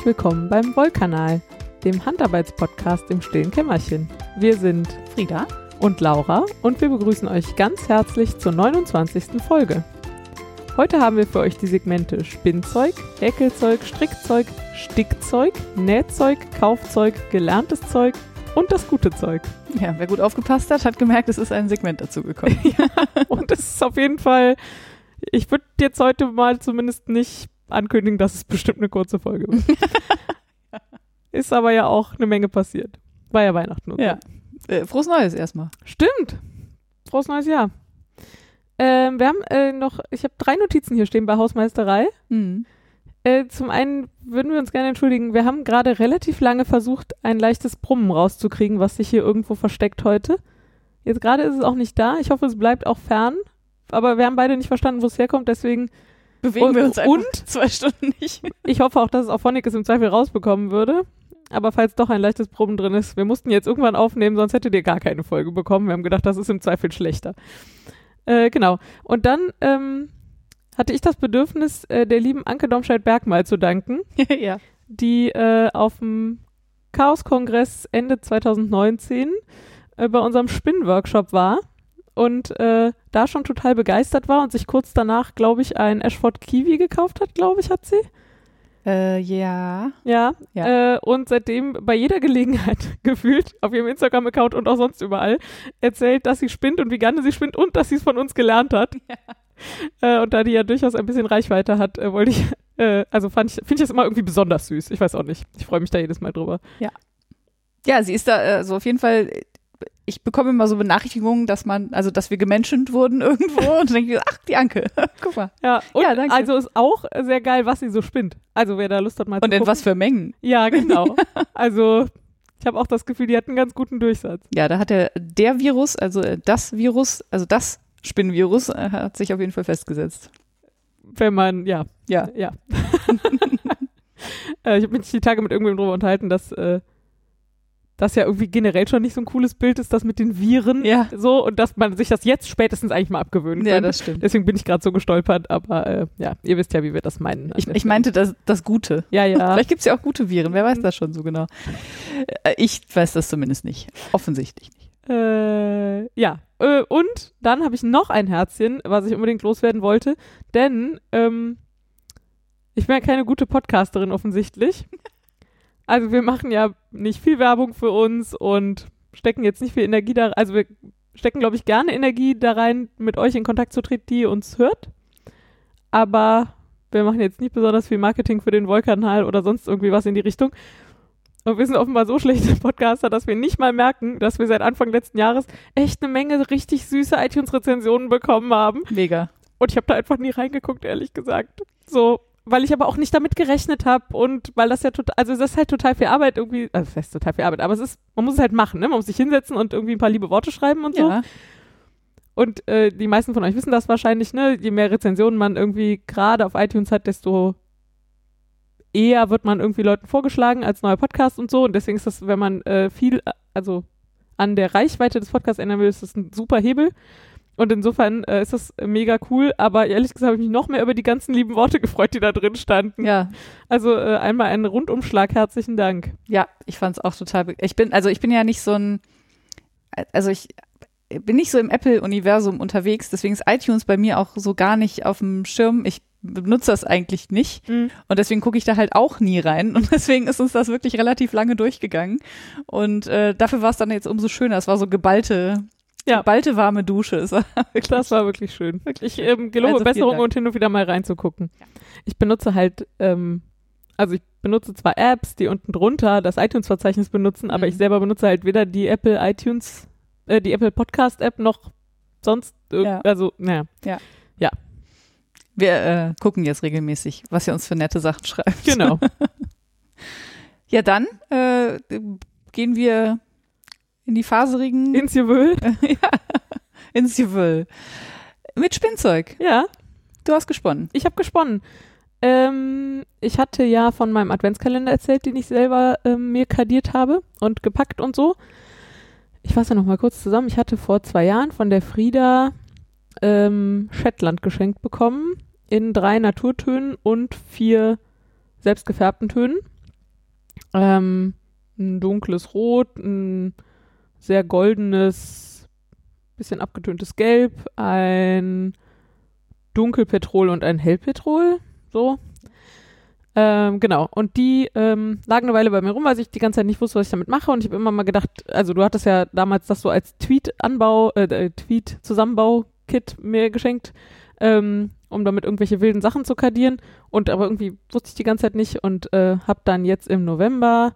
Herzlich willkommen beim Wollkanal, dem Handarbeitspodcast im stillen Kämmerchen. Wir sind Frieda. und Laura und wir begrüßen euch ganz herzlich zur 29. Folge. Heute haben wir für euch die Segmente Spinnzeug, Häkelzeug, Strickzeug, Stickzeug, Nähzeug, Kaufzeug, gelerntes Zeug und das gute Zeug. Ja, wer gut aufgepasst hat, hat gemerkt, es ist ein Segment dazugekommen. Und es ist auf jeden Fall, ich würde jetzt heute mal zumindest nicht ankündigen, dass es bestimmt eine kurze Folge wird. ist aber ja auch eine Menge passiert. War ja Weihnachten. Und ja. Äh, frohes Neues erstmal. Stimmt. Frohes neues Jahr. Ähm, wir haben äh, noch, ich habe drei Notizen hier stehen bei Hausmeisterei. Mhm. Äh, zum einen würden wir uns gerne entschuldigen, wir haben gerade relativ lange versucht, ein leichtes Brummen rauszukriegen, was sich hier irgendwo versteckt heute. Jetzt gerade ist es auch nicht da. Ich hoffe, es bleibt auch fern. Aber wir haben beide nicht verstanden, wo es herkommt. Deswegen, Bewegen Und- wir uns einfach und? zwei Stunden nicht. ich hoffe auch, dass es auf Phonic im Zweifel rausbekommen würde. Aber falls doch ein leichtes Brummen drin ist, wir mussten jetzt irgendwann aufnehmen, sonst hättet ihr gar keine Folge bekommen. Wir haben gedacht, das ist im Zweifel schlechter. Äh, genau. Und dann ähm, hatte ich das Bedürfnis, äh, der lieben Anke Domscheit-Berg zu danken. ja. die äh, auf dem Chaos-Kongress Ende 2019 äh, bei unserem Spinnworkshop war und äh, da schon total begeistert war und sich kurz danach, glaube ich, ein Ashford Kiwi gekauft hat, glaube ich, hat sie. Äh, ja. Ja. Ja. Äh, und seitdem bei jeder Gelegenheit gefühlt auf ihrem Instagram-Account und auch sonst überall erzählt, dass sie spinnt und wie gerne sie spinnt und dass sie es von uns gelernt hat. Äh, und da die ja durchaus ein bisschen Reichweite hat, äh, wollte ich, äh, also fand ich, finde ich das immer irgendwie besonders süß. Ich weiß auch nicht. Ich freue mich da jedes Mal drüber. Ja, sie ist da, äh, also auf jeden Fall, ich bekomme immer so Benachrichtigungen, dass man, also dass wir gemenschent wurden irgendwo und dann denke ich, ach, die Anke, guck mal. Ja, und Ja, danke. also ist auch sehr geil, was sie so spinnt. Also wer da Lust hat, mal Und zu in was für Mengen. Ja, genau. also ich habe auch das Gefühl, die hat einen ganz guten Durchsatz. Ja, da hat der, der Virus, also äh, das Virus, also das Spinnenvirus, äh, hat sich auf jeden Fall festgesetzt. Wenn man, ja, Ja. ja. äh, ich habe mich die Tage mit irgendwem drüber unterhalten, dass äh, das ja irgendwie generell schon nicht so ein cooles Bild ist, das mit den Viren Ja. so und dass man sich das jetzt spätestens eigentlich mal abgewöhnen Ja, könnte. das stimmt. Deswegen bin ich gerade so gestolpert, aber äh, ja, ihr wisst ja, wie wir das meinen. Ich, ich meinte das, das Gute. ja, ja. Vielleicht gibt es ja auch gute Viren, wer weiß das schon so genau. Äh, Ich weiß das zumindest nicht. Offensichtlich nicht. Äh, ja. Äh, und dann habe ich noch ein Herzchen, was ich unbedingt loswerden wollte, denn ähm, ich bin ja keine gute Podcasterin offensichtlich. Also wir machen ja nicht viel Werbung für uns und stecken jetzt nicht viel Energie da, also wir stecken, glaube ich, gerne Energie da rein, mit euch in Kontakt zu treten, die uns hört. Aber wir machen jetzt nicht besonders viel Marketing für den Wollkanal oder sonst irgendwie was in die Richtung. Und wir sind offenbar so schlechte Podcaster, dass wir nicht mal merken, dass wir seit Anfang letzten Jahres echt eine Menge richtig süße iTunes-Rezensionen bekommen haben. Mega. Und ich habe da einfach nie reingeguckt, ehrlich gesagt. So, weil ich aber auch nicht damit gerechnet habe und weil das ja total, also das ist halt total viel Arbeit irgendwie, also das heißt total viel Arbeit, aber es ist, man muss es halt machen, ne? Man muss sich hinsetzen und irgendwie ein paar liebe Worte schreiben und so. Ja. Und äh, die meisten von euch wissen das wahrscheinlich, ne? Je mehr Rezensionen man irgendwie gerade auf iTunes hat, desto eher wird man irgendwie Leuten vorgeschlagen als neuer Podcast und so. Und deswegen ist das, wenn man äh, viel, äh, also an der Reichweite des Podcasts ändern will, ist das ein super Hebel. Und insofern äh, ist das mega cool. Aber ehrlich gesagt habe ich mich noch mehr über die ganzen lieben Worte gefreut, die da drin standen. Ja. Also äh, einmal einen Rundumschlag. Herzlichen Dank. Ja, ich fand es auch total. Ich bin, also ich bin ja nicht so ein, also ich bin nicht so im Apple-Universum unterwegs, deswegen ist iTunes bei mir auch so gar nicht auf dem Schirm. Ich benutze das eigentlich nicht Mhm. und deswegen gucke ich da halt auch nie rein und deswegen ist uns das wirklich relativ lange durchgegangen und äh, dafür war es dann jetzt umso schöner. Es war so geballte, Ja. geballte warme Dusche. Wirklich, Das war wirklich schön. Ich ähm, gelobe Also Besserung und hin und wieder mal reinzugucken. Ich benutze halt, ähm, also ich benutze zwar Apps, die unten drunter das iTunes-Verzeichnis benutzen, aber Mhm. ich selber benutze halt weder die Apple iTunes, äh, die Apple Podcast-App noch sonst, irg- Ja. also, naja. wir äh, gucken jetzt regelmäßig, was ihr uns für nette Sachen schreibt. Genau. Ja, dann äh, gehen wir in die faserigen Ins Jewel. ja, ins Jewel. Mit Spinnzeug. Ja, Du hast gesponnen. ich habe gesponnen. Ähm, ich hatte ja von meinem Adventskalender erzählt, den ich selber ähm, mir kadiert habe und gepackt und so. Ich fasse noch mal kurz zusammen. Ich hatte vor zwei Jahren von der Frieda ähm, Shetland geschenkt bekommen in drei Naturtönen und vier selbst gefärbten Tönen. Ähm, ein dunkles Rot, ein sehr goldenes, bisschen abgetöntes Gelb, ein Dunkelpetrol und ein Hellpetrol. So. Ähm, genau. Und die ähm, lagen eine Weile bei mir rum, weil ich die ganze Zeit nicht wusste, was ich damit mache. Und ich habe immer mal gedacht, also du hattest ja damals das so als Tweet-Anbau, äh, äh Tweet-Zusammenbau-Kit mir geschenkt, ähm, um damit irgendwelche wilden Sachen zu kadieren. Und aber irgendwie wusste ich die ganze Zeit nicht und äh, habe dann jetzt im November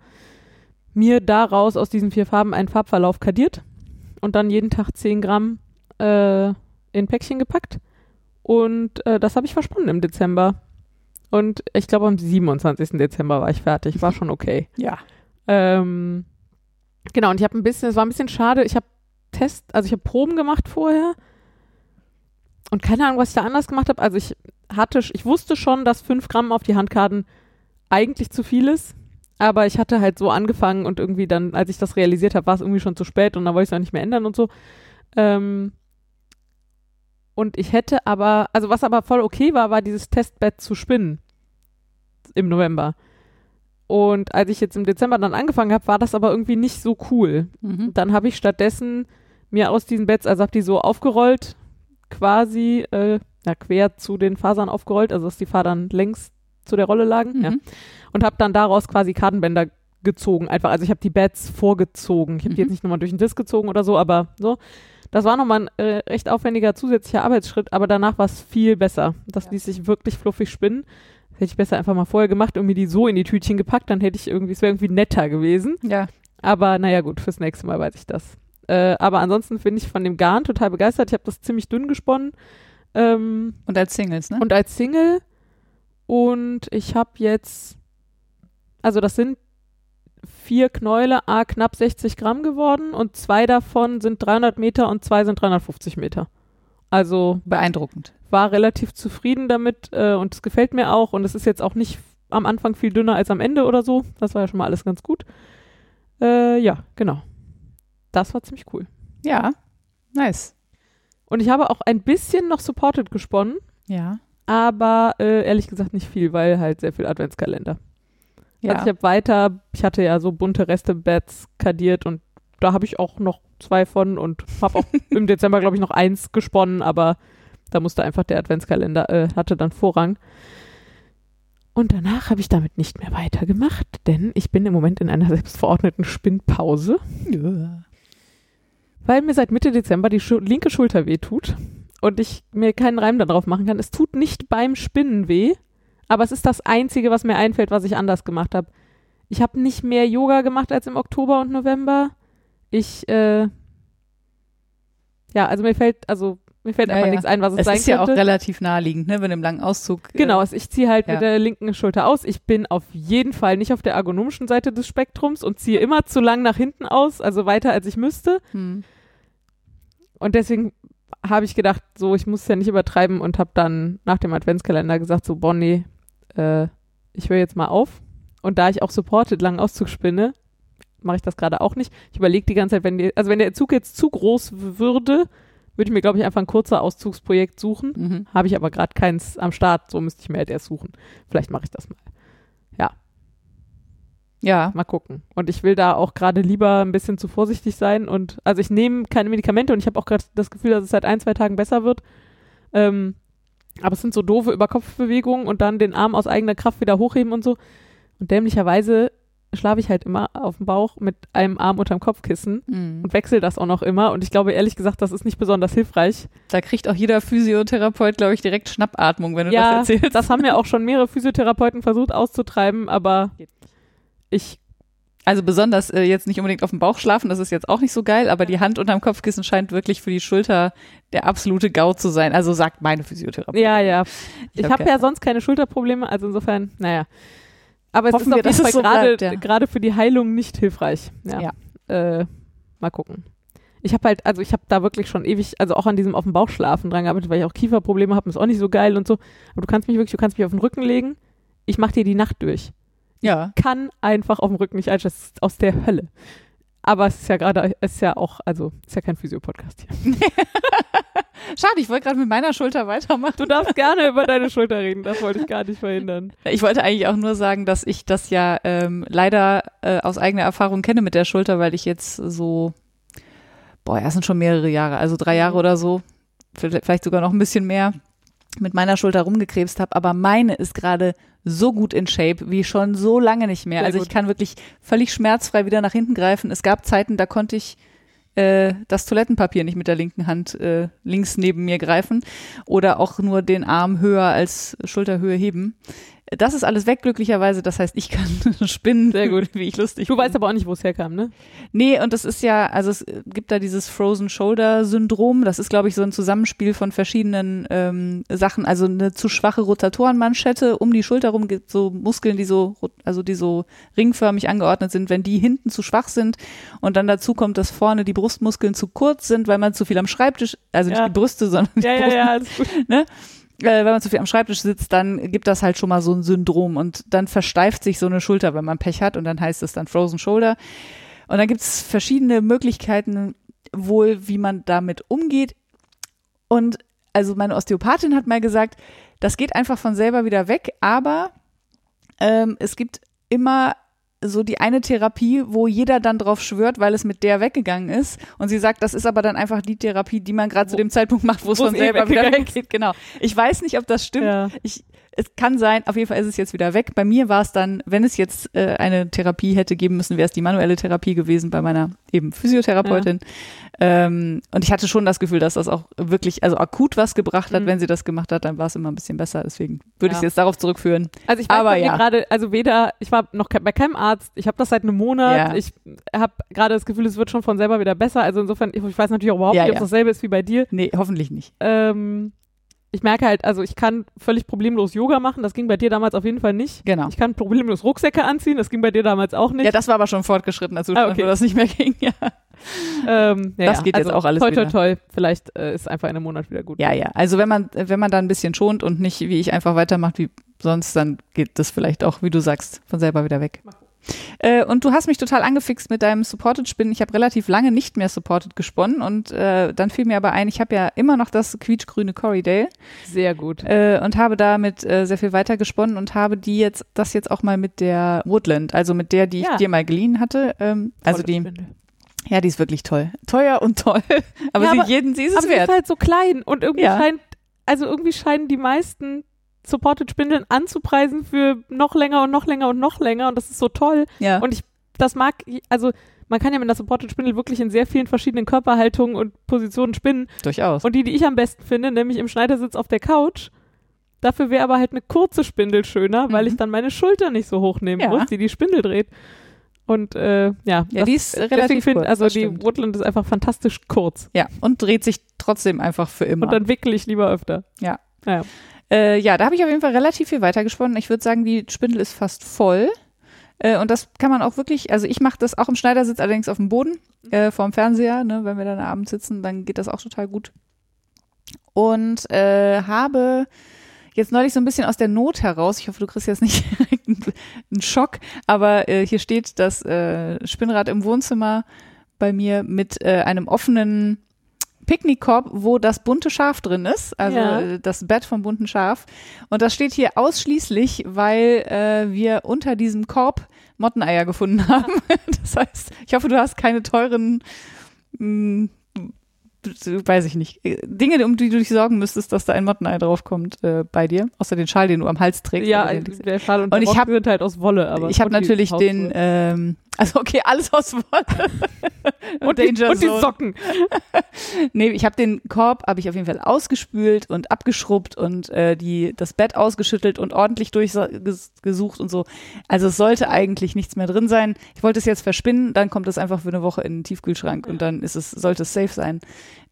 mir daraus aus diesen vier Farben einen Farbverlauf kadiert und dann jeden Tag 10 Gramm äh, in Päckchen gepackt. Und äh, das habe ich versponnen im Dezember. Und ich glaube, am 27. Dezember war ich fertig. War schon okay. Ja. Ähm, genau, und ich habe ein bisschen, es war ein bisschen schade, ich habe Test, also ich habe Proben gemacht vorher. Und keine Ahnung, was ich da anders gemacht habe. Also ich hatte, ich wusste schon, dass 5 Gramm auf die Handkarten eigentlich zu viel ist. Aber ich hatte halt so angefangen und irgendwie dann, als ich das realisiert habe, war es irgendwie schon zu spät und dann wollte ich es auch nicht mehr ändern und so. Ähm, und ich hätte aber, also was aber voll okay war, war dieses Testbett zu spinnen im November. Und als ich jetzt im Dezember dann angefangen habe, war das aber irgendwie nicht so cool. Mhm. Dann habe ich stattdessen mir aus diesen Beds, also habe die so aufgerollt, quasi, äh, ja, quer zu den Fasern aufgerollt, also dass die Fasern längs zu der Rolle lagen, Mhm. ja. Und habe dann daraus quasi Kartenbänder gezogen, einfach, also ich habe die Beds vorgezogen. Ich habe die Mhm. jetzt nicht nochmal durch den Disc gezogen oder so, aber so. Das war nochmal ein äh, recht aufwendiger zusätzlicher Arbeitsschritt, aber danach war es viel besser. Das Ja. ließ sich wirklich fluffig spinnen. Das hätte ich besser einfach mal vorher gemacht, irgendwie die so in die Tütchen gepackt, dann hätte ich irgendwie, es wäre irgendwie netter gewesen. Ja. Aber naja, gut, fürs nächste Mal weiß ich das. Äh, aber ansonsten bin ich von dem Garn total begeistert. Ich habe das ziemlich dünn gesponnen. Ähm, Und als Singles, ne? und als Single. Und ich habe jetzt, also das sind vier Knäule, a knapp 60 Gramm geworden und zwei davon sind 300 Meter und zwei sind 350 Meter. Also Beeindruckend. war relativ zufrieden damit äh, und es gefällt mir auch und es ist jetzt auch nicht am Anfang viel dünner als am Ende oder so. Das war ja schon mal alles ganz gut. Äh, ja, genau. Das war ziemlich cool. Ja. Nice. Und ich habe auch ein bisschen noch Supported gesponnen, Ja. Aber äh, ehrlich gesagt nicht viel, weil halt sehr viel Adventskalender. Ja. Also ich habe weiter, ich hatte ja so bunte Reste-Beds kadiert und da habe ich auch noch zwei von und habe auch im Dezember, glaube ich, noch eins gesponnen, aber da musste einfach der Adventskalender, äh, hatte dann Vorrang. Und danach habe ich damit nicht mehr weitergemacht, denn ich bin im Moment in einer selbstverordneten Spinnpause, ja. weil mir seit Mitte Dezember die Schu linke Schulter weh tut und ich mir keinen Reim darauf machen kann. Es tut nicht beim Spinnen weh, aber es ist das Einzige, was mir einfällt, was ich anders gemacht habe. Ich habe nicht mehr Yoga gemacht als im Oktober und November. Ich, äh, ja, also mir fällt, also mir fällt Ja, einfach ja. nichts ein, was es, Es sein ist ja auch könnte. relativ naheliegend, ne? Wenn im langen Auszug. äh, Genau, also ich ziehe halt ja. mit der linken Schulter aus. Ich bin auf jeden Fall nicht auf der ergonomischen Seite des Spektrums und ziehe immer zu lang nach hinten aus, also weiter als ich müsste. Hm. Und deswegen habe ich gedacht, so, ich muss es ja nicht übertreiben und habe dann nach dem Adventskalender gesagt, so, Bonnie, äh, ich höre jetzt mal auf. Und da ich auch supported langen Auszug spinne, mache ich das gerade auch nicht. Ich überlege die ganze Zeit, wenn die, also wenn der Zug jetzt zu groß würde, würde ich mir, glaube ich, einfach ein kurzer Auszugsprojekt suchen. Mhm. Habe ich aber gerade keins am Start, so müsste ich mir halt erst suchen. Vielleicht mache ich das mal. Ja. Mal gucken. Und ich will da auch gerade lieber ein bisschen zu vorsichtig sein. Und also ich nehme keine Medikamente und ich habe auch gerade das Gefühl, dass es seit ein, zwei Tagen besser wird. Ähm, aber es sind so doofe Überkopfbewegungen und dann den Arm aus eigener Kraft wieder hochheben und so. Und dämlicherweise schlafe ich halt immer auf dem Bauch mit einem Arm unterm Kopfkissen Mhm. und wechsle das auch noch immer. Und ich glaube ehrlich gesagt, das ist nicht besonders hilfreich. Da kriegt auch jeder Physiotherapeut, glaube ich, direkt Schnappatmung, wenn du ja, das erzählst. das haben ja auch schon mehrere Physiotherapeuten versucht auszutreiben, aber ich Also besonders äh, jetzt nicht unbedingt auf dem Bauch schlafen, das ist jetzt auch nicht so geil, aber die Hand unterm Kopfkissen scheint wirklich für die Schulter der absolute GAU zu sein. Also sagt meine Physiotherapeutin. Ja, ja. Ich, hab habe keine- ja sonst keine Schulterprobleme, also insofern, naja. Aber es Hoffen ist auf jeden Fall so gerade ja. gerade für die Heilung nicht hilfreich. Ja. Ja. Äh, mal gucken. Ich habe halt, also ich habe da wirklich schon ewig, also auch an diesem auf dem Bauch schlafen dran gearbeitet, weil ich auch Kieferprobleme habe, ist auch nicht so geil und so. Aber du kannst mich wirklich, du kannst mich auf den Rücken legen. Ich mache dir die Nacht durch. Ja. Kann einfach auf dem Rücken nicht einschlafen. Das ist aus der Hölle. Aber es ist ja gerade, es ist ja auch, also es ist ja kein Physio-Podcast hier. Schade, ich wollte gerade mit meiner Schulter weitermachen. Du darfst gerne über deine Schulter reden, das wollte ich gar nicht verhindern. Ich wollte eigentlich auch nur sagen, dass ich das ja ähm, leider äh, aus eigener Erfahrung kenne mit der Schulter, weil ich jetzt so, boah, ja, sind schon mehrere Jahre, also drei Jahre oder so, vielleicht sogar noch ein bisschen mehr, mit meiner Schulter rumgekrebst habe. Aber meine ist gerade so gut in Shape wie schon so lange nicht mehr. Sehr also gut. ich kann wirklich völlig schmerzfrei wieder nach hinten greifen. Es gab Zeiten, da konnte ich äh, das Toilettenpapier nicht mit der linken Hand äh, links neben mir greifen oder auch nur den Arm höher als Schulterhöhe heben. Das ist alles weg, glücklicherweise. Das heißt, ich kann spinnen, Sehr gut. wie ich lustig Du bin. weißt aber auch nicht, wo es herkam, ne? Nee, und das ist ja, also es gibt da dieses Frozen Shoulder Syndrom. Das ist, glaube ich, so ein Zusammenspiel von verschiedenen ähm, Sachen. Also eine zu schwache Rotatorenmanschette um die Schulter rum gibt so Muskeln, die so, also die so ringförmig angeordnet sind. Wenn die hinten zu schwach sind und dann dazu kommt, dass vorne die Brustmuskeln zu kurz sind, weil man zu viel am Schreibtisch, also nicht Ja. die Brüste, sondern die Ja, ja, Brust, ja, alles gut. äh, wenn man zu viel am Schreibtisch sitzt, dann gibt das halt schon mal so ein Syndrom und dann versteift sich so eine Schulter, wenn man Pech hat und dann heißt es dann Frozen Shoulder. Und dann gibt es verschiedene Möglichkeiten wohl, wie man damit umgeht. Und also meine Osteopathin hat mal gesagt, das geht einfach von selber wieder weg, aber ähm, es gibt immer so die eine Therapie, wo jeder dann drauf schwört, weil es mit der weggegangen ist. Und sie sagt, das ist aber dann einfach die Therapie, die man gerade zu dem Zeitpunkt macht, wo es von eh selber wieder weggeht. Genau. Ich weiß nicht, ob das stimmt. Ja. Ich, es kann sein, auf jeden Fall ist es jetzt wieder weg. Bei mir war es dann, wenn es jetzt äh, eine Therapie hätte geben müssen, wäre es die manuelle Therapie gewesen bei meiner eben Physiotherapeutin. Ähm, und ich hatte schon das Gefühl, dass das auch wirklich, also akut was gebracht hat. Mhm. Wenn sie das gemacht hat, dann war es immer ein bisschen besser. Deswegen würde ich es Ja. jetzt darauf zurückführen. Also ich mir ja. gerade, also weder, ich war noch bei keinem Arzt, ich habe das seit einem Monat, Ja. ich habe gerade das Gefühl, es wird schon von selber wieder besser. Also insofern, ich, ich weiß natürlich auch überhaupt Ja, nicht, ob ja. es dasselbe ist wie bei dir. Nee, hoffentlich nicht. Ähm, ich merke halt, also ich kann völlig problemlos Yoga machen, das ging bei dir damals auf jeden Fall nicht. Genau. Ich kann problemlos Rucksäcke anziehen, das ging bei dir damals auch nicht. Ja, das war aber schon fortgeschritten, als du Ah, okay. wo das nicht mehr ging. Ja, ähm, ja, das geht jetzt also, auch alles toi, toi, toi. Vielleicht äh, ist einfach in einem Monat wieder gut. ja. ja. Also wenn man, wenn man da ein bisschen schont und nicht wie ich einfach weitermacht wie sonst, dann geht das vielleicht auch, wie du sagst, von selber wieder weg. Äh, und du hast mich total angefixt mit deinem Supported Spinnen. Ich habe relativ lange nicht mehr Supported gesponnen und äh, dann fiel mir aber ein, ich habe ja immer noch das quietschgrüne Corridale Sehr gut. äh, und habe damit äh, sehr viel weiter gesponnen und habe die jetzt das jetzt auch mal mit der Woodland, also mit der, die ich Ja. dir mal geliehen hatte. Ähm, also die, Spindel. ja, die ist wirklich toll, teuer und toll, aber Ja, sie aber- jeden sie ist Aber es sie ist wert. halt so klein und irgendwie Ja. scheint, also irgendwie scheinen die meisten Supported Spindeln anzupreisen für noch länger und noch länger und noch länger und das ist so toll. Ja. Und ich, das mag, also man kann ja mit einer Supported Spindel wirklich in sehr vielen verschiedenen Körperhaltungen und Positionen spinnen. Durchaus. Und die, die ich am besten finde, nämlich im Schneidersitz auf der Couch, dafür wäre aber halt eine kurze Spindel schöner, weil Mhm. ich dann meine Schulter nicht so hochnehmen Ja. muss, die die Spindel dreht. Und äh, ja, Ja, das, die ist relativ find, kurz, also die stimmt. Woodland ist einfach fantastisch kurz. Ja, und dreht sich trotzdem einfach für immer. Und dann wickel ich lieber öfter. Ja. Naja. Äh, ja, da habe ich auf jeden Fall relativ viel weitergesponnen. Ich würde sagen, die Spindel ist fast voll. Äh, und das kann man auch wirklich, also ich mache das auch im Schneidersitz, allerdings auf dem Boden, äh, vorm Fernseher, ne, wenn wir dann abends sitzen, dann geht das auch total gut. Und äh, habe jetzt neulich so ein bisschen aus der Not heraus, ich hoffe, du kriegst jetzt nicht einen Schock, aber äh, hier steht das äh, Spinnrad im Wohnzimmer bei mir mit äh, einem offenen Picknickkorb, wo das bunte Schaf drin ist, also Ja. äh, das Bett vom bunten Schaf. Und das steht hier ausschließlich, weil äh, wir unter diesem Korb Motteneier gefunden haben. Das heißt, ich hoffe, du hast keine teuren, mh, weiß ich nicht, äh, Dinge, um die du dich sorgen müsstest, dass da ein Mottenei draufkommt äh, bei dir, außer den Schal, den du am Hals trägst. Ja, den- der Schal und, Und der ich hab- sind halt aus Wolle. Aber ich habe natürlich den, ähm, also okay, alles aus Wolle. und, die, und die. Socken. Nee, ich habe den Korb, habe ich auf jeden Fall ausgespült und abgeschrubbt und äh, die, das Bett ausgeschüttelt und ordentlich durchgesucht und so. Also es sollte eigentlich nichts mehr drin sein. Ich wollte es jetzt verspinnen, dann kommt es einfach für eine Woche in den Tiefkühlschrank und dann ist es, sollte es safe sein.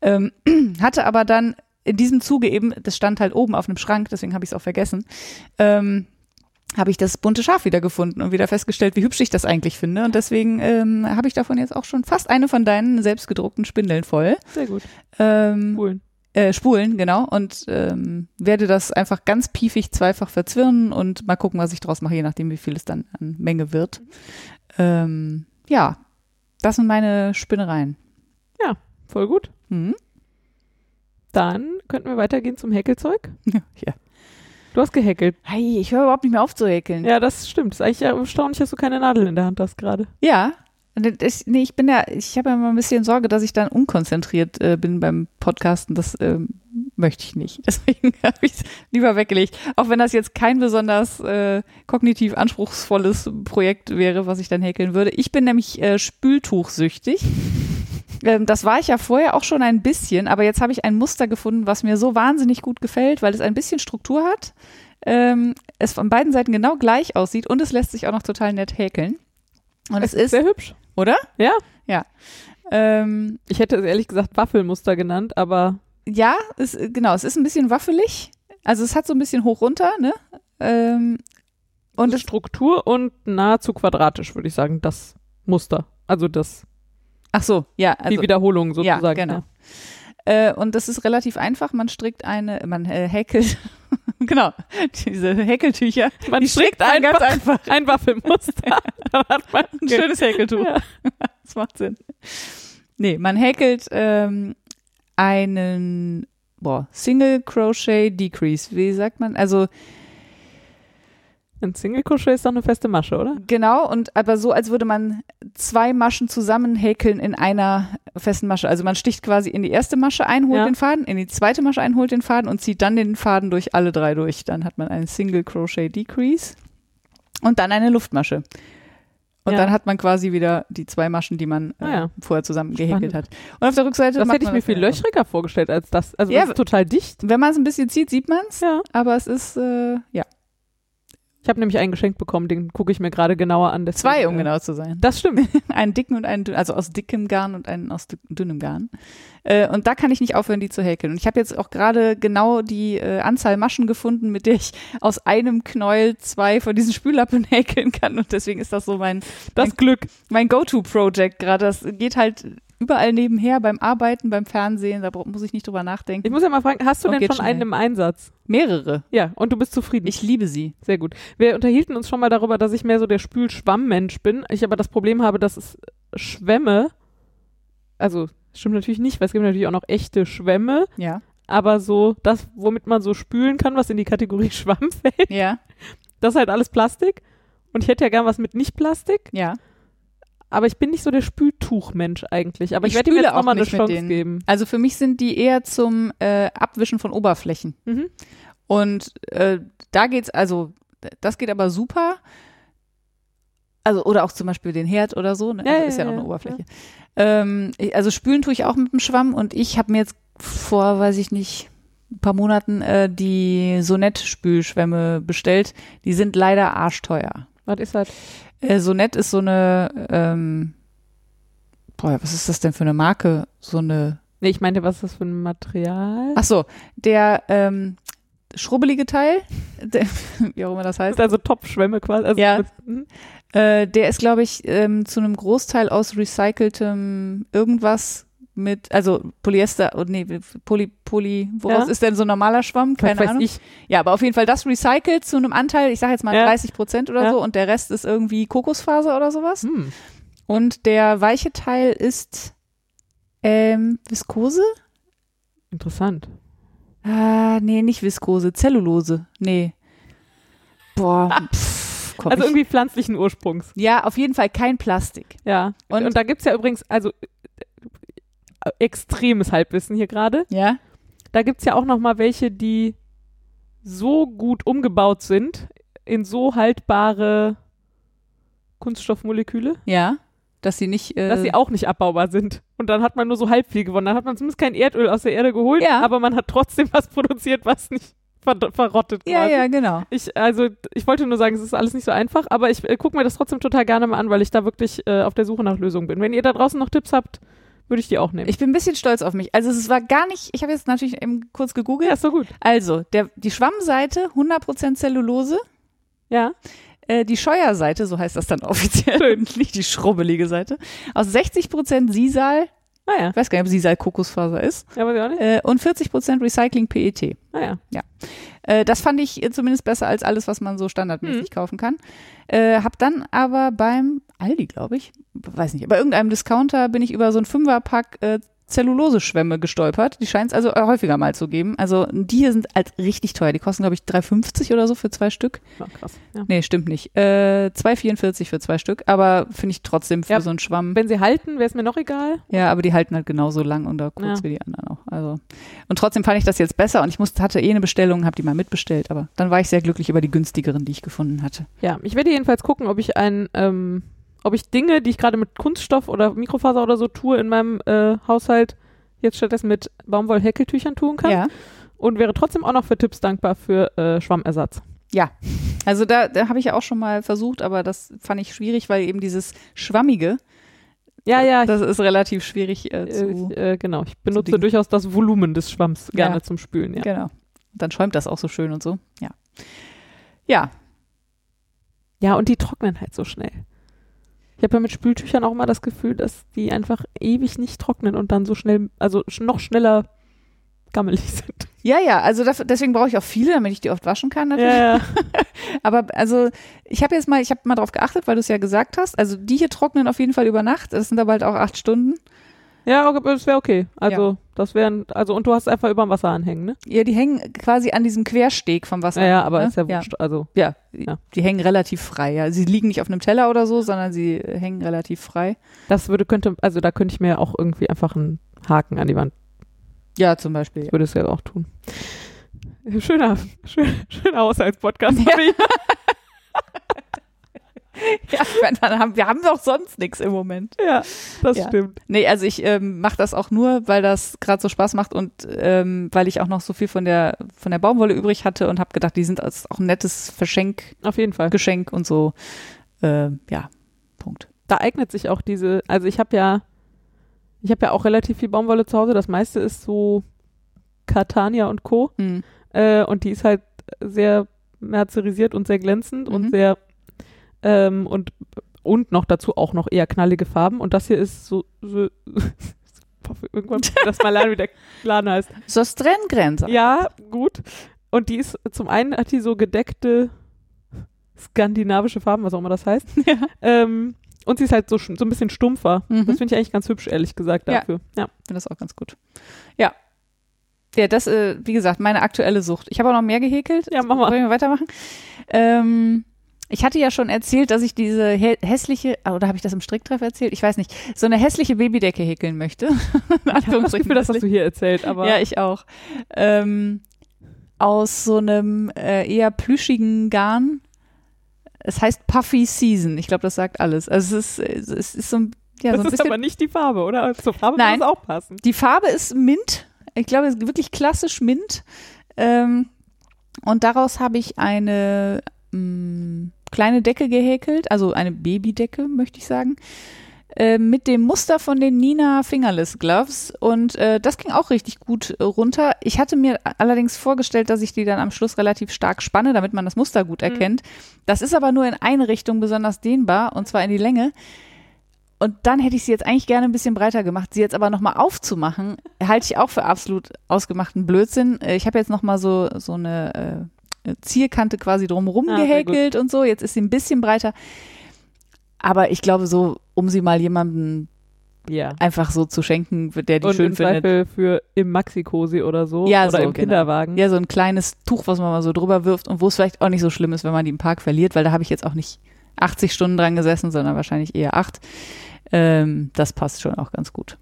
Ähm, hatte aber dann in diesem Zuge eben, das stand halt oben auf einem Schrank, deswegen habe ich es auch vergessen, ähm, habe ich das bunte Schaf wieder gefunden und wieder festgestellt, wie hübsch ich das eigentlich finde. Und deswegen ähm, habe ich davon jetzt auch schon fast eine von deinen selbstgedruckten Spindeln voll. Sehr gut. Ähm, Cool. äh, spulen, genau. Und ähm, werde das einfach ganz piefig zweifach verzwirnen und mal gucken, was ich draus mache, je nachdem, wie viel es dann an Menge wird. Ähm, ja, das sind meine Spinnereien. Voll gut. Hm? Dann könnten wir weitergehen zum Häkelzeug. Ja. Du hast gehäkelt. Hey, ich höre überhaupt nicht mehr auf zu häkeln. Ja, das stimmt. ist eigentlich erstaunlich, dass du keine Nadel in der Hand hast gerade. Ja. Das- nee, ich bin ja, ich habe ja immer ein bisschen Sorge, dass ich dann unkonzentriert äh, bin beim Podcasten. Das ähm, möchte ich nicht. Deswegen habe ich es lieber weggelegt. Auch wenn das jetzt kein besonders äh, kognitiv anspruchsvolles Projekt wäre, was ich dann häkeln würde. Ich bin nämlich äh, spültuchsüchtig. Ähm, das war ich ja vorher auch schon ein bisschen, aber jetzt habe ich ein Muster gefunden, was mir so wahnsinnig gut gefällt, weil es ein bisschen Struktur hat, ähm, es von beiden Seiten genau gleich aussieht und es lässt sich auch noch total nett häkeln. Und es ist, sehr hübsch. oder? Ja. Ja. Ähm, Ich hätte es ehrlich gesagt Waffelmuster genannt, aber ja, es, genau, es ist ein bisschen waffelig. Also es hat so ein bisschen hoch runter, ne? Ähm, und es, Struktur und nahezu quadratisch, würde ich sagen, das Muster. Also das, ach so, ja, also, die Wiederholung sozusagen. Ja, genau. Äh, und das ist relativ einfach. Man strickt eine, man äh, häkelt, genau, diese Häkeltücher. Man die strickt man einfach ganz einfach. ein Waffelmuster. Dann hat man Ein schönes Häkeltuch. Ja. Das macht Sinn. Nee, man häkelt ähm, einen boah, Single Crochet Decrease. Wie sagt man? Also Ein Single Crochet ist doch eine feste Masche, oder? genau, und aber so, als würde man zwei Maschen zusammen häkeln in einer festen Masche. Also man sticht quasi in die erste Masche ein, holt Ja. den Faden, in die zweite Masche ein, holt den Faden und zieht dann den Faden durch alle drei durch. Dann hat man einen Single Crochet Decrease und dann eine Luftmasche. Und Ja. dann hat man quasi wieder die zwei Maschen, die man äh, Ah ja. vorher zusammen gehäkelt hat. Und auf der Rückseite Das hätte ich mir viel löchriger vorgestellt als das. Also Ja, das ist total dicht. Wenn man es ein bisschen zieht, sieht man es. Ja. Aber es ist, äh, ja, Ich habe nämlich einen geschenkt bekommen, den gucke ich mir gerade genauer an. deswegen, zwei, um äh, genau zu sein. Das stimmt. einen dicken und einen dünnen, also aus dickem Garn und einen aus dü- dünnem Garn. Äh, und da kann ich nicht aufhören, die zu häkeln. Und ich habe jetzt auch gerade genau die äh, Anzahl Maschen gefunden, mit der ich aus einem Knäuel zwei von diesen Spüllappen häkeln kann. Und deswegen ist das so mein, Das Glück. mein Go-To-Project gerade. Das geht halt überall nebenher beim Arbeiten, beim Fernsehen. Da muss ich nicht drüber nachdenken. Ich muss ja mal fragen, hast du Und denn schon schnell. einen im Einsatz? Mehrere. Ja, und du bist zufrieden. Ich liebe sie. Sehr gut. Wir unterhielten uns schon mal darüber, dass ich mehr so der Spülschwammmensch bin. Ich aber das Problem habe, dass es Schwämme, also stimmt natürlich nicht, weil es gibt natürlich auch noch echte Schwämme, Ja. aber so das, womit man so spülen kann, was in die Kategorie Schwamm fällt, Ja. das ist halt alles Plastik. Und ich hätte ja gern was mit Nicht-Plastik, Ja. Aber ich bin nicht so der Spültuchmensch eigentlich. Aber ich, Ich werde ihm jetzt auch nochmal eine Chance geben. Also für mich sind die eher zum äh, Abwischen von Oberflächen. Mhm. Und äh, da geht's, also das geht aber super. Also, oder auch zum Beispiel den Herd oder so, ne? Ja, also ja, ist ja, ja, noch eine ja. Oberfläche. Ähm, ich- also spülen tue ich auch mit dem Schwamm und ich habe mir jetzt vor, weiß ich nicht, ein paar Monaten äh, die Sonett-Spülschwämme bestellt. Die sind leider arschteuer. Was ist das? Äh, Sonett ist so eine, ähm, boah, was ist das denn für eine Marke? So eine Nee, ich meinte, was ist das für ein Material? Ach so, der ähm, schrubbelige Teil, der, wie auch immer das Das heißt, ist also Topfschwämme quasi. Also Ja. mit, hm? äh, der ist, glaube ich, ähm, zu einem Großteil aus recyceltem irgendwas mit, also Polyester, oh, nee, Poly, Poly, woraus Ja. ist denn so ein normaler Schwamm? Keine weiß Ahnung. ich. Ja, aber auf jeden Fall das recycelt zu einem Anteil, ich sage jetzt mal Ja. 30 Prozent oder Ja. so und der Rest ist irgendwie Kokosfaser oder sowas. Hm. Und der weiche Teil ist ähm, Viskose? Interessant. Ah, nee, nicht Viskose, Zellulose. Nee. Boah, pff, komm Also irgendwie pflanzlichen Ursprungs. Ja, auf jeden Fall kein Plastik. Ja. Und, Und- da gibt's ja übrigens, also extremes Halbwissen hier gerade. Ja? Da gibt's ja auch noch mal welche, die so gut umgebaut sind in so haltbare Kunststoffmoleküle, Ja. Dass sie nicht. Äh, dass sie auch nicht abbaubar sind. Und dann hat man nur so halb viel gewonnen. Dann hat man zumindest kein Erdöl aus der Erde geholt, Ja. aber man hat trotzdem was produziert, was nicht ver verrottet ja, quasi. ja, genau. Ich, also, ich wollte nur sagen, es ist alles nicht so einfach, aber ich äh, gucke mir das trotzdem total gerne mal an, weil ich da wirklich äh, auf der Suche nach Lösungen bin. Wenn ihr da draußen noch Tipps habt, würde ich die auch nehmen. Ich bin ein bisschen stolz auf mich. Also es war gar nicht, ich habe jetzt natürlich eben kurz gegoogelt. ja, ist so gut. Also, der, die Schwammseite 100% Zellulose, Ja. äh, die Scheuerseite, so heißt das dann offiziell, nicht die schrubbelige Seite, aus 60% Sisal, Naja, ich weiß gar nicht, ob Sisal Kokosfaser ist, ja, weiß ich auch nicht. äh, und 40% Recycling PET. Naja. Äh, das fand ich zumindest besser als alles, was man so standardmäßig Mhm. kaufen kann. Äh, hab dann aber beim Aldi, glaube ich, weiß nicht, bei irgendeinem Discounter bin ich über so ein Fünferpack äh, Zelluloseschwämme gestolpert. Die scheint es also häufiger mal zu geben. Also die hier sind halt richtig teuer. Die kosten, glaube ich, 3,50 oder so für zwei Stück. Ja, krass. Ja. Nee, stimmt nicht. Äh, 2,44 für zwei Stück. Aber finde ich trotzdem für Ja. so einen Schwamm. Wenn sie halten, wäre es mir noch egal. Ja, aber die halten halt genauso lang oder kurz Ja. wie die anderen auch. Also und trotzdem fand ich das jetzt besser und ich musste hatte eh eine Bestellung, habe die mal mitbestellt, aber dann war ich sehr glücklich über die günstigeren, die ich gefunden hatte. Ja, ich werde jedenfalls gucken, ob ich ein, ähm, ob ich Dinge, die ich gerade mit Kunststoff oder Mikrofaser oder so tue, in meinem äh, Haushalt jetzt stattdessen mit Baumwollhäkeltüchern tun kann. Ja. Und wäre trotzdem auch noch für Tipps dankbar für äh, Schwammersatz. Also da, da habe ich ja auch schon mal versucht, aber das fand ich schwierig, weil eben dieses schwammige, Ja, ja, das ist relativ schwierig äh, ich, zu äh, genau. Ich benutze durchaus das Volumen des Schwamms gerne Ja. zum Spülen. Ja. genau. Dann schäumt das auch so schön und so. Ja. Ja, ja, und die trocknen halt so schnell. Ich habe ja mit Spültüchern auch immer das Gefühl, dass die einfach ewig nicht trocknen und dann so schnell, also noch schneller gammelig sind. ja, ja. Also dafür, deswegen brauche ich auch viele, damit ich die oft waschen kann. Natürlich. Ja, ja. Aber also ich habe jetzt mal, ich habe mal drauf geachtet, weil du es ja gesagt hast. Also die hier trocknen auf jeden Fall über Nacht. Das sind aber halt auch acht Stunden. Ja, das wäre okay. Also, das wären, also, und du hast einfach über dem Wasser anhängen, ne? Ja, die hängen quasi an diesem Quersteg vom Wasser. Ja, ja, aber ne? ist ja ja. wurscht. Also, Ja, Ja. die hängen relativ frei. Ja. Sie liegen nicht auf einem Teller oder so, sondern sie hängen relativ frei. das würde, könnte, also da könnte ich mir auch irgendwie einfach einen Haken an die Wand, Ja, zum Beispiel. ich würde es ja auch tun. Schöner, schön, schöner Haushaltspodcast. Fabi. Ja, ich meine, dann haben, wir haben doch sonst nichts im Moment. Ja, das Ja. stimmt. Nee, also ich ähm, mache das auch nur, weil das gerade so Spaß macht und ähm, weil ich auch noch so viel von der von der Baumwolle übrig hatte und habe gedacht, die sind als auch ein nettes Verschenk, Auf jeden Fall. Geschenk und so. Äh, ja, Punkt. Da eignet sich auch diese, also ich habe ja, ich habe ja auch relativ viel Baumwolle zu Hause. Das meiste ist so Catania und Co. Mhm. Äh, und die ist halt sehr merzerisiert und sehr glänzend Mhm. und sehr ähm, und und noch dazu auch noch eher knallige Farben und das hier ist so, so irgendwann muss ich das mal lernen, wie der Laden heißt. Sostrengrenzer. Ja, gut. Und die ist zum einen hat die so gedeckte skandinavische Farben, was auch immer das heißt. Ja. Ähm, und sie ist halt so, so ein bisschen stumpfer. Mhm. Das finde ich eigentlich ganz hübsch, ehrlich gesagt, Ja. dafür. Ja. finde das auch ganz gut. Ja. Ja, das, äh, wie gesagt, meine aktuelle Sucht. Ich habe auch noch mehr gehäkelt. Ja, mach mal. Sollen wir weitermachen? Ähm, ich hatte ja schon erzählt, dass ich diese hä hässliche, ah, oder habe ich das im Stricktreff erzählt? Ich weiß nicht. So eine hässliche Babydecke häkeln möchte. Ich habe das Gefühl, das hast du hier erzählt, aber Ja, ich auch. Ähm, aus so einem äh, eher plüschigen Garn. Es heißt Puffy Season. Ich glaube, das sagt alles. Also es ist, es ist so ein, ja, das so ist aber nicht die Farbe, oder? Zur Farbe Nein. muss es auch passen. Die Farbe ist Mint. Ich glaube, es ist wirklich klassisch Mint. Ähm, und daraus habe ich eine mh, kleine Decke gehäkelt, also eine Babydecke, möchte ich sagen, äh, mit dem Muster von den Nina Fingerless Gloves. Und äh, das ging auch richtig gut äh, runter. Ich hatte mir allerdings vorgestellt, dass ich die dann am Schluss relativ stark spanne, damit man das Muster gut erkennt. Das ist aber nur in eine Richtung besonders dehnbar, und zwar in die Länge. Und dann hätte ich sie jetzt eigentlich gerne ein bisschen breiter gemacht. Sie jetzt aber nochmal aufzumachen, halte ich auch für absolut ausgemachten Blödsinn. Äh, Ich habe jetzt nochmal so, so eine äh, Zierkante quasi drumherum Ah, gehäkelt und so. Jetzt ist sie ein bisschen breiter. Aber ich glaube, so, um sie mal jemandem Ja. einfach so zu schenken, der die Und schön im findet. Zweifel für im Maxi-Cosi oder so. Ja, oder so, im genau. Kinderwagen. Ja, so ein kleines Tuch, was man mal so drüber wirft und wo es vielleicht auch nicht so schlimm ist, wenn man die im Park verliert, weil da habe ich jetzt auch nicht 80 Stunden dran gesessen, sondern wahrscheinlich eher acht. Ähm, das passt schon auch ganz gut.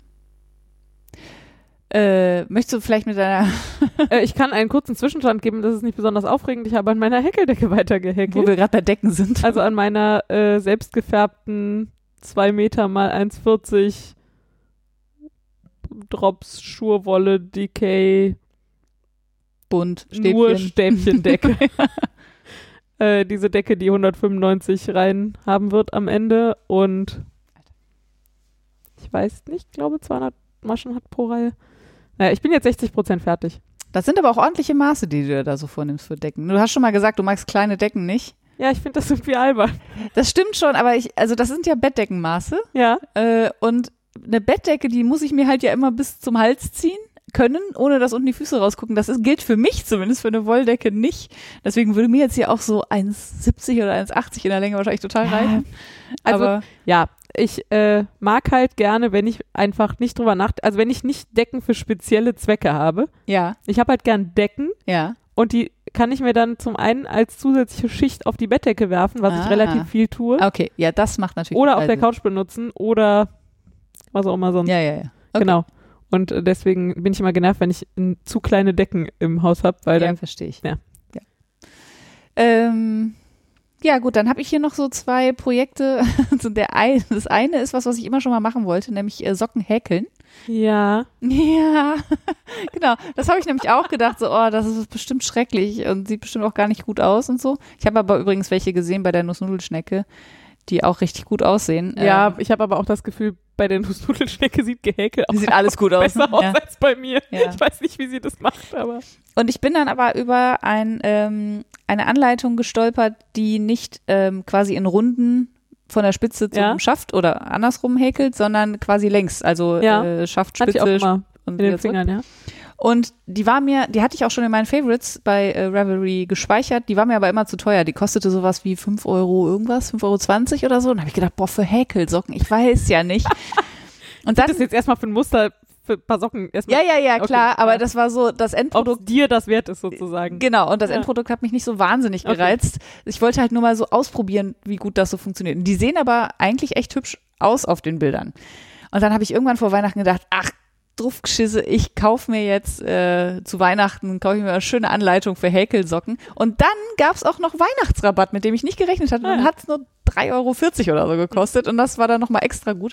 Äh, möchtest du vielleicht mit deiner, Äh, ich kann einen kurzen Zwischenstand geben, das ist nicht besonders aufregend. Ich habe an meiner Häkeldecke weitergehäkelt. wo wir gerade bei Decken sind? Also an meiner äh, selbstgefärbten 2 Meter mal 1,40 Drops Schurwolle Decay bunt, nur Stäbchen. Stäbchendecke. äh, diese Decke, die 195 rein haben wird am Ende und ich weiß nicht, glaube 200 Maschen hat pro Reihe. Naja, ich bin jetzt 60% fertig. Das sind aber auch ordentliche Maße, die du da so vornimmst für Decken. Du hast schon mal gesagt, du magst kleine Decken nicht. Ja, ich finde das irgendwie albern. Das stimmt schon, aber ich, also das sind ja Bettdeckenmaße. Ja, Äh, und eine Bettdecke, die muss ich mir halt ja immer bis zum Hals ziehen können, ohne dass unten die Füße rausgucken. Das ist, gilt für mich zumindest, für eine Wolldecke nicht. Deswegen würde mir jetzt hier auch so 1,70 oder 1,80 in der Länge wahrscheinlich total reichen. also Aber ja, ich äh, mag halt gerne, wenn ich einfach nicht drüber nach, also wenn ich nicht Decken für spezielle Zwecke habe. Ja, Ich habe halt gern Decken ja. und die kann ich mir dann zum einen als zusätzliche Schicht auf die Bettdecke werfen, was Ah. ich relativ viel tue, Okay, ja, das macht natürlich. oder auf der. Couch benutzen oder was auch immer sonst. Ja, ja, ja. Okay. Genau. Und äh, deswegen bin ich immer genervt, wenn ich n, zu kleine Decken im Haus habe, weil ja, dann verstehe ich. Ja. Ja, ähm, ja gut, dann habe ich hier noch so zwei Projekte. So der ein, das eine ist was, was ich immer schon mal machen wollte, nämlich äh, Socken häkeln. ja, Ja, genau. Das habe ich nämlich auch gedacht, so, oh, das ist bestimmt schrecklich und sieht bestimmt auch gar nicht gut aus und so. Ich habe aber übrigens welche gesehen bei der Nussnudelschnecke, die auch richtig gut aussehen. ja, Ähm, ich habe aber auch das Gefühl, bei der Nussnudelschnecke sieht gehäkelt auch sieht alles gut aus. besser ne? aus Ja. als bei mir. Ja. Ich weiß nicht, wie sie das macht, aber Und ich bin dann aber über ein, ähm, eine Anleitung gestolpert, die nicht ähm, quasi in Runden von der Spitze zum Ja. Schaft oder andersrum häkelt, sondern quasi längs, also Ja. äh, Schaft, Spitze mal und in den zurück. Fingern, ja. Und die war mir, die hatte ich auch schon in meinen Favorites bei äh, Revelry gespeichert, die war mir aber immer zu teuer. Die kostete sowas wie 5 Euro irgendwas, 5,20 Euro oder so. Und da habe ich gedacht, boah, für Häkelsocken, ich weiß ja nicht. Und dann, Das ist jetzt erstmal für ein Muster, für ein paar Socken erstmal, ja, ja, ja, Okay, klar, aber ja. das war so das ob Endprodukt. es dir das wert ist sozusagen. Genau, und das Ja. Endprodukt hat mich nicht so wahnsinnig Okay. gereizt. Ich wollte halt nur mal so ausprobieren, wie gut das so funktioniert. Und die sehen aber eigentlich echt hübsch aus auf den Bildern. Und dann habe ich irgendwann vor Weihnachten gedacht, ach, Druffgeschisse, ich kaufe mir jetzt äh, zu Weihnachten, kaufe ich mir eine schöne Anleitung für Häkelsocken. Und dann gab es auch noch Weihnachtsrabatt, mit dem ich nicht gerechnet hatte. Ah, Dann ja. hat es nur 3,40 Euro oder so gekostet. Und das war dann nochmal extra gut.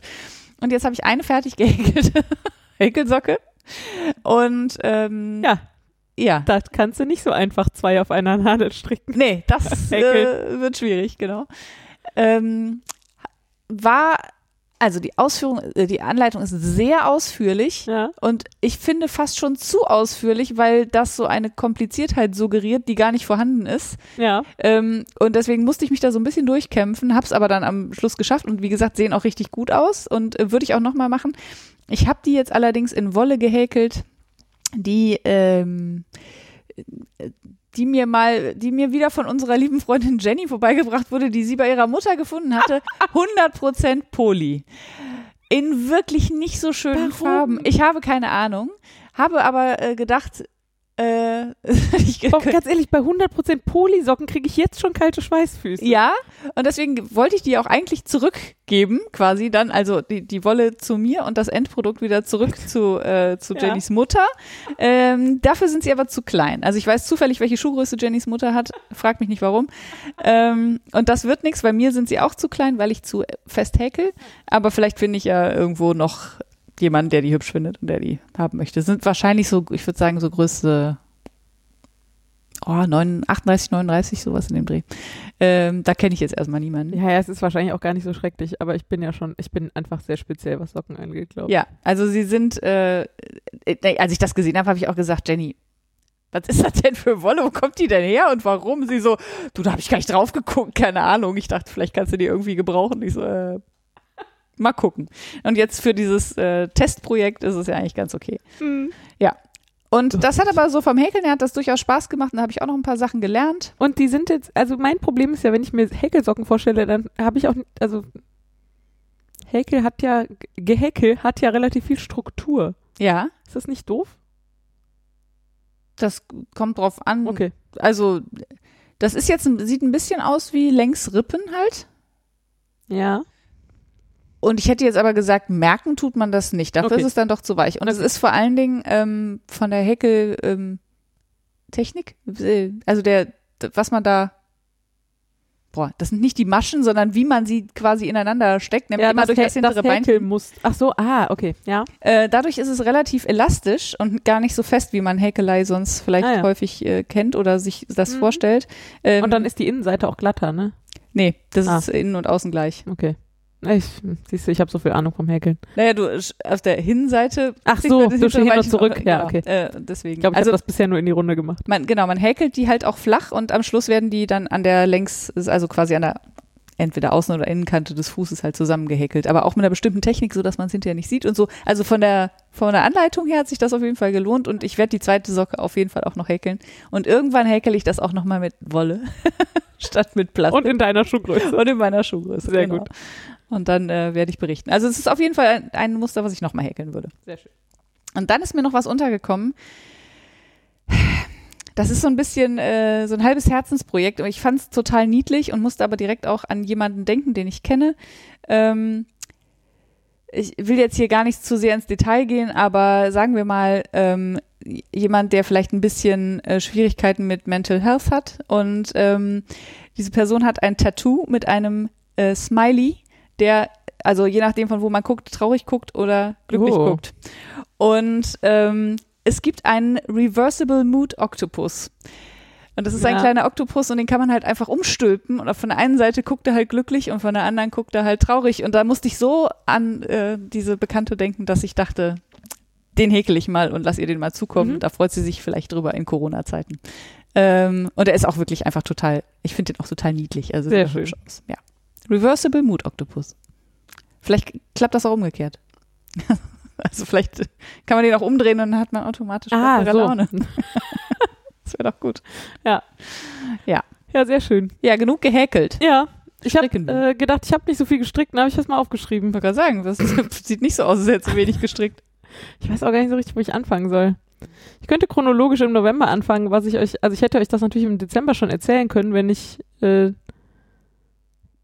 Und jetzt habe ich eine fertig gehäkelte Häkelsocke. Und ähm, Ja, ja. da kannst du nicht so einfach zwei auf einer Nadel stricken. Nee, das äh, wird schwierig, genau. Ähm, war, also die Ausführung, äh, die Anleitung ist sehr ausführlich Ja. und ich finde fast schon zu ausführlich, weil das so eine Kompliziertheit suggeriert, die gar nicht vorhanden ist. Ja. Ähm, und deswegen musste ich mich da so ein bisschen durchkämpfen, hab's aber dann am Schluss geschafft und wie gesagt, sehen auch richtig gut aus und äh, würde ich auch nochmal machen. Ich habe die jetzt allerdings in Wolle gehäkelt, die ähm, die mir mal, die mir wieder von unserer lieben Freundin Jenny vorbeigebracht wurde, die sie bei ihrer Mutter gefunden hatte. 100% Poly. In wirklich nicht so schönen Warum? Farben. Ich habe keine Ahnung, habe aber äh, gedacht, äh, ich, Doch, ganz ehrlich, bei 100% Polysocken kriege ich jetzt schon kalte Schweißfüße. ja, und deswegen wollte ich die auch eigentlich zurückgeben, quasi dann, also die, die Wolle zu mir und das Endprodukt wieder zurück zu, äh, zu Ja. Jennys Mutter. Ähm, dafür sind sie aber zu klein. Also ich weiß zufällig, welche Schuhgröße Jennys Mutter hat, frag mich nicht warum. Ähm, und das wird nichts, bei mir sind sie auch zu klein, weil ich zu fest häkel. Aber vielleicht finde ich ja irgendwo noch jemanden, der die hübsch findet und der die haben möchte. Sind wahrscheinlich so, ich würde sagen, so Größe oh, 9, 38, 39, sowas in dem Dreh. Ähm, da kenne ich jetzt erstmal niemanden. Ja, ja, es ist wahrscheinlich auch gar nicht so schrecklich, aber ich bin ja schon, ich bin einfach sehr speziell, was Socken angeht, glaube ich. Ja, also sie sind, äh, äh, als ich das gesehen habe, habe ich auch gesagt, Jenny, was ist das denn für Wolle? Wo kommt die denn her und warum? Sie so, du, da habe ich gar nicht drauf geguckt, keine Ahnung. Ich dachte, vielleicht kannst du die irgendwie gebrauchen. Ich so, äh, mal gucken. Und jetzt für dieses äh, Testprojekt ist es ja eigentlich ganz okay. Mhm. Und das hat aber so vom Häkeln her hat das durchaus Spaß gemacht und da habe ich auch noch ein paar Sachen gelernt. Und die sind jetzt, also mein Problem ist ja, wenn ich mir Häkelsocken vorstelle, dann habe ich auch, also Häkel hat ja, Gehäkel hat ja relativ viel Struktur. Ja, Ist das nicht doof? das kommt drauf an. Okay. Also das ist jetzt, sieht ein bisschen aus wie Längsrippen halt. Ja. Und ich hätte jetzt aber gesagt, merken tut man das nicht. Dafür Okay. ist es dann doch zu weich. Und es ist vor allen Dingen ähm, von der Häkel ähm, Technik, äh, also der, was man da, boah, das sind nicht die Maschen, sondern wie man sie quasi ineinander steckt, nämlich immer durch das hintere Beinchen. muss. Ach so, ah, okay, ja. Äh, dadurch ist es relativ elastisch und gar nicht so fest, wie man Häkelei sonst vielleicht Ah, ja. häufig äh, kennt oder sich das Mhm. vorstellt. Ähm, Und dann ist die Innenseite auch glatter, ne? nee, das Ah. ist innen und außen gleich. Okay. Ich, siehst du, ich habe so viel Ahnung vom Häkeln. Naja, du auf der Hinseite. Ach so, du hin und zurück. auch- Ja, genau, okay. Äh, deswegen. Ich glaube, ich also habe das bisher nur in die Runde gemacht. man, genau, man häkelt die halt auch flach und am Schluss werden die dann an der längs, also quasi an der entweder Außen- oder Innenkante des Fußes halt zusammengehäkelt, aber auch mit einer bestimmten Technik, so dass man es hinterher nicht sieht und so. Also von der von der Anleitung her hat sich das auf jeden Fall gelohnt und ich werde die zweite Socke auf jeden Fall auch noch häkeln und irgendwann häkel ich das auch noch mal mit Wolle statt mit Plastik Und in deiner Schuhgröße. und in meiner Schuhgröße. Sehr genau. gut. Und dann äh, werde ich berichten. Also es ist auf jeden Fall ein, ein Muster, was ich nochmal häkeln würde. Sehr schön. Und dann ist mir noch was untergekommen. Das ist so ein bisschen äh, so ein halbes Herzensprojekt. Und ich fand es total niedlich und musste aber direkt auch an jemanden denken, den ich kenne. Ähm, ich will jetzt hier gar nicht zu sehr ins Detail gehen, aber sagen wir mal, ähm, jemand, der vielleicht ein bisschen äh, Schwierigkeiten mit Mental Health hat. Und ähm, diese Person hat ein Tattoo mit einem äh, Smiley, der, also je nachdem von wo man guckt, traurig guckt oder glücklich Oh. guckt. Und ähm, es gibt einen Reversible Mood Octopus. Und das ist ein Ja. kleiner Oktopus und den kann man halt einfach umstülpen. Und von der einen Seite guckt er halt glücklich und von der anderen guckt er halt traurig. Und da musste ich so an äh, diese Bekannte denken, dass ich dachte, den häkel ich mal und lass ihr den mal zukommen. Mhm. Da freut sie sich vielleicht drüber in Corona-Zeiten. Ähm, und er ist auch wirklich einfach total, ich finde den auch total niedlich. Also Sehr schön. Aus. Ja. Reversible Mood Octopus. Vielleicht klappt das auch umgekehrt. also vielleicht kann man den auch umdrehen und dann hat man automatisch Ah, bessere so. Laune. Das wäre doch gut. Ja, sehr schön. Ja, genug gehäkelt. Ja, ich habe äh, gedacht, ich habe nicht so viel gestrickt, dann habe ich das mal aufgeschrieben. Ich wollte gerade sagen, das sieht nicht so aus, als hätte sie wenig gestrickt. Ich weiß auch gar nicht so richtig, wo ich anfangen soll. Ich könnte chronologisch im November anfangen, was ich euch, also ich hätte euch das natürlich im Dezember schon erzählen können, wenn ich äh,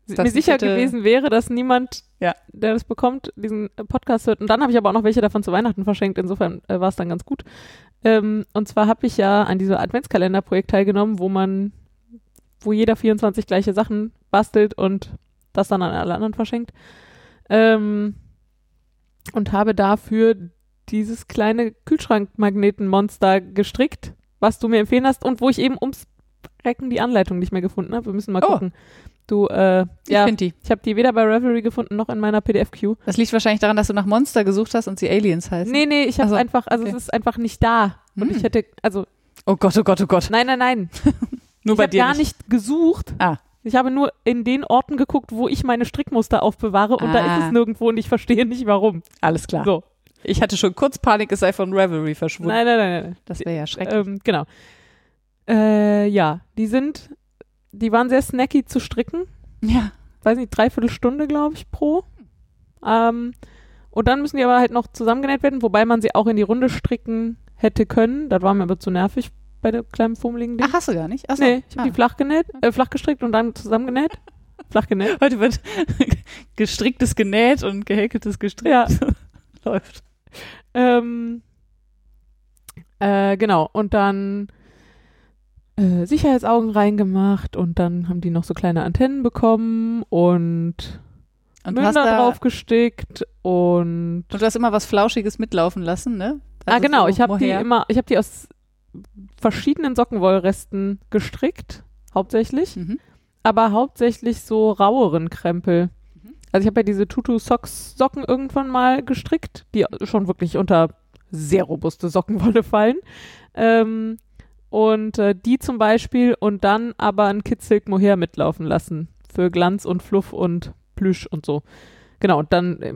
mir sicher hätte- gewesen wäre, dass niemand, Ja. der das bekommt, diesen Podcast hört. Und dann habe ich aber auch noch welche davon zu Weihnachten verschenkt. Insofern äh, war es dann ganz gut. Ähm, und zwar habe ich ja an diesem Adventskalender-Projekt teilgenommen, wo man, wo jeder 24 gleiche Sachen bastelt und das dann an alle anderen verschenkt. Ähm, und habe dafür dieses kleine Kühlschrankmagnetenmonster gestrickt, was du mir empfehlen hast und wo ich eben ums Recken die Anleitung nicht mehr gefunden habe. Wir müssen mal Oh. gucken. Du, äh, Ich ja, finde die. ich habe die weder bei Revelry gefunden noch in meiner PDF-Queue. Das liegt wahrscheinlich daran, dass du nach Monster gesucht hast und sie Aliens heißen. Nee, nee, ich habe Also, einfach, also okay. es ist einfach nicht da. Und Hm. ich hätte, also, Oh Gott, oh Gott, oh Gott. nein, nein, nein. Nur ich bei habe dir gar nicht. gesucht. Ah. Ich habe nur in den Orten geguckt, wo ich meine Strickmuster aufbewahre und da Ah. ist es nirgendwo und ich verstehe nicht warum. Alles klar. So. Ich hatte schon kurz Panik, es sei von Revelry verschwunden. Nein, nein, nein, nein. Das wäre ja schrecklich. Ähm, genau. Äh, ja, die sind, die waren sehr snacky zu stricken. ja. Weiß nicht, dreiviertel Stunde, glaube ich, pro. Ähm, und dann müssen die aber halt noch zusammengenäht werden, wobei man sie auch in die Runde stricken hätte können. Das war mir aber zu nervig bei der kleinen fummeligen Ding. Ach, hast du gar nicht? Achso. nee, ich habe Ah. die flach genäht, äh, flach gestrickt und dann zusammengenäht. flach genäht. Heute wird gestricktes genäht und gehäkeltes gestrickt. Ja. Läuft. Ähm, äh, genau, und dann äh, Sicherheitsaugen reingemacht und dann haben die noch so kleine Antennen bekommen und, Und Münder da, drauf gestickt und und du hast immer was Flauschiges mitlaufen lassen, ne? ah Also genau, so ich habe die immer, ich habe die aus verschiedenen Sockenwollresten gestrickt, hauptsächlich, Mhm. aber hauptsächlich so raueren Krempel. Mhm. Also ich habe ja diese Tutu Socks Socken irgendwann mal gestrickt, die schon wirklich unter sehr robuste Sockenwolle fallen. Ähm, und äh, die zum Beispiel und dann aber ein Kid Silk Mohair mitlaufen lassen für Glanz und Fluff und Plüsch und so. Genau, und dann äh,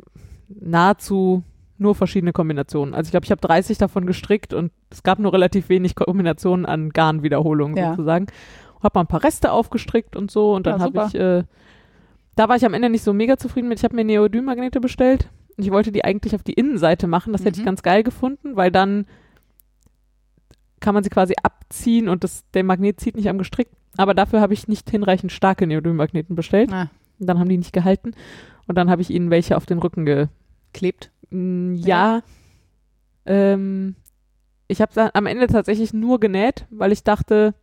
nahezu nur verschiedene Kombinationen. Also ich glaube, ich habe 30 davon gestrickt und es gab nur relativ wenig Kombinationen an Garnwiederholungen Ja. sozusagen. Hab mal ein paar Reste aufgestrickt und so und dann Ja, habe ich, äh, da war ich am Ende nicht so mega zufrieden mit. Ich habe mir Neodym-Magnete bestellt und ich wollte die eigentlich auf die Innenseite machen. Das hätte ich Mhm. ganz geil gefunden, weil dann kann man sie quasi abziehen und das, der Magnet zieht nicht am Gestrick. Aber dafür habe ich nicht hinreichend starke Neodym-Magneten bestellt. Ah, Und dann haben die nicht gehalten. Und dann habe ich ihnen welche auf den Rücken ge klebt. Mm, Ja. Ähm, ich habe am Ende tatsächlich nur genäht, weil ich dachte,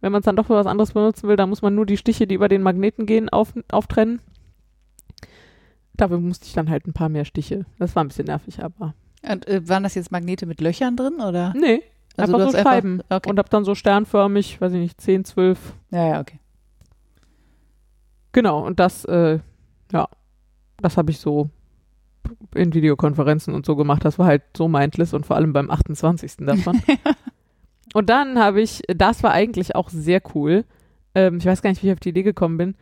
wenn man es dann doch für was anderes benutzen will, dann muss man nur die Stiche, die über den Magneten gehen, auf, auftrennen. Dafür musste ich dann halt ein paar mehr Stiche. Das war ein bisschen nervig, aber. Und äh, waren das jetzt Magnete mit Löchern drin oder? Nee, Also einfach so hast Scheiben. Okay. Und hab dann so sternförmig, weiß ich nicht, 10, 12. ja, ja, okay. Genau, und das, äh, ja, das habe ich so in Videokonferenzen und so gemacht. Das war halt so mindless und vor allem beim 28. davon. und dann habe ich, das war eigentlich auch sehr cool. Ähm, ich weiß gar nicht, wie ich auf die Idee gekommen bin.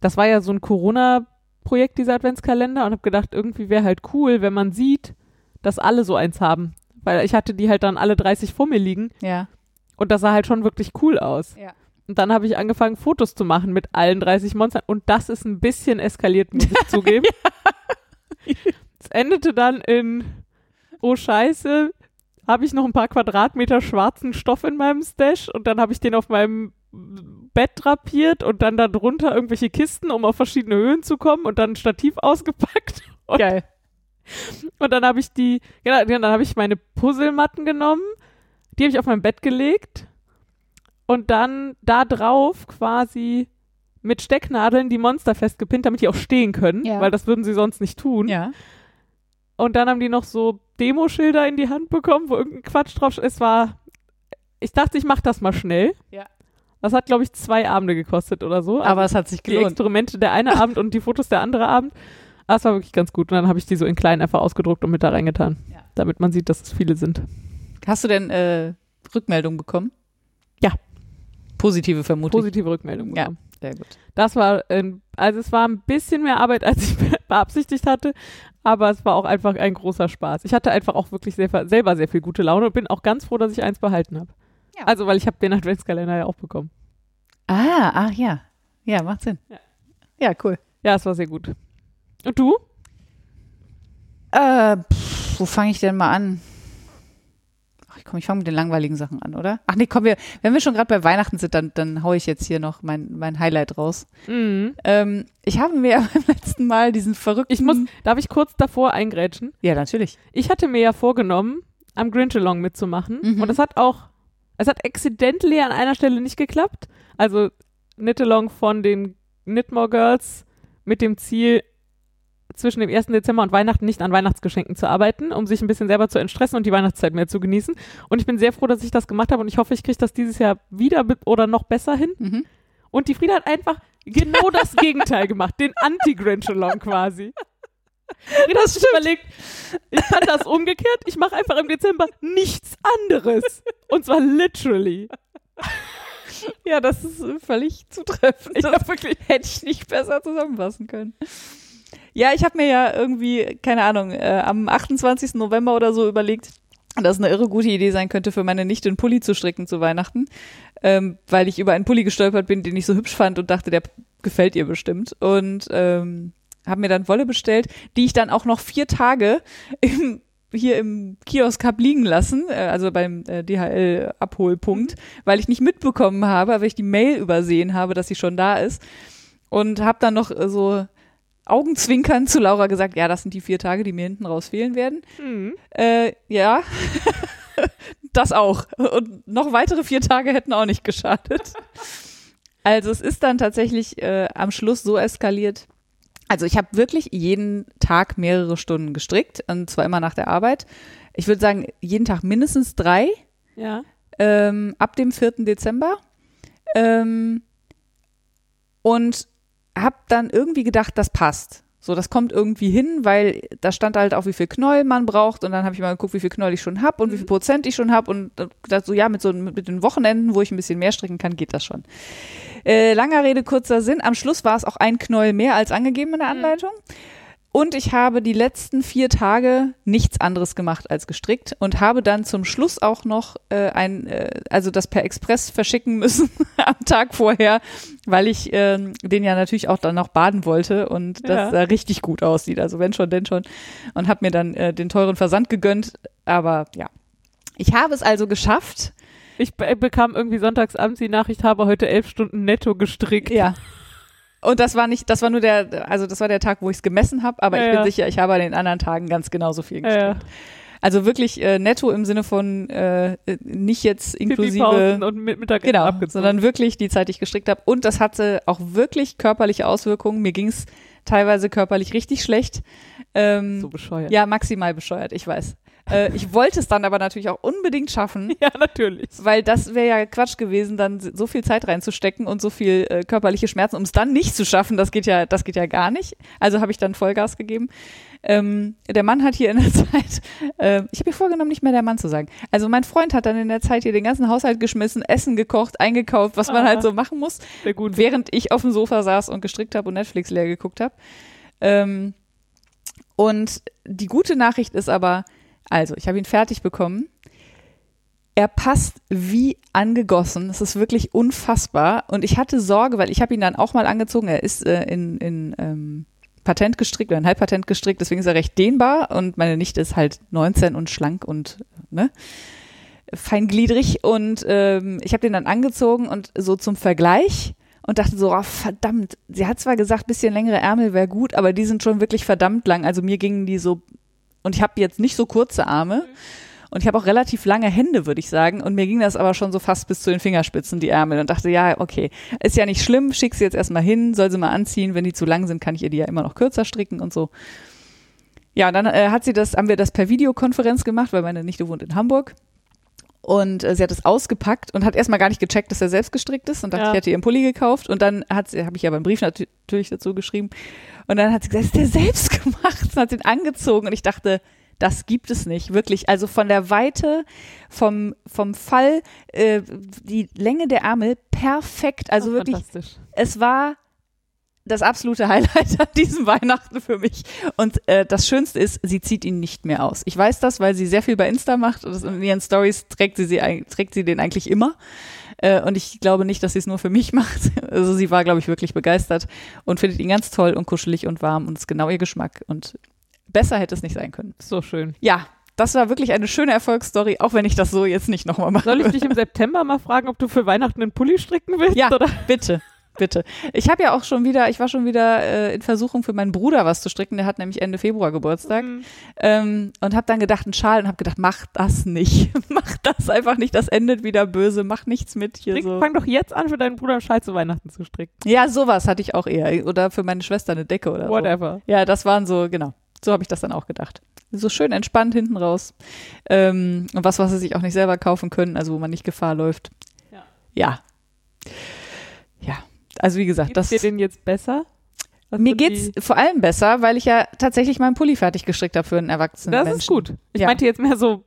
Das war ja so ein Corona-Projekt, dieser Adventskalender, und habe gedacht, irgendwie wäre halt cool, wenn man sieht, dass alle so eins haben. Weil ich hatte die halt dann alle 30 vor mir liegen Ja. und das sah halt schon wirklich cool aus. Ja. Und dann habe ich angefangen, Fotos zu machen mit allen 30 Monstern. Und das ist ein bisschen eskaliert, muss ich zugeben. Es endete dann in, oh Scheiße, habe ich noch ein paar Quadratmeter schwarzen Stoff in meinem Stash und dann habe ich den auf meinem Bett drapiert und dann darunter irgendwelche Kisten, um auf verschiedene Höhen zu kommen und dann ein Stativ ausgepackt. Geil. Und dann habe ich die, genau, dann habe ich meine Puzzlematten genommen, die habe ich auf mein Bett gelegt und dann da drauf quasi mit Stecknadeln die Monster festgepinnt, damit die auch stehen können, Ja. weil das würden sie sonst nicht tun. Ja. Und dann haben die noch so Demoschilder in die Hand bekommen, wo irgendein Quatsch drauf ist. Es war, ich dachte, ich mache das mal schnell. Ja. Das hat, glaube ich, zwei Abende gekostet oder so. Aber es hat sich die gelohnt. Experimente der eine Abend und die Fotos der andere Abend. Aber es war wirklich ganz gut. Und dann habe ich die so in klein einfach ausgedruckt und mit da reingetan. Ja. Damit man sieht, dass es viele sind. Hast du denn äh, Rückmeldung bekommen? Ja. Positive vermutlich. Positive Rückmeldungen Ja. bekommen. Sehr gut. Das war, ähm, also es war ein bisschen mehr Arbeit, als ich beabsichtigt hatte, aber es war auch einfach ein großer Spaß. Ich hatte einfach auch wirklich sehr, selber sehr viel gute Laune und bin auch ganz froh, dass ich eins behalten habe. Ja. Also, weil ich habe den Adventskalender ja auch bekommen. Ah, ach ja. Ja, macht Sinn. Ja. Ja, cool. Ja, es war sehr gut. Und du? Äh, pff, wo fange ich denn mal an? Ach, komm, ich fange mit den langweiligen Sachen an, oder? Ach nee, komm, wir, wenn wir schon gerade bei Weihnachten sind, dann, dann hau ich jetzt hier noch mein, mein Highlight raus. Mhm. Ähm, ich habe mir ja beim letzten Mal diesen verrückten... Ich muss, darf ich kurz davor eingrätschen? Ja, natürlich. Ich hatte mir ja vorgenommen, am Grinch Along mitzumachen. Mhm. Und es hat auch, es hat accidentally an einer Stelle nicht geklappt. Also Knit Along von den Knitmore Girls mit dem Ziel, zwischen dem 1. Dezember und Weihnachten nicht an Weihnachtsgeschenken zu arbeiten, um sich ein bisschen selber zu entstressen und die Weihnachtszeit mehr zu genießen. Und ich bin sehr froh, dass ich das gemacht habe und ich hoffe, ich kriege das dieses Jahr wieder oder noch besser hin. Mhm. Und die Frieda hat einfach genau das Gegenteil gemacht, den Anti-Grinch Along quasi. Frieda hat sich überlegt, ich kann das umgekehrt, ich mache einfach im Dezember nichts anderes. Und zwar literally. Ja, das ist völlig zutreffend. Ich Das hab wirklich, hätte ich nicht besser zusammenfassen können. Ja, ich habe mir ja irgendwie, keine Ahnung, äh, am 28. November oder so überlegt, dass es eine irre gute Idee sein könnte, für meine Nichte einen Pulli zu stricken zu Weihnachten, ähm, weil ich über einen Pulli gestolpert bin, den ich so hübsch fand und dachte, der gefällt ihr bestimmt. Und ähm, habe mir dann Wolle bestellt, die ich dann auch noch vier Tage im hier im Kiosk hab liegen lassen, äh, also beim äh, DHL-Abholpunkt, weil ich nicht mitbekommen habe, weil ich die Mail übersehen habe, dass sie schon da ist. Und habe dann noch äh, so Augenzwinkern zu Laura gesagt, ja, das sind die vier Tage, die mir hinten raus fehlen werden. hm, Äh, ja, das auch. Und noch weitere vier Tage hätten auch nicht geschadet. Also es ist dann tatsächlich äh, am Schluss so eskaliert. Also ich habe wirklich jeden Tag mehrere Stunden gestrickt, und zwar immer nach der Arbeit. Ich würde sagen, jeden Tag mindestens drei ja. ähm, ab dem 4. Dezember. Ähm, und habe dann irgendwie gedacht, das passt. So, das kommt irgendwie hin, weil da stand halt auch, wie viel Knäuel man braucht. Und dann habe ich mal geguckt, wie viel Knäuel ich schon habe und wie viel Prozent ich schon habe. Und gedacht, so ja, mit so mit den Wochenenden, wo ich ein bisschen mehr stricken kann, geht das schon. Äh, langer Rede, kurzer Sinn. Am Schluss war es auch ein Knäuel mehr als angegeben in der Anleitung. Und ich habe die letzten vier Tage nichts anderes gemacht als gestrickt und habe dann zum Schluss auch noch äh, ein, äh, also das per Express verschicken müssen am Tag vorher, weil ich ähm, den ja natürlich auch dann noch baden wollte und das Ja. da richtig gut aussieht. Also wenn schon, denn schon. Und habe mir dann äh, den teuren Versand gegönnt. Aber ja, ich habe es also geschafft. Ich be bekam irgendwie sonntagsabends die Nachricht, habe heute elf Stunden netto gestrickt. Ja. Und das war nicht, das war nur der, also das war der Tag, wo ich es gemessen habe, aber Ja, ich bin ja. sicher, ich habe an den anderen Tagen ganz genauso viel Ja, ja. gestrickt. Also wirklich äh, netto im Sinne von äh, nicht jetzt inklusive und mit Mittagessen genau, abgezogen. sondern wirklich die Zeit, die ich gestrickt habe. Und das hatte auch wirklich körperliche Auswirkungen. Mir ging es teilweise körperlich richtig schlecht. Ähm, so bescheuert. ja, maximal bescheuert, ich weiß. Äh, ich wollte es dann aber natürlich auch unbedingt schaffen. ja natürlich. Weil das wäre ja Quatsch gewesen, dann so viel Zeit reinzustecken und so viel äh, körperliche Schmerzen, um es dann nicht zu schaffen, das geht ja, das geht ja gar nicht. Also habe ich dann Vollgas gegeben. Ähm, der Mann hat hier in der Zeit, äh, ich habe mir vorgenommen, nicht mehr der Mann zu sagen. Also mein Freund hat dann in der Zeit hier den ganzen Haushalt geschmissen, Essen gekocht, eingekauft, was man Ah. halt so machen muss, während ich auf dem Sofa saß und gestrickt habe und Netflix leer geguckt habe. Ähm, und die gute Nachricht ist aber, also ich habe ihn fertig bekommen. Er passt wie angegossen. Es ist wirklich unfassbar. Und ich hatte Sorge, weil ich habe ihn dann auch mal angezogen. Er ist äh, in, in ähm, Patent gestrickt oder ein Halbpatent gestrickt, deswegen ist er recht dehnbar. Und meine Nichte ist halt 19 und schlank und ne, feingliedrig. Und ähm, ich habe den dann angezogen und so zum Vergleich und dachte so, oh, verdammt, sie hat zwar gesagt, bisschen längere Ärmel wäre gut, aber die sind schon wirklich verdammt lang. Also mir gingen die so, und ich habe jetzt nicht so kurze Arme. Und ich habe auch relativ lange Hände, würde ich sagen. Und mir ging das aber schon so fast bis zu den Fingerspitzen, die Ärmel. Und dachte, ja, okay, ist ja nicht schlimm, schick sie jetzt erstmal hin, soll sie mal anziehen. Wenn die zu lang sind, kann ich ihr die ja immer noch kürzer stricken und so. Ja, und dann äh, hat sie das, haben wir das per Videokonferenz gemacht, weil meine Nichte wohnt in Hamburg. Und äh, sie hat es ausgepackt und hat erstmal gar nicht gecheckt, dass er selbst gestrickt ist und dachte, Ja. ich hätte ihren Pulli gekauft. Und dann hat sie, habe ich aber einen Brief natü- natürlich dazu geschrieben. Und dann hat sie gesagt, ist der selbst gemacht und hat ihn angezogen. Und ich dachte, das gibt es nicht, wirklich. Also von der Weite, vom, vom Fall, äh, die Länge der Ärmel, perfekt. Also Oh, wirklich, Fantastisch. es war das absolute Highlight an diesem Weihnachten für mich. Und äh, das Schönste ist, sie zieht ihn nicht mehr aus. Ich weiß das, weil sie sehr viel bei Insta macht und in ihren Stories trägt sie, sie trägt sie den eigentlich immer. Äh, und ich glaube nicht, dass sie es nur für mich macht. Also sie war, glaube ich, wirklich begeistert und findet ihn ganz toll und kuschelig und warm und ist genau ihr Geschmack. Und besser hätte es nicht sein können. So schön. Ja, das war wirklich eine schöne Erfolgsstory, auch wenn ich das so jetzt nicht nochmal mache. Soll ich dich im September mal fragen, ob du für Weihnachten einen Pulli stricken willst? Ja, Oder? bitte, bitte. Ich habe ja auch schon wieder, ich war schon wieder äh, in Versuchung für meinen Bruder was zu stricken. Der hat nämlich Ende Februar Geburtstag Mhm. ähm, und habe dann gedacht, ein Schal und habe gedacht, mach das nicht, mach das einfach nicht. Das endet wieder böse. Mach nichts mit hier Strick, so. Fang doch jetzt an, für deinen Bruder einen Schal zu Weihnachten zu stricken. Ja, sowas hatte ich auch eher oder für meine Schwester eine Decke oder so. Whatever. Ja, das waren so genau. So habe ich das dann auch gedacht. So schön entspannt hinten raus. Ähm, und was, was sie sich auch nicht selber kaufen können, also wo man nicht Gefahr läuft. Ja. Ja. Also wie gesagt, Geht's das dir denn jetzt besser? Hast Mir geht's die- vor allem besser, weil ich ja tatsächlich meinen Pulli fertig gestrickt habe für einen erwachsenen Das Menschen. ist gut. Ich Ja. meinte jetzt mehr so,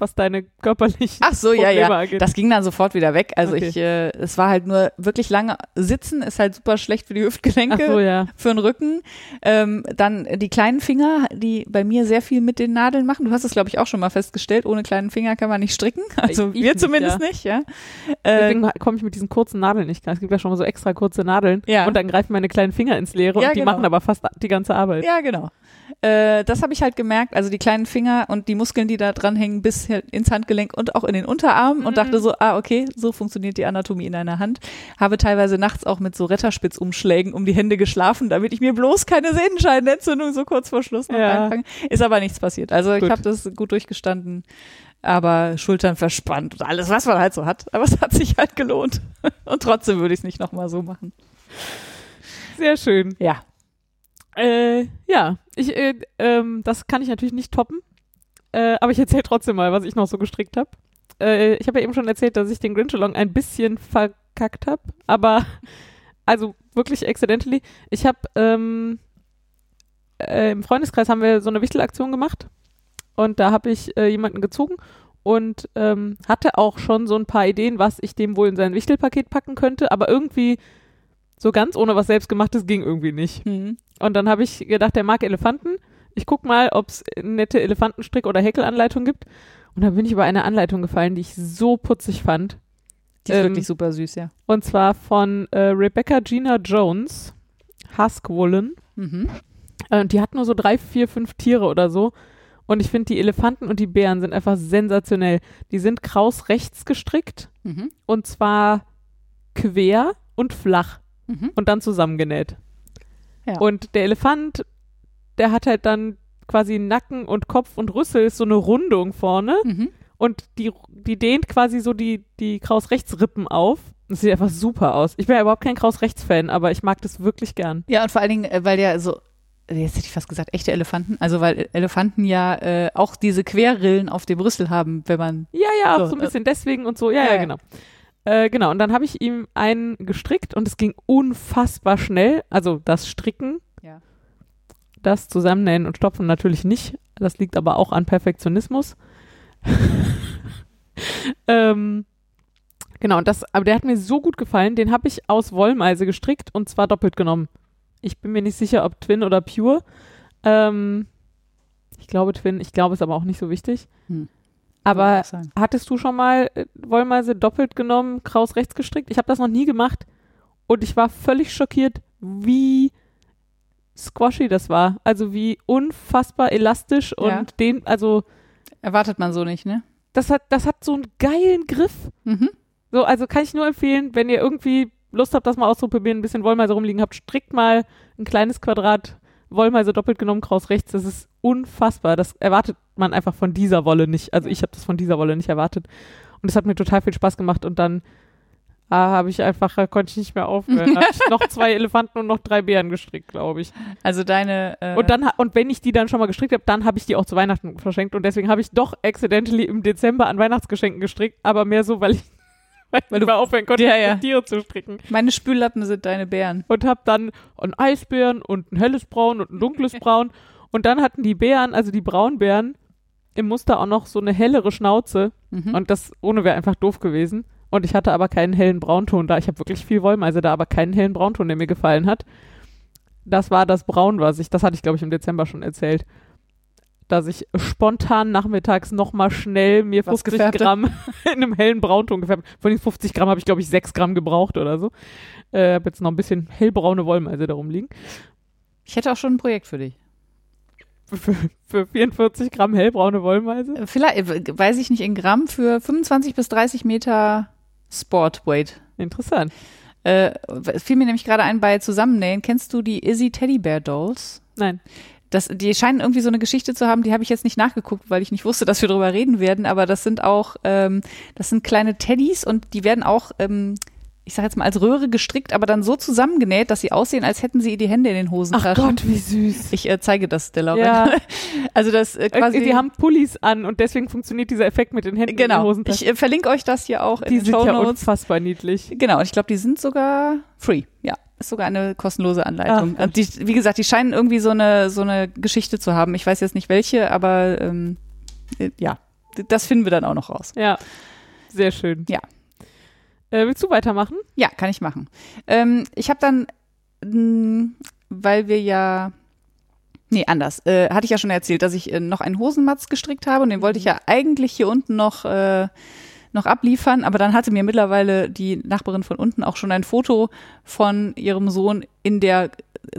was deine körperlichen Ach so, ja, Probleme ja. angeht. Das ging dann sofort wieder weg. Also Okay. ich, äh, es war halt nur wirklich lange sitzen, ist halt super schlecht für die Hüftgelenke, so, ja. für den Rücken. Ähm, dann die kleinen Finger, die bei mir sehr viel mit den Nadeln machen. Du hast es, glaube ich, auch schon mal festgestellt. Ohne kleinen Finger kann man nicht stricken. Also Ich wir nicht, zumindest ja. nicht, ja. Äh, Deswegen komme ich mit diesen kurzen Nadeln nicht klar. Es gibt ja schon mal so extra kurze Nadeln. Ja. Und dann greifen meine kleinen Finger ins Leere Ja, und die genau. machen aber fast die ganze Arbeit. Ja, genau. Äh, das habe ich halt gemerkt, also die kleinen Finger und die Muskeln, die da dranhängen, bis hier ins Handgelenk und auch in den Unterarm und Mhm. dachte so, ah, okay, so funktioniert die Anatomie in einer Hand. Habe teilweise nachts auch mit so Retterspitzumschlägen um die Hände geschlafen, damit ich mir bloß keine Sehnenscheidenentzündung so kurz vor Schluss noch Ja. einfange. Ist aber nichts passiert. Also ich Gut. habe das gut durchgestanden, aber Schultern verspannt und alles, was man halt so hat. Aber es hat sich halt gelohnt. Und trotzdem würde ich es nicht nochmal so machen. Sehr schön. Ja. Äh, ja, ich, äh, ähm, das kann ich natürlich nicht toppen. Äh, aber ich erzähle trotzdem mal, was ich noch so gestrickt habe. Äh, ich habe ja eben schon erzählt, dass ich den Grinch Along ein bisschen verkackt habe. Aber, also wirklich accidentally. Ich habe, ähm, äh, im Freundeskreis haben wir so eine Wichtelaktion gemacht. Und da habe ich äh, jemanden gezogen und ähm, hatte auch schon so ein paar Ideen, was ich dem wohl in sein Wichtelpaket packen könnte. Aber irgendwie so ganz ohne was selbstgemachtes ging irgendwie nicht. Hm. Und dann habe ich gedacht, der mag Elefanten. Ich guck mal, ob es nette Elefantenstrick- oder Häkelanleitung gibt. Und dann bin ich über eine Anleitung gefallen, die ich so putzig fand. Die ist Ähm, wirklich super süß, ja. Und zwar von äh, Rebecca Gina Jones, Husk Woolen. Mhm. Äh, die hat nur so drei, vier, fünf Tiere oder so. Und ich finde, die Elefanten und die Bären sind einfach sensationell. Die sind kraus rechts gestrickt. Mhm. Und zwar quer und flach. Mhm. und dann zusammengenäht. Ja. Und der Elefant, der hat halt dann quasi Nacken und Kopf und Rüssel ist so eine Rundung vorne Mhm. und die, die dehnt quasi so die, die Kraus-Rechts-Rippen auf. Das sieht einfach super aus. Ich bin ja überhaupt kein Kraus-Rechts-Fan, aber ich mag das wirklich gern. Ja, und vor allen Dingen, äh, weil ja so, jetzt hätte ich fast gesagt, echte Elefanten, also weil Elefanten ja äh, auch diese Querrillen auf dem Rüssel haben, wenn man. Ja, ja, auch So, so, ein äh, bisschen deswegen und so. Ja, ja, ja, genau. Äh, genau, und dann habe ich ihm einen gestrickt und es ging unfassbar schnell. Also das Stricken. Das Zusammennähen und Stopfen natürlich nicht. Das liegt aber auch an Perfektionismus. ähm, genau, und das, aber der hat mir so gut gefallen, den habe ich aus Wollmeise gestrickt und zwar doppelt genommen. Ich bin mir nicht sicher, ob Twin oder Pure. Ähm, ich glaube Twin, ich glaube es aber auch nicht so wichtig. Hm. Aber hattest du schon mal äh, Wollmeise doppelt genommen, kraus rechts gestrickt? Ich habe das noch nie gemacht und ich war völlig schockiert, wie squashy das war. Also wie unfassbar elastisch und Ja. den, also Erwartet man so nicht, ne? das hat, das hat so einen geilen Griff. Mhm. So, also kann ich nur empfehlen, wenn ihr irgendwie Lust habt, das mal auszuprobieren, ein bisschen Wollmeise rumliegen habt, strickt mal ein kleines Quadrat Wollmeise doppelt genommen, kraus rechts. Das ist unfassbar. Das erwartet man einfach von dieser Wolle nicht. Also ich habe das von dieser Wolle nicht erwartet. Und es hat mir total viel Spaß gemacht. Und dann ah, habe ich einfach, äh, konnte ich nicht mehr aufhören. Da hab ich noch zwei Elefanten und noch drei Bären gestrickt, glaube ich. Also deine. Äh, Und dann und wenn ich die dann schon mal gestrickt habe, dann habe ich die auch zu Weihnachten verschenkt und deswegen habe ich doch accidentally im Dezember an Weihnachtsgeschenken gestrickt, aber mehr so, weil ich weil, Weil du mal aufhören konnte, Ja, ja. Tiere zu stricken meine Spüllappen sind deine Bären. und habe dann einen Eisbären und ein helles Braun und ein dunkles Braun und dann hatten die Bären, also die Braunbären im Muster auch noch so eine hellere Schnauze Mhm. und das ohne wäre einfach doof gewesen. Und ich hatte aber keinen hellen Braunton da. Ich habe wirklich viel Wollmeise da, aber keinen hellen Braunton, der mir gefallen hat. Das war das Braun, was ich, das hatte ich glaube ich im Dezember schon erzählt, dass ich spontan nachmittags nochmal schnell mir Was 50 gefärbte? Gramm in einem hellen Braunton gefärbt. Von den 50 Gramm habe ich glaube ich 6 Gramm gebraucht oder so. Äh, habe jetzt noch ein bisschen hellbraune Wollmeise da rumliegen. Ich hätte auch schon ein Projekt für dich. Für, für 44 Gramm hellbraune Wollmeise. Äh, Vielleicht, äh, weiß ich nicht, in Gramm für 25 bis 30 Meter Sportweight. Interessant. Äh, es fiel mir nämlich gerade ein bei Zusammennähen. Kennst du die Izzy Teddy Bear Dolls? Nein. Das, die scheinen irgendwie so eine Geschichte zu haben, die habe ich jetzt nicht nachgeguckt, weil ich nicht wusste, dass wir drüber reden werden, aber das sind auch, ähm, das sind kleine Teddys und die werden auch, ähm, ich sage jetzt mal, als Röhre gestrickt, aber dann so zusammengenäht, dass sie aussehen, als hätten sie die Hände in den Ach Hosentaschen. Gott, wie süß. Ich äh, zeige das der Laura. Ja. Also das äh, quasi. Die haben Pullis an und deswegen funktioniert dieser Effekt mit den Händen in den genau. Hosentaschen. Ich äh, verlinke euch das hier auch in Die den sind Show ja Notes. unfassbar niedlich. Genau, und ich glaube, die sind sogar free. Ja, ist sogar eine kostenlose Anleitung. Ach, und die, wie gesagt, die scheinen irgendwie so eine so eine Geschichte zu haben. Ich weiß jetzt nicht welche, aber ähm, äh, ja, das finden wir dann auch noch raus. Ja, sehr schön. Ja. Äh, willst du weitermachen? Ja, kann ich machen. Ähm, ich habe dann, mh, weil wir ja Nee, anders. Äh, hatte ich ja schon erzählt, dass ich äh, noch einen Hosenmatz gestrickt habe und den wollte ich ja eigentlich hier unten noch, äh, noch abliefern, aber dann hatte mir mittlerweile die Nachbarin von unten auch schon ein Foto von ihrem Sohn in der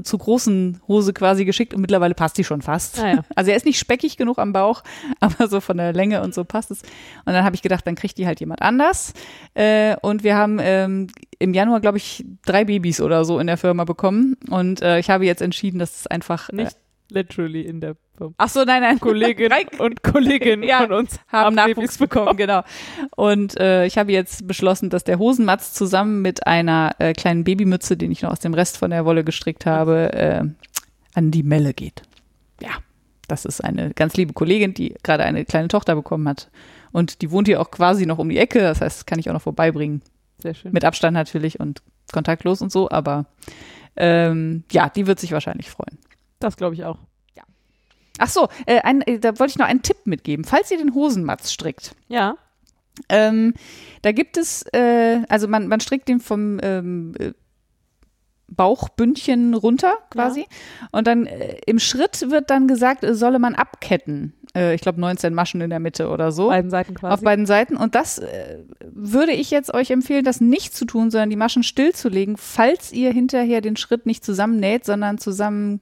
zu großen Hose quasi geschickt und mittlerweile passt die schon fast. Ah, ja. Also er ist nicht speckig genug am Bauch, aber so von der Länge und so passt es. Und dann habe ich gedacht, dann kriegt die halt jemand anders. Äh, und wir haben ähm, im Januar, glaube ich, drei Babys oder so in der Firma bekommen. Und äh, ich habe jetzt entschieden, dass es einfach äh, Nicht literally in der Firma. Ach so, nein, nein. Kollegin und Kollegin Ja, von uns haben Babys Nachwuchs bekommen, genau. Und äh, ich habe jetzt beschlossen, dass der Hosenmatz zusammen mit einer äh, kleinen Babymütze, den ich noch aus dem Rest von der Wolle gestrickt habe, äh, an die Melle geht. Ja, das ist eine ganz liebe Kollegin, die gerade eine kleine Tochter bekommen hat. Und die wohnt hier auch quasi noch um die Ecke, das heißt, kann ich auch noch vorbeibringen. Sehr schön. Mit Abstand natürlich und kontaktlos und so, aber ähm, ja, die wird sich wahrscheinlich freuen. Das glaube ich auch. Ach so, äh, ein, äh, da wollte ich noch einen Tipp mitgeben. Falls ihr den Hosenmatz strickt, Ja. ähm, da gibt es, äh, also man, man strickt den vom ähm, äh, Bauchbündchen runter quasi und dann äh, im Schritt wird dann gesagt, äh, solle man abketten. Äh, ich glaube 19 Maschen in der Mitte oder so. Beiden Seiten quasi. Auf beiden Seiten. Und das äh, würde ich jetzt euch empfehlen, das nicht zu tun, sondern die Maschen stillzulegen, falls ihr hinterher den Schritt nicht zusammennäht, sondern zusammen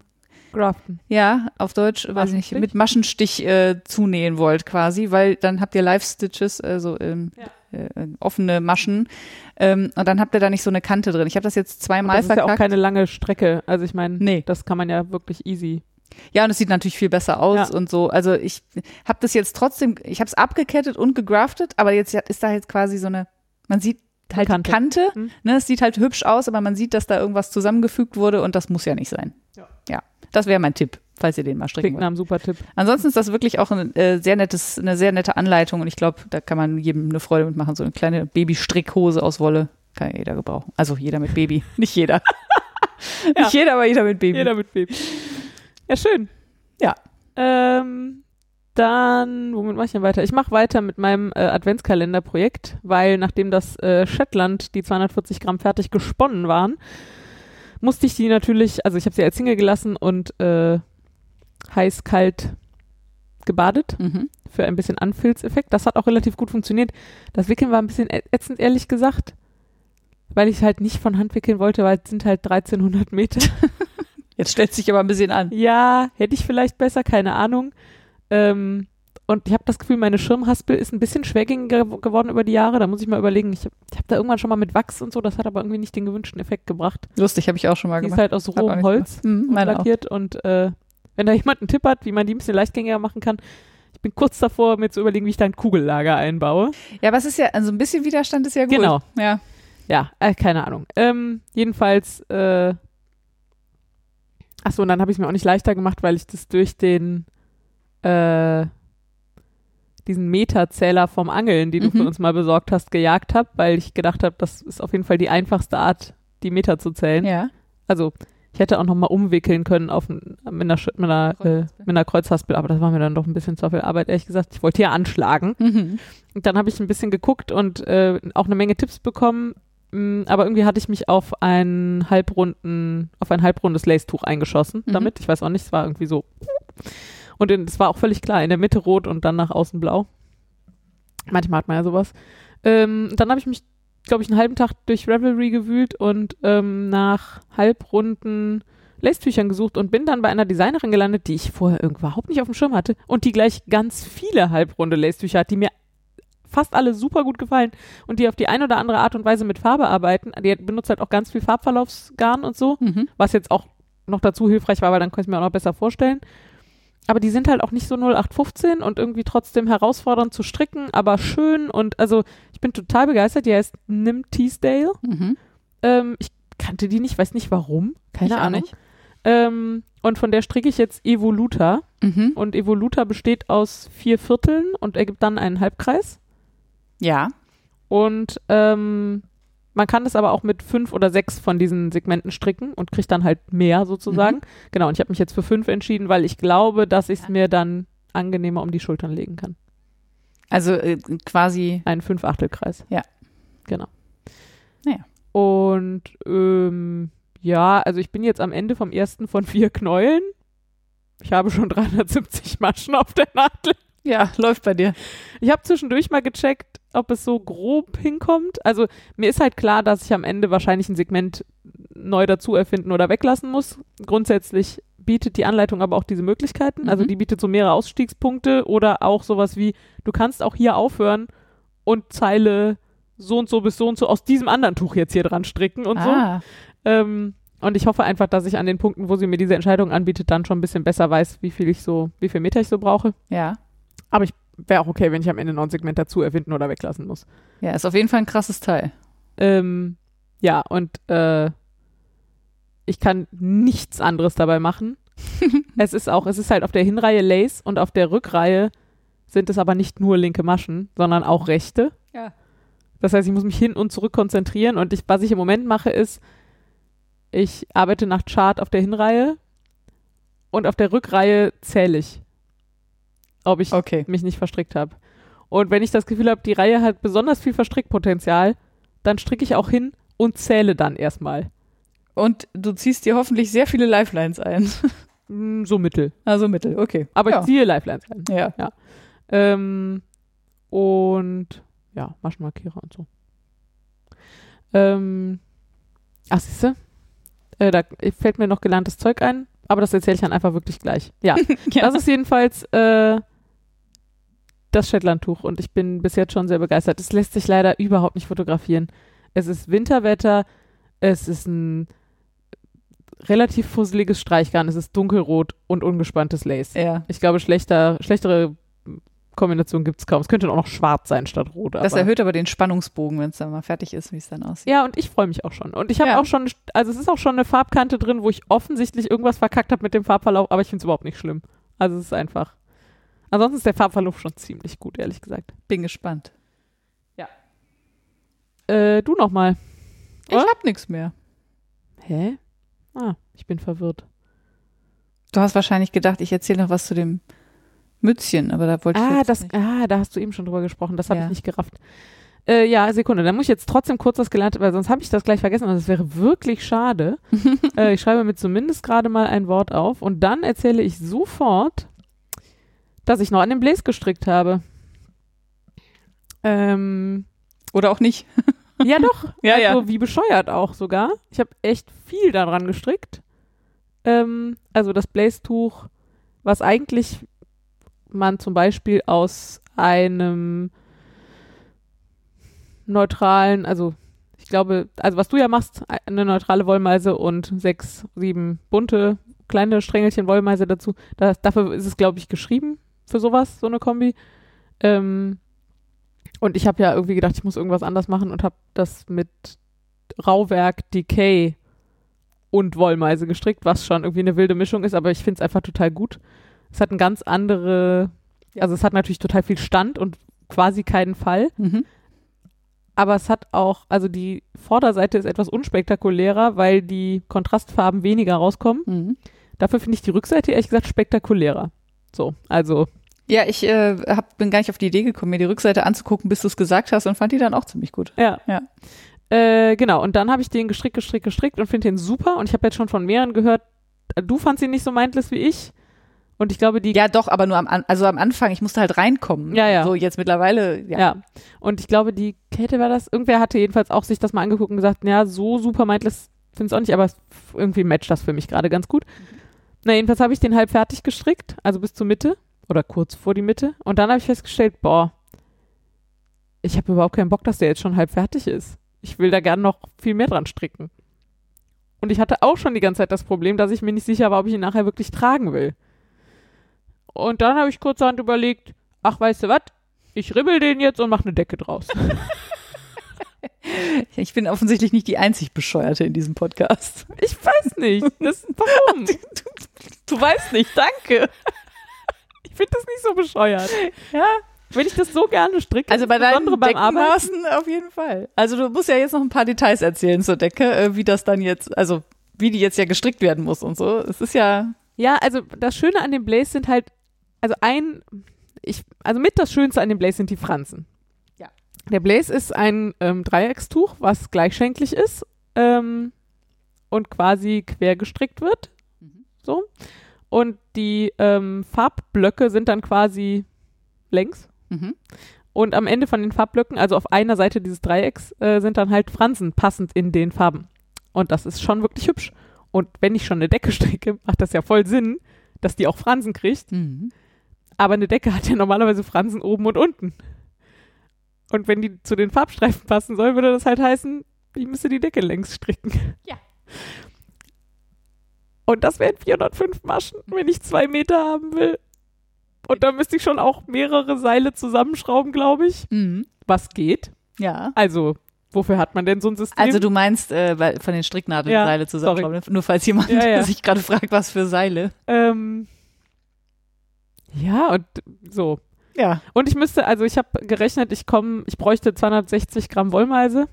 Graften. ja, auf Deutsch, weiß ich nicht, mit Maschenstich äh, zunähen wollt quasi, weil dann habt ihr Live-Stitches, also ähm, äh, offene Maschen ähm, und dann habt ihr da nicht so eine Kante drin. Ich habe das jetzt zweimal Das ist ja auch verkackt. keine lange Strecke. Also ich meine, Nee. das kann man ja wirklich easy. ja, und es sieht natürlich viel besser aus Ja. und so. Also ich habe das jetzt trotzdem, ich habe es abgekettet und gegraftet, aber jetzt ist da jetzt quasi so eine, man sieht halt Kante. Kante, Mhm. ne, es sieht halt hübsch aus, aber man sieht, dass da irgendwas zusammengefügt wurde und das muss ja nicht sein. Ja. ja. Das wäre mein Tipp, falls ihr den mal stricken Klingt wollt. einem super Tipp. Ansonsten ist das wirklich auch ein äh, sehr nettes, eine sehr nette Anleitung und ich glaube, da kann man jedem eine Freude mitmachen. So eine kleine Babystrickhose aus Wolle kann ja jeder gebrauchen. Also jeder mit Baby, nicht jeder. Nicht jeder, aber jeder mit Baby. Jeder mit Baby. Ja, schön. Ja. Ähm, dann, womit mache ich denn weiter? Ich mache weiter mit meinem äh, Adventskalender-Projekt, weil nachdem das äh, Shetland, die 240 Gramm fertig gesponnen waren, musste ich die natürlich, also ich habe sie als Single gelassen und äh, heiß-kalt gebadet Mhm. für ein bisschen Anfilzeffekt. Das hat auch relativ gut funktioniert. Das Wickeln war ein bisschen ätzend, ehrlich gesagt, weil ich es halt nicht von Hand wickeln wollte, weil es sind halt 1300 Meter. Jetzt stellt sich aber ein bisschen an. Ja, hätte ich vielleicht besser, keine Ahnung. Ähm, und ich habe das Gefühl, meine Schirmhaspel ist ein bisschen schwergängiger gew- geworden über die Jahre. Da muss ich mal überlegen. Ich habe hab da irgendwann schon mal mit Wachs und so, das hat aber irgendwie nicht den gewünschten Effekt gebracht. Lustig, habe ich auch schon mal Die ist gemacht. halt aus Hab auch rohem Holz. Mhm, und auch. lackiert und äh, wenn da jemand einen Tipp hat, wie man die ein bisschen leichtgängiger machen kann, ich bin kurz davor, mir zu überlegen, wie ich da ein Kugellager einbaue. Ja, aber es ist ja, also ein bisschen Widerstand ist ja gut. Genau. Ja. Ja, äh, keine Ahnung. Ähm, jedenfalls, äh, achso, und dann habe ich es mir auch nicht leichter gemacht, weil ich das durch den, äh, diesen Meterzähler vom Angeln, du Mhm. für uns mal besorgt hast, gejagt habe, weil ich gedacht habe, das ist auf jeden Fall die einfachste Art, die Meter zu zählen. Ja. Also, ich hätte auch noch mal umwickeln können auf mit einer, mit einer, äh, Kreuzhaspel. mit einer Kreuzhaspel, aber das war mir dann doch ein bisschen zu viel Arbeit, ehrlich gesagt. Ich wollte ja anschlagen. Mhm. Und dann habe ich ein bisschen geguckt und äh, auch eine Menge Tipps bekommen. Mm, Aber irgendwie hatte ich mich auf einen halbrunden, auf ein halbrundes Lace-Tuch eingeschossen Mhm. damit. Ich weiß auch nicht, es war irgendwie so. Und es war auch völlig klar, in der Mitte rot und dann nach außen blau. Manchmal hat man ja sowas. Ähm, dann habe ich mich, glaube ich, einen halben Tag durch Revelry gewühlt und ähm, nach halbrunden Lace-Tüchern gesucht und bin dann bei einer Designerin gelandet, die ich vorher überhaupt nicht auf dem Schirm hatte und die gleich ganz viele halbrunde Lace-Tücher hat, die mir fast alle super gut gefallen und die auf die eine oder andere Art und Weise mit Farbe arbeiten. Die benutzt halt auch ganz viel Farbverlaufsgarn und so, Mhm. was jetzt auch noch dazu hilfreich war, weil dann konnte ich mir auch noch besser vorstellen. Aber die sind halt auch nicht so 0815 und irgendwie trotzdem herausfordernd zu stricken, aber schön und also ich bin total begeistert. Die heißt Nim Teasdale. Mhm. Ähm, ich kannte die nicht, weiß nicht warum. Keine Ich auch Ahnung. nicht. Ähm, und von der stricke ich jetzt Evoluta. Mhm. Und Evoluta besteht aus vier Vierteln und ergibt dann einen Halbkreis. Ja. Und ähm, man kann das aber auch mit fünf oder sechs von diesen Segmenten stricken und kriegt dann halt mehr sozusagen. Mhm. Genau, und ich habe mich jetzt für fünf entschieden, weil ich glaube, dass ich es mir dann angenehmer um die Schultern legen kann. Also äh, quasi. Einen Fünf-Achtel-Kreis. Ja. Genau. Naja. Und ähm, ja, also ich bin jetzt am Ende vom ersten von vier Knäueln. Ich habe schon 370 Maschen auf der Nadel. Ja, läuft bei dir. Ich habe zwischendurch mal gecheckt, ob es so grob hinkommt. Also mir ist halt klar, dass ich am Ende wahrscheinlich ein Segment neu dazu erfinden oder weglassen muss. Grundsätzlich bietet die Anleitung aber auch diese Möglichkeiten. Also Mhm. die bietet so mehrere Ausstiegspunkte oder auch sowas wie, du kannst auch hier aufhören und Zeile so und so bis so und so aus diesem anderen Tuch jetzt hier dran stricken und so. ah. Ähm, und ich hoffe einfach, dass ich an den Punkten, wo sie mir diese Entscheidung anbietet, dann schon ein bisschen besser weiß, wie viel ich so, wie viel Meter ich so brauche. Ja. Aber ich wäre auch okay, wenn ich am Ende noch ein Segment dazu erfinden oder weglassen muss. Ja, ist auf jeden Fall ein krasses Teil. Ähm, ja, und äh, ich kann nichts anderes dabei machen. es ist auch, es ist halt auf der Hinreihe Lace und auf der Rückreihe sind es aber nicht nur linke Maschen, sondern auch rechte. Ja. Das heißt, ich muss mich hin und zurück konzentrieren und ich, was ich im Moment mache, ist, ich arbeite nach Chart auf der Hinreihe und auf der Rückreihe zähle ich, ob ich Okay. mich nicht verstrickt habe. Und wenn ich das Gefühl habe, die Reihe hat besonders viel Verstrickpotenzial, dann stricke ich auch hin und zähle dann erstmal. Und du ziehst dir hoffentlich sehr viele Lifelines ein. Mm, So mittel. Also Mittel, okay. Aber ja. ich ziehe Lifelines ein. Ja. Ähm, und ja, Maschenmarkierer und so. Ähm, ach, siehste, äh, da fällt mir noch gelerntes Zeug ein, aber das erzähle ich dann einfach wirklich gleich. Ja, ja. das ist jedenfalls äh, das Shetlandtuch und ich bin bis jetzt schon sehr begeistert. Es lässt sich leider überhaupt nicht fotografieren. Es ist Winterwetter, es ist ein relativ fusseliges Streichgarn, es ist dunkelrot und ungespanntes Lace. ja. Ich glaube, schlechter, schlechtere Kombination gibt es kaum. Es könnte auch noch schwarz sein statt rot. Das aber- erhöht aber den Spannungsbogen, wenn es dann mal fertig ist, wie es dann aussieht. Ja, und ich freue mich auch schon. Und ich habe Ja. auch schon, also es ist auch schon eine Farbkante drin, wo ich offensichtlich irgendwas verkackt habe mit dem Farbverlauf, aber ich finde es überhaupt nicht schlimm. Also es ist einfach. Ansonsten ist der Farbverlauf schon ziemlich gut, ehrlich gesagt. Bin gespannt. Äh, du nochmal. Ich hab nichts mehr. Hä? Ah, ich bin verwirrt. Du hast wahrscheinlich gedacht, ich erzähle noch was zu dem Mützchen, aber da wollte ich Ah, das, nicht. ah, da hast du eben schon drüber gesprochen. Das habe Ja. ich nicht gerafft. Äh, ja, Sekunde. Dann muss ich jetzt trotzdem kurz das gelernt, weil sonst habe ich das gleich vergessen und das wäre wirklich schade. äh, ich schreibe mir zumindest gerade mal ein Wort auf und dann erzähle ich sofort, dass ich noch an dem Blaze gestrickt habe. Ähm, Oder auch nicht. ja, doch. Ja, also ja. wie bescheuert auch sogar. Ich habe echt viel daran gestrickt. Ähm, also das Blaze-Tuch, was eigentlich man zum Beispiel aus einem neutralen, also ich glaube, also was du ja machst, eine neutrale Wollmeise und sechs, sieben bunte kleine Strängelchen Wollmeise dazu. Das, dafür ist es, glaube ich, geschrieben für sowas, so eine Kombi. Ähm, und ich habe ja irgendwie gedacht, ich muss irgendwas anders machen und habe das mit Rauwerk, Decay und Wollmeise gestrickt, was schon irgendwie eine wilde Mischung ist, aber ich finde es einfach total gut. Es hat eine ganz andere, also es hat natürlich total viel Stand und quasi keinen Fall, Mhm. aber es hat auch, also die Vorderseite ist etwas unspektakulärer, weil die Kontrastfarben weniger rauskommen. Mhm. Dafür finde ich die Rückseite ehrlich gesagt spektakulärer. So, also Ja, ich äh, hab, bin gar nicht auf die Idee gekommen, mir die Rückseite anzugucken, bis du es gesagt hast und fand die dann auch ziemlich gut. Ja. Ja. Äh, genau, und dann habe ich den gestrickt, gestrickt, gestrickt und finde den super. Und ich habe jetzt schon von mehreren gehört, äh, du fandst ihn nicht so mindless wie ich. Und ich glaube, die. Ja, doch, aber nur am, also am Anfang, ich musste halt reinkommen. Ja, ja. So, jetzt mittlerweile, ja. ja. Und ich glaube, die Käthe war das. Irgendwer hatte jedenfalls auch sich das mal angeguckt und gesagt, ja, so super mindless finde ich auch nicht, aber es- irgendwie matcht das für mich gerade ganz gut. Na, jedenfalls habe ich den halb fertig gestrickt, also bis zur Mitte oder kurz vor die Mitte. Und dann habe ich festgestellt, boah, ich habe überhaupt keinen Bock, dass der jetzt schon halb fertig ist. Ich will da gern noch viel mehr dran stricken. Und ich hatte auch schon die ganze Zeit das Problem, dass ich mir nicht sicher war, ob ich ihn nachher wirklich tragen will. Und dann habe ich kurzerhand überlegt, ach, weißt du was? Ich ribbel den jetzt und mache eine Decke draus. Ich bin offensichtlich nicht die einzig Bescheuerte in diesem Podcast. Ich weiß nicht. Das, warum? Du weißt nicht, danke. Ich finde das nicht so bescheuert. Ja, Wenn ich das so gerne stricke, also bei deinen beim. Deckenmaßen auf jeden Fall. Also du musst ja jetzt noch ein paar Details erzählen zur Decke, äh, wie das dann jetzt, also wie die jetzt ja gestrickt werden muss und so. Es ist ja, Ja, also das Schöne an dem Blaze sind halt, also ein, ich, also mit das Schönste an dem Blaze sind die Fransen. Ja. Der Blaze ist ein ähm, Dreieckstuch, was gleichschenklich ist ähm, und quasi quer gestrickt wird. Mhm. So. Und die ähm, Farbblöcke sind dann quasi längs. mhm. Und am Ende von den Farbblöcken, also auf einer Seite dieses Dreiecks, äh, sind dann halt Fransen passend in den Farben. Und das ist schon wirklich hübsch. Und wenn ich schon eine Decke stricke, macht das ja voll Sinn, dass die auch Fransen kriegt. Mhm. Aber eine Decke hat ja normalerweise Fransen oben und unten. Und wenn die zu den Farbstreifen passen soll, würde das halt heißen, ich müsste die Decke längs stricken. Ja. Und das wären 405 Maschen, wenn ich zwei Meter haben will. Und da müsste ich schon auch mehrere Seile zusammenschrauben, glaube ich. Mhm. Was geht. Ja. Also, wofür hat man denn so ein System? Also du meinst äh, von den Stricknadeln Ja, Seile zusammenschrauben, nur falls jemand Ja, ja. sich gerade fragt, was für Seile. ähm, ja, und so. Ja. Und ich müsste, also ich habe gerechnet, ich komme, ich bräuchte 260 Gramm Wollmeise.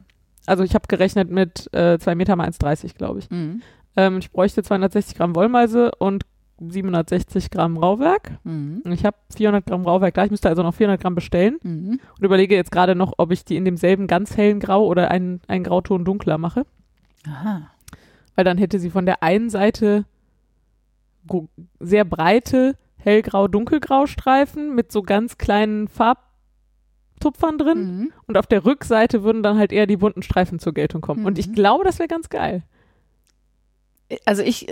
Also ich habe gerechnet mit äh, 2 Meter mal 1,30, glaube ich. Mhm. Ähm, ich bräuchte 260 Gramm Wollmeise und 760 Gramm Rauwerk. Mhm. Ich habe 400 Gramm Rauwerk da. Ich müsste also noch 400 Gramm bestellen Mhm. und überlege jetzt gerade noch, ob ich die in demselben ganz hellen Grau oder einen, einen Grauton dunkler mache. Aha. weil dann hätte sie von der einen Seite sehr breite hellgrau-dunkelgrau Streifen mit so ganz kleinen Farbtupfern drin Mhm. und auf der Rückseite würden dann halt eher die bunten Streifen zur Geltung kommen. Und ich Mhm. glaube, das wäre ganz geil. Also ich,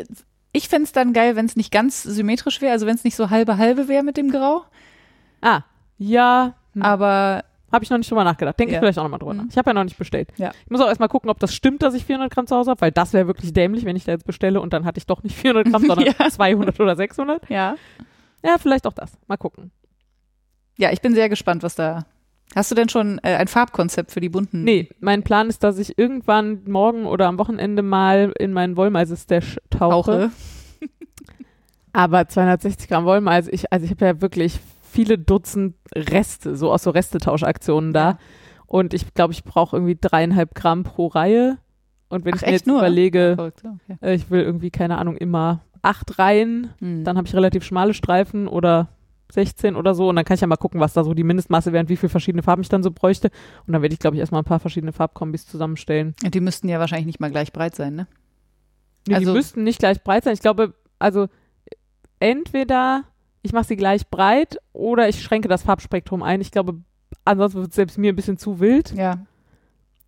ich fände es dann geil, wenn es nicht ganz symmetrisch wäre, also wenn es nicht so halbe halbe wäre mit dem Grau. Ah, ja, hm. Aber habe ich noch nicht drüber nachgedacht. Denke Ja. ich vielleicht auch nochmal drüber Mhm. nach. Ich habe ja noch nicht bestellt. Ja. Ich muss auch erstmal gucken, ob das stimmt, dass ich 400 Gramm zu Hause habe, weil das wäre wirklich dämlich, wenn ich da jetzt bestelle und dann hatte ich doch nicht 400 Gramm, sondern Ja. 200 oder 600. ja. Ja, vielleicht auch das. Mal gucken. Ja, ich bin sehr gespannt, was da. Hast du denn schon äh, ein Farbkonzept für die bunten? Nee, mein Plan ist, dass ich irgendwann morgen oder am Wochenende mal in meinen Wollmeise-Stash tauche. Tauche. Aber 260 Gramm Wollmeise, ich, also ich habe ja wirklich viele Dutzend Reste, so aus so Restetauschaktionen da. Und ich glaube, ich brauche irgendwie dreieinhalb Gramm pro Reihe. Und wenn Ach, ich mir jetzt nur? überlege, Verrückt, okay. äh, ich will irgendwie, keine Ahnung, immer acht Reihen, Hm. dann habe ich relativ schmale Streifen oder 16 oder so. Und dann kann ich ja mal gucken, was da so die Mindestmasse wäre und wie viele verschiedene Farben ich dann so bräuchte. Und dann werde ich, glaube ich, erstmal ein paar verschiedene Farbkombis zusammenstellen. Und die müssten ja wahrscheinlich nicht mal gleich breit sein, ne? Nee, Also- die müssten nicht gleich breit sein. Ich glaube, also entweder ich mache sie gleich breit oder ich schränke das Farbspektrum ein. Ich glaube, ansonsten wird es selbst mir ein bisschen zu wild. Ja.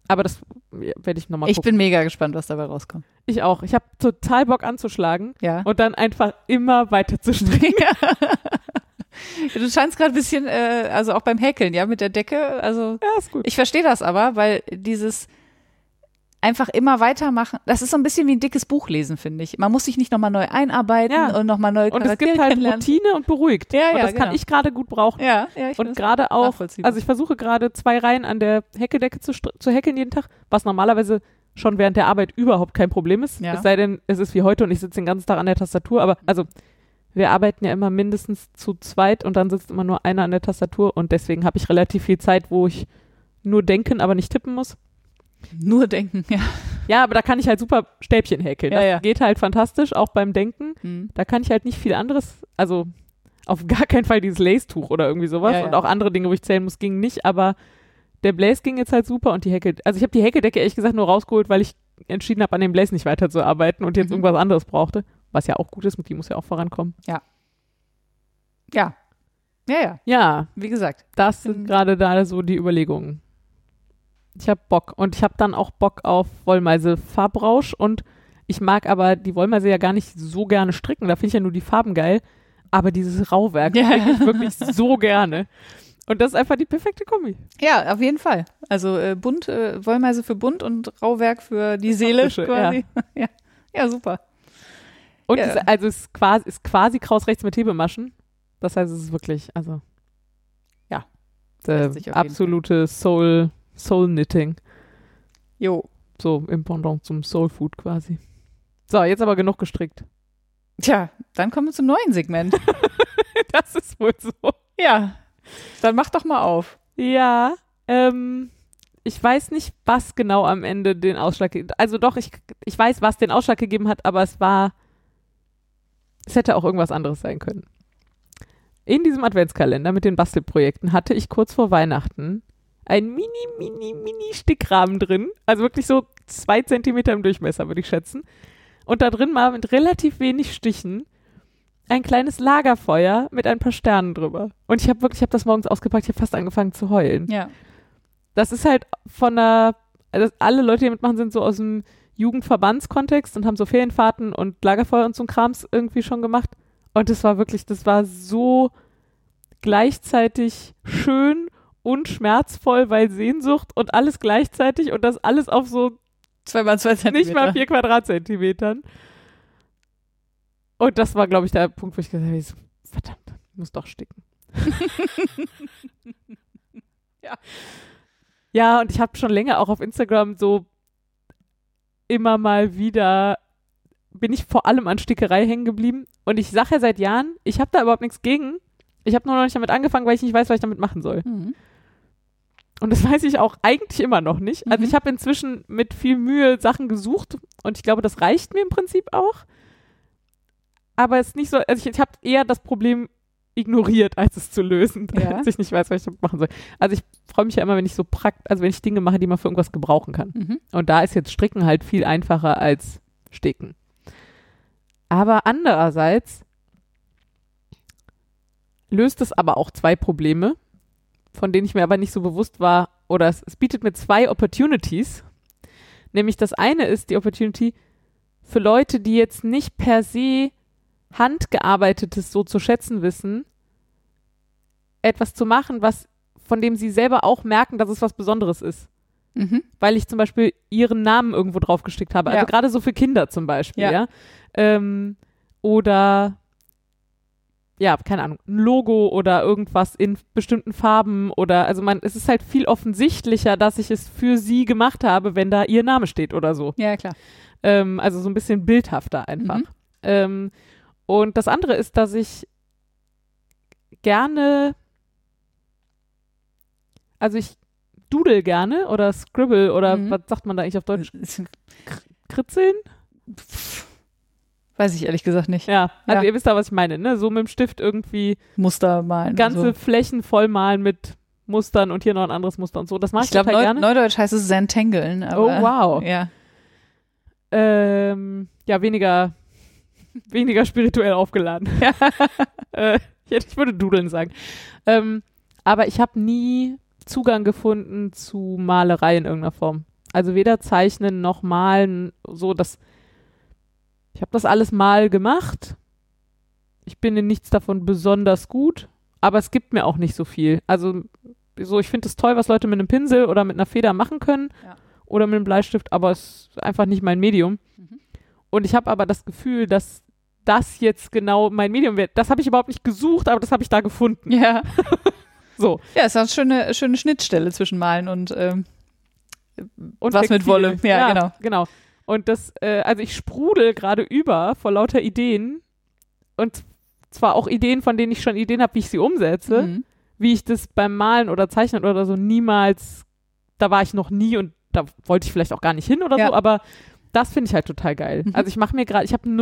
Aber das ja, werde ich nochmal Ich gucken. bin mega gespannt, was dabei rauskommt. ich auch. Ich habe total Bock anzuschlagen Ja. und dann einfach immer weiter zu stricken. Du scheinst gerade ein bisschen, äh, also auch beim Häkeln, ja, mit der Decke. Also ja, ist gut. ich verstehe das aber, weil dieses einfach immer weitermachen, das ist so ein bisschen wie ein dickes Buch lesen, finde ich. Man muss sich nicht nochmal neu einarbeiten Ja. und nochmal neue Und es Charaktere gibt halt. Routine und beruhigt. Ja, und ja, das kann genau. ich gerade gut brauchen. Ja, ja, ich Und gerade auch, also ich versuche gerade zwei Reihen an der Häkeldecke zu, zu häkeln jeden Tag, was normalerweise schon während der Arbeit überhaupt kein Problem ist. Ja. Es sei denn, es ist wie heute und ich sitze den ganzen Tag an der Tastatur. Aber also wir arbeiten ja immer mindestens zu zweit und dann sitzt immer nur einer an der Tastatur und deswegen habe ich relativ viel Zeit, wo ich nur denken, aber nicht tippen muss. nur denken, ja. Ja, aber da kann ich halt super Stäbchen häkeln. Ja, das ja. geht halt fantastisch, auch beim Denken. Hm. Da kann ich halt nicht viel anderes, also auf gar keinen Fall dieses Lace-Tuch oder irgendwie sowas. Ja. Und auch andere Dinge, wo ich zählen muss, gingen nicht, aber der Blaze ging jetzt halt super und die Häkel, also ich habe die Häkeldecke ehrlich gesagt nur rausgeholt, weil ich entschieden habe, an dem Blaze nicht weiterzuarbeiten und jetzt Mhm. irgendwas anderes brauchte. Was ja auch gut ist, mit die muss ja auch vorankommen. Ja. Ja, ja, Ja, wie gesagt. das sind gerade da so die Überlegungen. Ich habe Bock und ich habe dann auch Bock auf Wollmeise Farbrausch und ich mag aber die Wollmeise ja gar nicht so gerne stricken, da finde ich ja nur die Farben geil, aber dieses Rauwerk Ja. ich wirklich so gerne. Und das ist einfach die perfekte Kombi. Ja, auf jeden Fall. Also äh, bunt, äh, Wollmeise für bunt und Rauwerk für die Seele quasi. Ja. ja. super. Und Ja. es, also es ist quasi, ist quasi kraus rechts mit Hebemaschen. Das heißt, es ist wirklich, also ja, absolute Soul, Soul Knitting. Jo. So im Pendant zum Soul Food quasi. So, jetzt aber genug gestrickt. Tja, dann kommen wir zum neuen Segment. Das ist wohl so. ja, dann mach doch mal auf. Ja, ähm, ich weiß nicht, was genau am Ende den Ausschlag gegeben Also doch, ich, ich weiß, was den Ausschlag gegeben hat, aber es war, es hätte auch irgendwas anderes sein können. In diesem Adventskalender mit den Bastelprojekten hatte ich kurz vor Weihnachten ein mini, mini, mini Stickrahmen drin. Also wirklich so zwei Zentimeter im Durchmesser, würde ich schätzen. Und da drin mal mit relativ wenig Stichen ein kleines Lagerfeuer mit ein paar Sternen drüber. Und ich habe wirklich, ich habe das morgens ausgepackt, ich habe fast angefangen zu heulen. Ja. Das ist halt von einer, also alle Leute, die mitmachen, sind so aus dem Jugendverbandskontext und haben so Ferienfahrten und Lagerfeuer und so ein Krams irgendwie schon gemacht. Und das war wirklich, das war so gleichzeitig schön und schmerzvoll, weil Sehnsucht und alles gleichzeitig und das alles auf so Zwei mal zwei Zentimeter. nicht mal vier Quadratzentimetern. Und das war, glaube ich, der Punkt, wo ich gesagt habe, so, verdammt, ich muss doch sticken. Ja. Ja, und ich habe schon länger auch auf Instagram so immer mal wieder bin ich vor allem an Stickerei hängen geblieben. Und ich sage ja seit Jahren, ich habe da überhaupt nichts gegen. Ich habe nur noch nicht damit angefangen, weil ich nicht weiß, was ich damit machen soll. Mhm. Und das weiß ich auch eigentlich immer noch nicht. Also Mhm. ich habe inzwischen mit viel Mühe Sachen gesucht und ich glaube, das reicht mir im Prinzip auch. Aber es ist nicht so, also ich, ich habe eher das Problem ignoriert, als es zu lösen, Ja. als ich nicht weiß, was ich damit machen soll. Also ich freue mich ja immer, wenn ich so prakt, also wenn ich Dinge mache, die man für irgendwas gebrauchen kann. Mhm. Und da ist jetzt Stricken halt viel einfacher als Sticken. Aber andererseits löst es aber auch zwei Probleme, von denen ich mir aber nicht so bewusst war, oder es, es bietet mir zwei Opportunities. Nämlich das eine ist die Opportunity für Leute, die jetzt nicht per se handgearbeitetes so zu schätzen wissen, etwas zu machen, was von dem sie selber auch merken, dass es was Besonderes ist Mhm. weil ich zum Beispiel ihren Namen irgendwo drauf gestickt habe. Also Ja. gerade so für Kinder zum Beispiel, ja. Ja. Ähm, oder ja, keine Ahnung, ein Logo oder irgendwas in bestimmten Farben oder also man, es ist halt viel offensichtlicher, dass ich es für sie gemacht habe, wenn da ihr Name steht oder so. Ja, klar. Ähm, also so ein bisschen bildhafter einfach. Mhm. Ähm, und das andere ist, dass ich gerne, also ich doodle gerne oder scribble oder Mhm. was sagt man da eigentlich auf Deutsch? Kritzeln? Weiß ich ehrlich gesagt nicht. Ja, also Ja. ihr wisst da, was ich meine, ne? So mit dem Stift irgendwie Muster malen. ganze so. Flächen vollmalen mit Mustern und hier noch ein anderes Muster und so. Das mache ich, Ich glaube, total Neu gerne. Neudeutsch heißt es Zentangeln. Oh, wow. Ja. ähm, ja, weniger, weniger spirituell aufgeladen. äh, ich, würde Dudeln sagen. Ähm, aber ich habe nie Zugang gefunden zu Malerei in irgendeiner Form. Also weder Zeichnen noch Malen, so dass ich habe das alles mal gemacht. Ich bin in nichts davon besonders gut, aber es gibt mir auch nicht so viel. Also so, ich finde es toll, was Leute mit einem Pinsel oder mit einer Feder machen können Ja. oder mit einem Bleistift, aber es ist einfach nicht mein Medium. Mhm. Und ich habe aber das Gefühl, dass das jetzt genau mein Medium wird. Das habe ich überhaupt nicht gesucht, aber das habe ich da gefunden. Ja. So. Ja, es ist eine schöne, schöne Schnittstelle zwischen Malen und ähm, Und Was mit Textil. Wolle. Ja, genau. Genau. Und das, äh, also ich sprudel gerade über vor lauter Ideen und zwar auch Ideen, von denen ich schon Ideen habe, wie ich sie umsetze, mhm. wie ich das beim Malen oder Zeichnen oder so niemals, da war ich noch nie und da wollte ich vielleicht auch gar nicht hin oder Ja. so, aber das finde ich halt total geil. Mhm. Also ich mache mir gerade, ich habe einen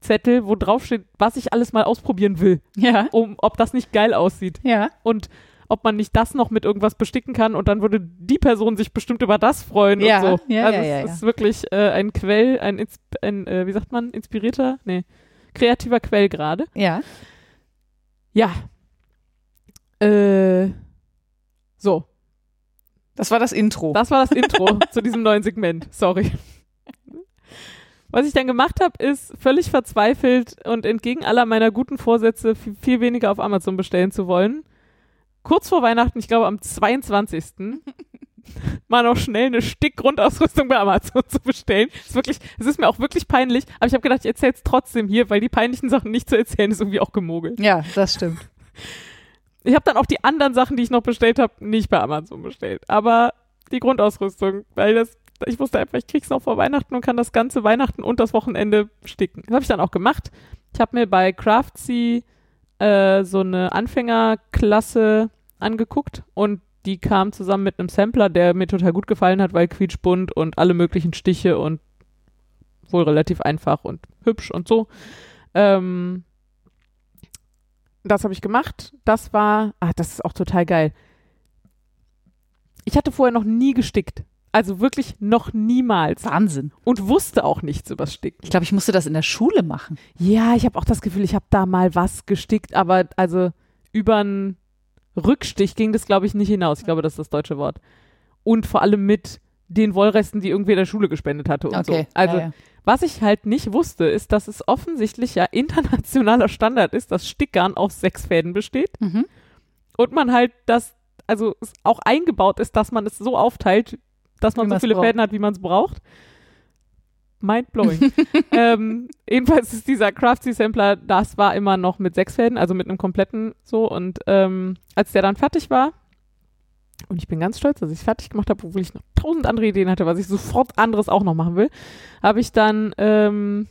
Notizzettel, wo drauf steht, was ich alles mal ausprobieren will, ja. um ob das nicht geil aussieht Ja. und ob man nicht das noch mit irgendwas besticken kann und dann würde die Person sich bestimmt über das freuen Ja, und so. ja, also ja, es ja, ja. ist wirklich äh, ein Quell, ein, Insp ein äh, wie sagt man, inspirierter, nee, kreativer Quell gerade. Ja. Ja. Äh, so, Das war das Intro. das war das Intro zu diesem neuen Segment. Sorry. Was ich dann gemacht habe, ist völlig verzweifelt und entgegen aller meiner guten Vorsätze viel, viel weniger auf Amazon bestellen zu wollen. Kurz vor Weihnachten, ich glaube am 22. mal noch schnell eine Stickgrundausrüstung bei Amazon zu bestellen. Ist wirklich, es ist mir auch wirklich peinlich, aber ich habe gedacht, ich erzähle es trotzdem hier, weil die peinlichen Sachen nicht zu erzählen ist irgendwie auch gemogelt. ja, das stimmt. Ich habe dann auch die anderen Sachen, die ich noch bestellt habe, nicht bei Amazon bestellt. Aber die Grundausrüstung, weil das, ich wusste einfach, ich krieg's noch vor Weihnachten und kann das ganze Weihnachten und das Wochenende sticken. Das habe ich dann auch gemacht. Ich habe mir bei Craftsy äh, so eine Anfängerklasse angeguckt und die kam zusammen mit einem Sampler, der mir total gut gefallen hat, weil quietschbunt und alle möglichen Stiche und wohl relativ einfach und hübsch und so. Ähm, das habe ich gemacht. Das war, ah, das ist auch total geil. Ich hatte vorher noch nie gestickt. Also wirklich noch niemals. Wahnsinn. Und wusste auch nichts übers Sticken. Ich glaube, ich musste das in der Schule machen. Ja, ich habe auch das Gefühl, ich habe da mal was gestickt, aber also über einen Rückstich ging das, glaube ich, nicht hinaus. Ich glaube, das ist das deutsche Wort. Und vor allem mit den Wollresten, die irgendwie in der Schule gespendet hatte und so. Also ja, ja. was ich halt nicht wusste, ist, dass es offensichtlich ja internationaler Standard ist, dass Stickgarn aus sechs Fäden besteht Mhm. und man halt das, also es auch eingebaut ist, dass man es so aufteilt, dass man so viele braucht. Fäden hat, wie man es braucht. Mindblowing. ähm, jedenfalls ist dieser Craftsy Sampler, das war immer noch mit sechs Fäden, also mit einem kompletten so. Und ähm, als der dann fertig war, und ich bin ganz stolz, dass ich es fertig gemacht habe, obwohl ich noch tausend andere Ideen hatte, was ich sofort anderes auch noch machen will, habe ich dann ähm,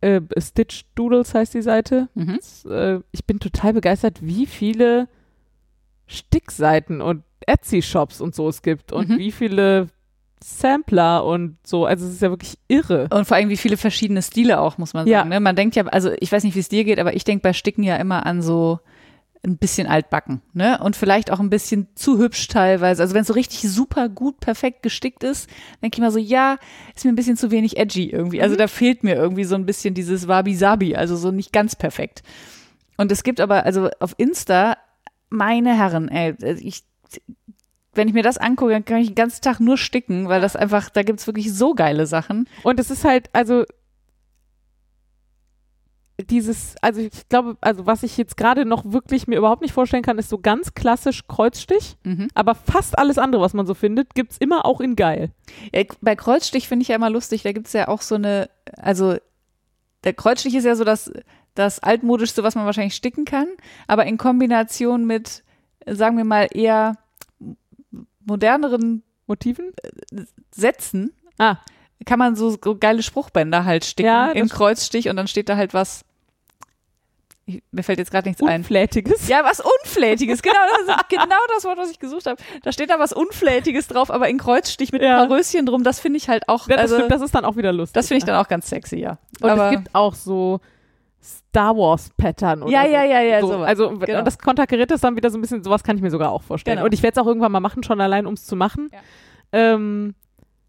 äh, Stitch Doodles heißt die Seite, Mhm. das, äh, ich bin total begeistert, wie viele Stickseiten und Etsy-Shops und so es gibt und Mhm. wie viele Sampler und so. Also es ist ja wirklich irre. Und vor allem, wie viele verschiedene Stile auch, muss man Ja. sagen. Ne? Man denkt ja, also ich weiß nicht, wie es dir geht, aber ich denke bei Sticken ja immer an so ein bisschen altbacken, ne? Und vielleicht auch ein bisschen zu hübsch teilweise. Also wenn es so richtig super gut, perfekt gestickt ist, denke ich mal so, ja, ist mir ein bisschen zu wenig edgy irgendwie. Also Mhm. da fehlt mir irgendwie so ein bisschen dieses Wabi-Sabi, also so nicht ganz perfekt. Und es gibt aber, also auf Insta, meine Herren, ey, ich, wenn ich mir das angucke, dann kann ich den ganzen Tag nur sticken, weil das einfach, da gibt's wirklich so geile Sachen. Und es ist halt, also dieses, also ich glaube, also was ich jetzt gerade noch wirklich mir überhaupt nicht vorstellen kann, ist so ganz klassisch Kreuzstich. Mhm. Aber fast alles andere, was man so findet, gibt's immer auch in geil. Ja, bei Kreuzstich finde ich ja immer lustig, da gibt's ja auch so eine, also der Kreuzstich ist ja so das, das altmodischste, was man wahrscheinlich sticken kann, aber in Kombination mit, sagen wir mal, eher moderneren Motiven? Sätzen Ah, kann man so, so geile Spruchbänder halt sticken Ja, im. Kreuzstich und dann steht da halt was, ich, mir fällt jetzt gerade nichts ein. Unflätiges. Ja, was Unflätiges, genau das, genau das Wort, was ich gesucht habe. Da steht da was Unflätiges drauf, aber in Kreuzstich mit Ja. ein paar Röschen drum, das finde ich halt auch, Ja, das, also, stimmt, das ist dann auch wieder lustig. das finde ich dann auch ganz sexy, ja. Und aber, es gibt auch so Star Wars Pattern oder ja, so. ja, ja, ja, so, also Genau. und das konterkariert das dann wieder so ein bisschen, sowas kann ich mir sogar auch vorstellen. Genau. Und ich werde es auch irgendwann mal machen, schon allein um es zu machen. Ja. Ähm,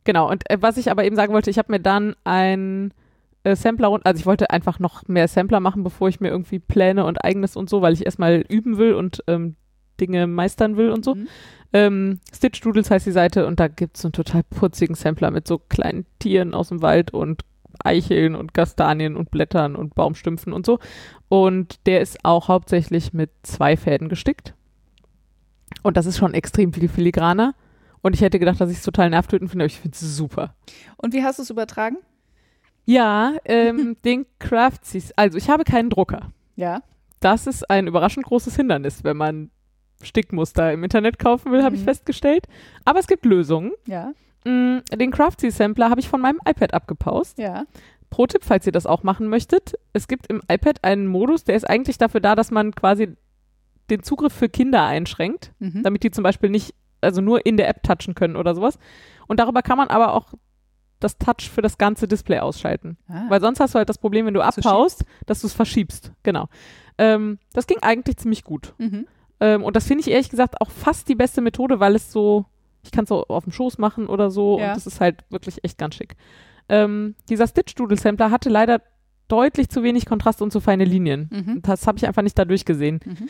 genau, und äh, was ich aber eben sagen wollte, ich habe mir dann ein äh, Sampler rund, also ich wollte einfach noch mehr Sampler machen, bevor ich mir irgendwie Pläne und eigenes und so, weil ich erstmal üben will und ähm, Dinge meistern will und so. Mhm. Ähm, Stitch Doodles heißt die Seite und da gibt es einen total putzigen Sampler mit so kleinen Tieren aus dem Wald und Eicheln und Kastanien und Blättern und Baumstümpfen und so. Und der ist auch hauptsächlich mit zwei Fäden gestickt. Und das ist schon extrem viel filigraner. Und ich hätte gedacht, dass ich es total nervtötend finde, aber ich finde es super. Und wie hast du es übertragen? Ja, ähm, den Craftsies. Also ich habe keinen Drucker. Ja. Das ist ein überraschend großes Hindernis, wenn man Stickmuster im Internet kaufen will, habe ich Mhm. festgestellt. Aber es gibt Lösungen. Ja. Mm, Den Craftsy Sampler habe ich von meinem iPad abgepaust. Ja. Pro-Tipp, falls ihr das auch machen möchtet. Es gibt im iPad einen Modus, der ist eigentlich dafür da, dass man quasi den Zugriff für Kinder einschränkt, Mhm. damit die zum Beispiel nicht, also nur in der App touchen können oder sowas. Und darüber kann man aber auch das Touch für das ganze Display ausschalten. Ah. Weil sonst hast du halt das Problem, wenn du Dass du abpaust, dass du es verschiebst. Genau. Ähm, das ging eigentlich ziemlich gut. Mhm. Ähm, und das finde ich ehrlich gesagt auch fast die beste Methode, weil es so, ich kann es so auf dem Schoß machen oder so Ja. und das ist halt wirklich echt ganz schick. Ähm, dieser Stitch Doodle Sampler hatte leider deutlich zu wenig Kontrast und zu feine Linien. Mhm. Das habe ich einfach nicht dadurch gesehen. Mhm.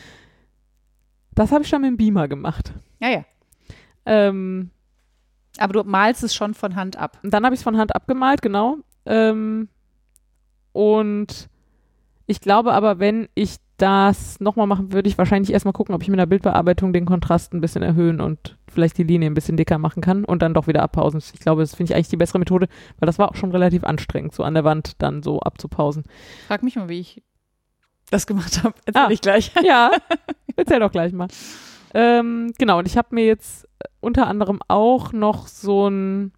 Das habe ich schon mit dem Beamer gemacht. Ja, ja. Ähm, Aber du malst es schon von Hand ab. dann habe ich es von Hand abgemalt, genau. Ähm, und ich glaube aber, wenn ich das nochmal machen würde, ich wahrscheinlich erstmal gucken, ob ich mit der Bildbearbeitung den Kontrast ein bisschen erhöhen und vielleicht die Linie ein bisschen dicker machen kann und dann doch wieder abpausen. Ich glaube, das finde ich eigentlich die bessere Methode, weil das war auch schon relativ anstrengend, so an der Wand dann so abzupausen. Frag mich mal, wie ich das gemacht habe. Erzähl Ah. ich gleich. Ja, erzähl doch gleich mal. Ähm, genau, und ich habe mir jetzt äh, unter anderem auch noch so einen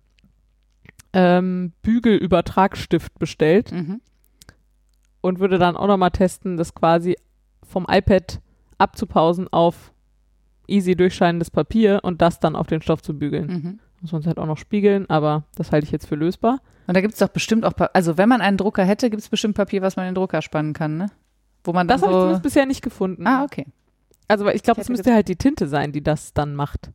ähm, Bügelübertragstift bestellt Mhm. und würde dann auch nochmal testen, das quasi vom iPad abzupausen auf easy durchscheinendes Papier und das dann auf den Stoff zu bügeln. Mhm. Muss man es halt auch noch spiegeln, aber das halte ich jetzt für lösbar. Und da gibt es doch bestimmt auch, Pa- also wenn man einen Drucker hätte, gibt es bestimmt Papier, was man in den Drucker spannen kann, ne? Wo man Das habe ich so. zumindest bisher nicht gefunden. Ah, okay. Also ich glaube, es müsste halt die Tinte sein, die das dann macht.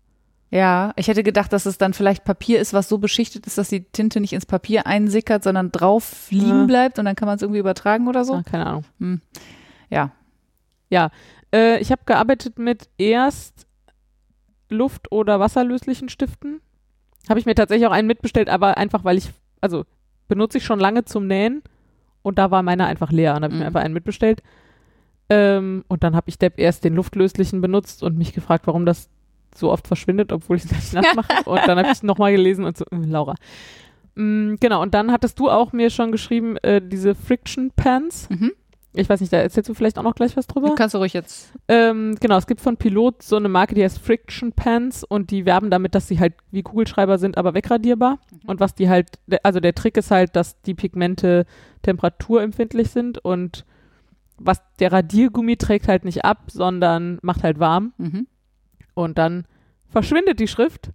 Ja, ich hätte gedacht, dass es dann vielleicht Papier ist, was so beschichtet ist, dass die Tinte nicht ins Papier einsickert, sondern drauf liegen Ja. bleibt und dann kann man es irgendwie übertragen oder so. Ah, keine Ahnung. Ja. Äh, ich habe gearbeitet mit erst luft- oder wasserlöslichen Stiften. Habe ich mir tatsächlich auch einen mitbestellt, aber einfach, weil ich, also benutze ich schon lange zum Nähen und da war meiner einfach leer und habe Mhm. mir einfach einen mitbestellt. Ähm, und dann habe ich Depp erst den luftlöslichen benutzt und mich gefragt, warum das so oft verschwindet, obwohl ich es gleich nass mache. und dann habe ich nochmal gelesen und so, äh, Laura. Mm, genau, und dann hattest du auch mir schon geschrieben, äh, diese Friction Pants. Mhm. Ich weiß nicht, da erzählst du vielleicht auch noch gleich was drüber? Kannst du ruhig jetzt. Ähm, genau, es gibt von Pilot so eine Marke, die heißt Friction Pants und die werben damit, dass sie halt wie Kugelschreiber sind, aber wegradierbar. Und was die halt, also der Trick ist halt, dass die Pigmente temperaturempfindlich sind und was der Radiergummi trägt halt nicht ab, sondern macht halt warm Mhm. und dann verschwindet die Schrift.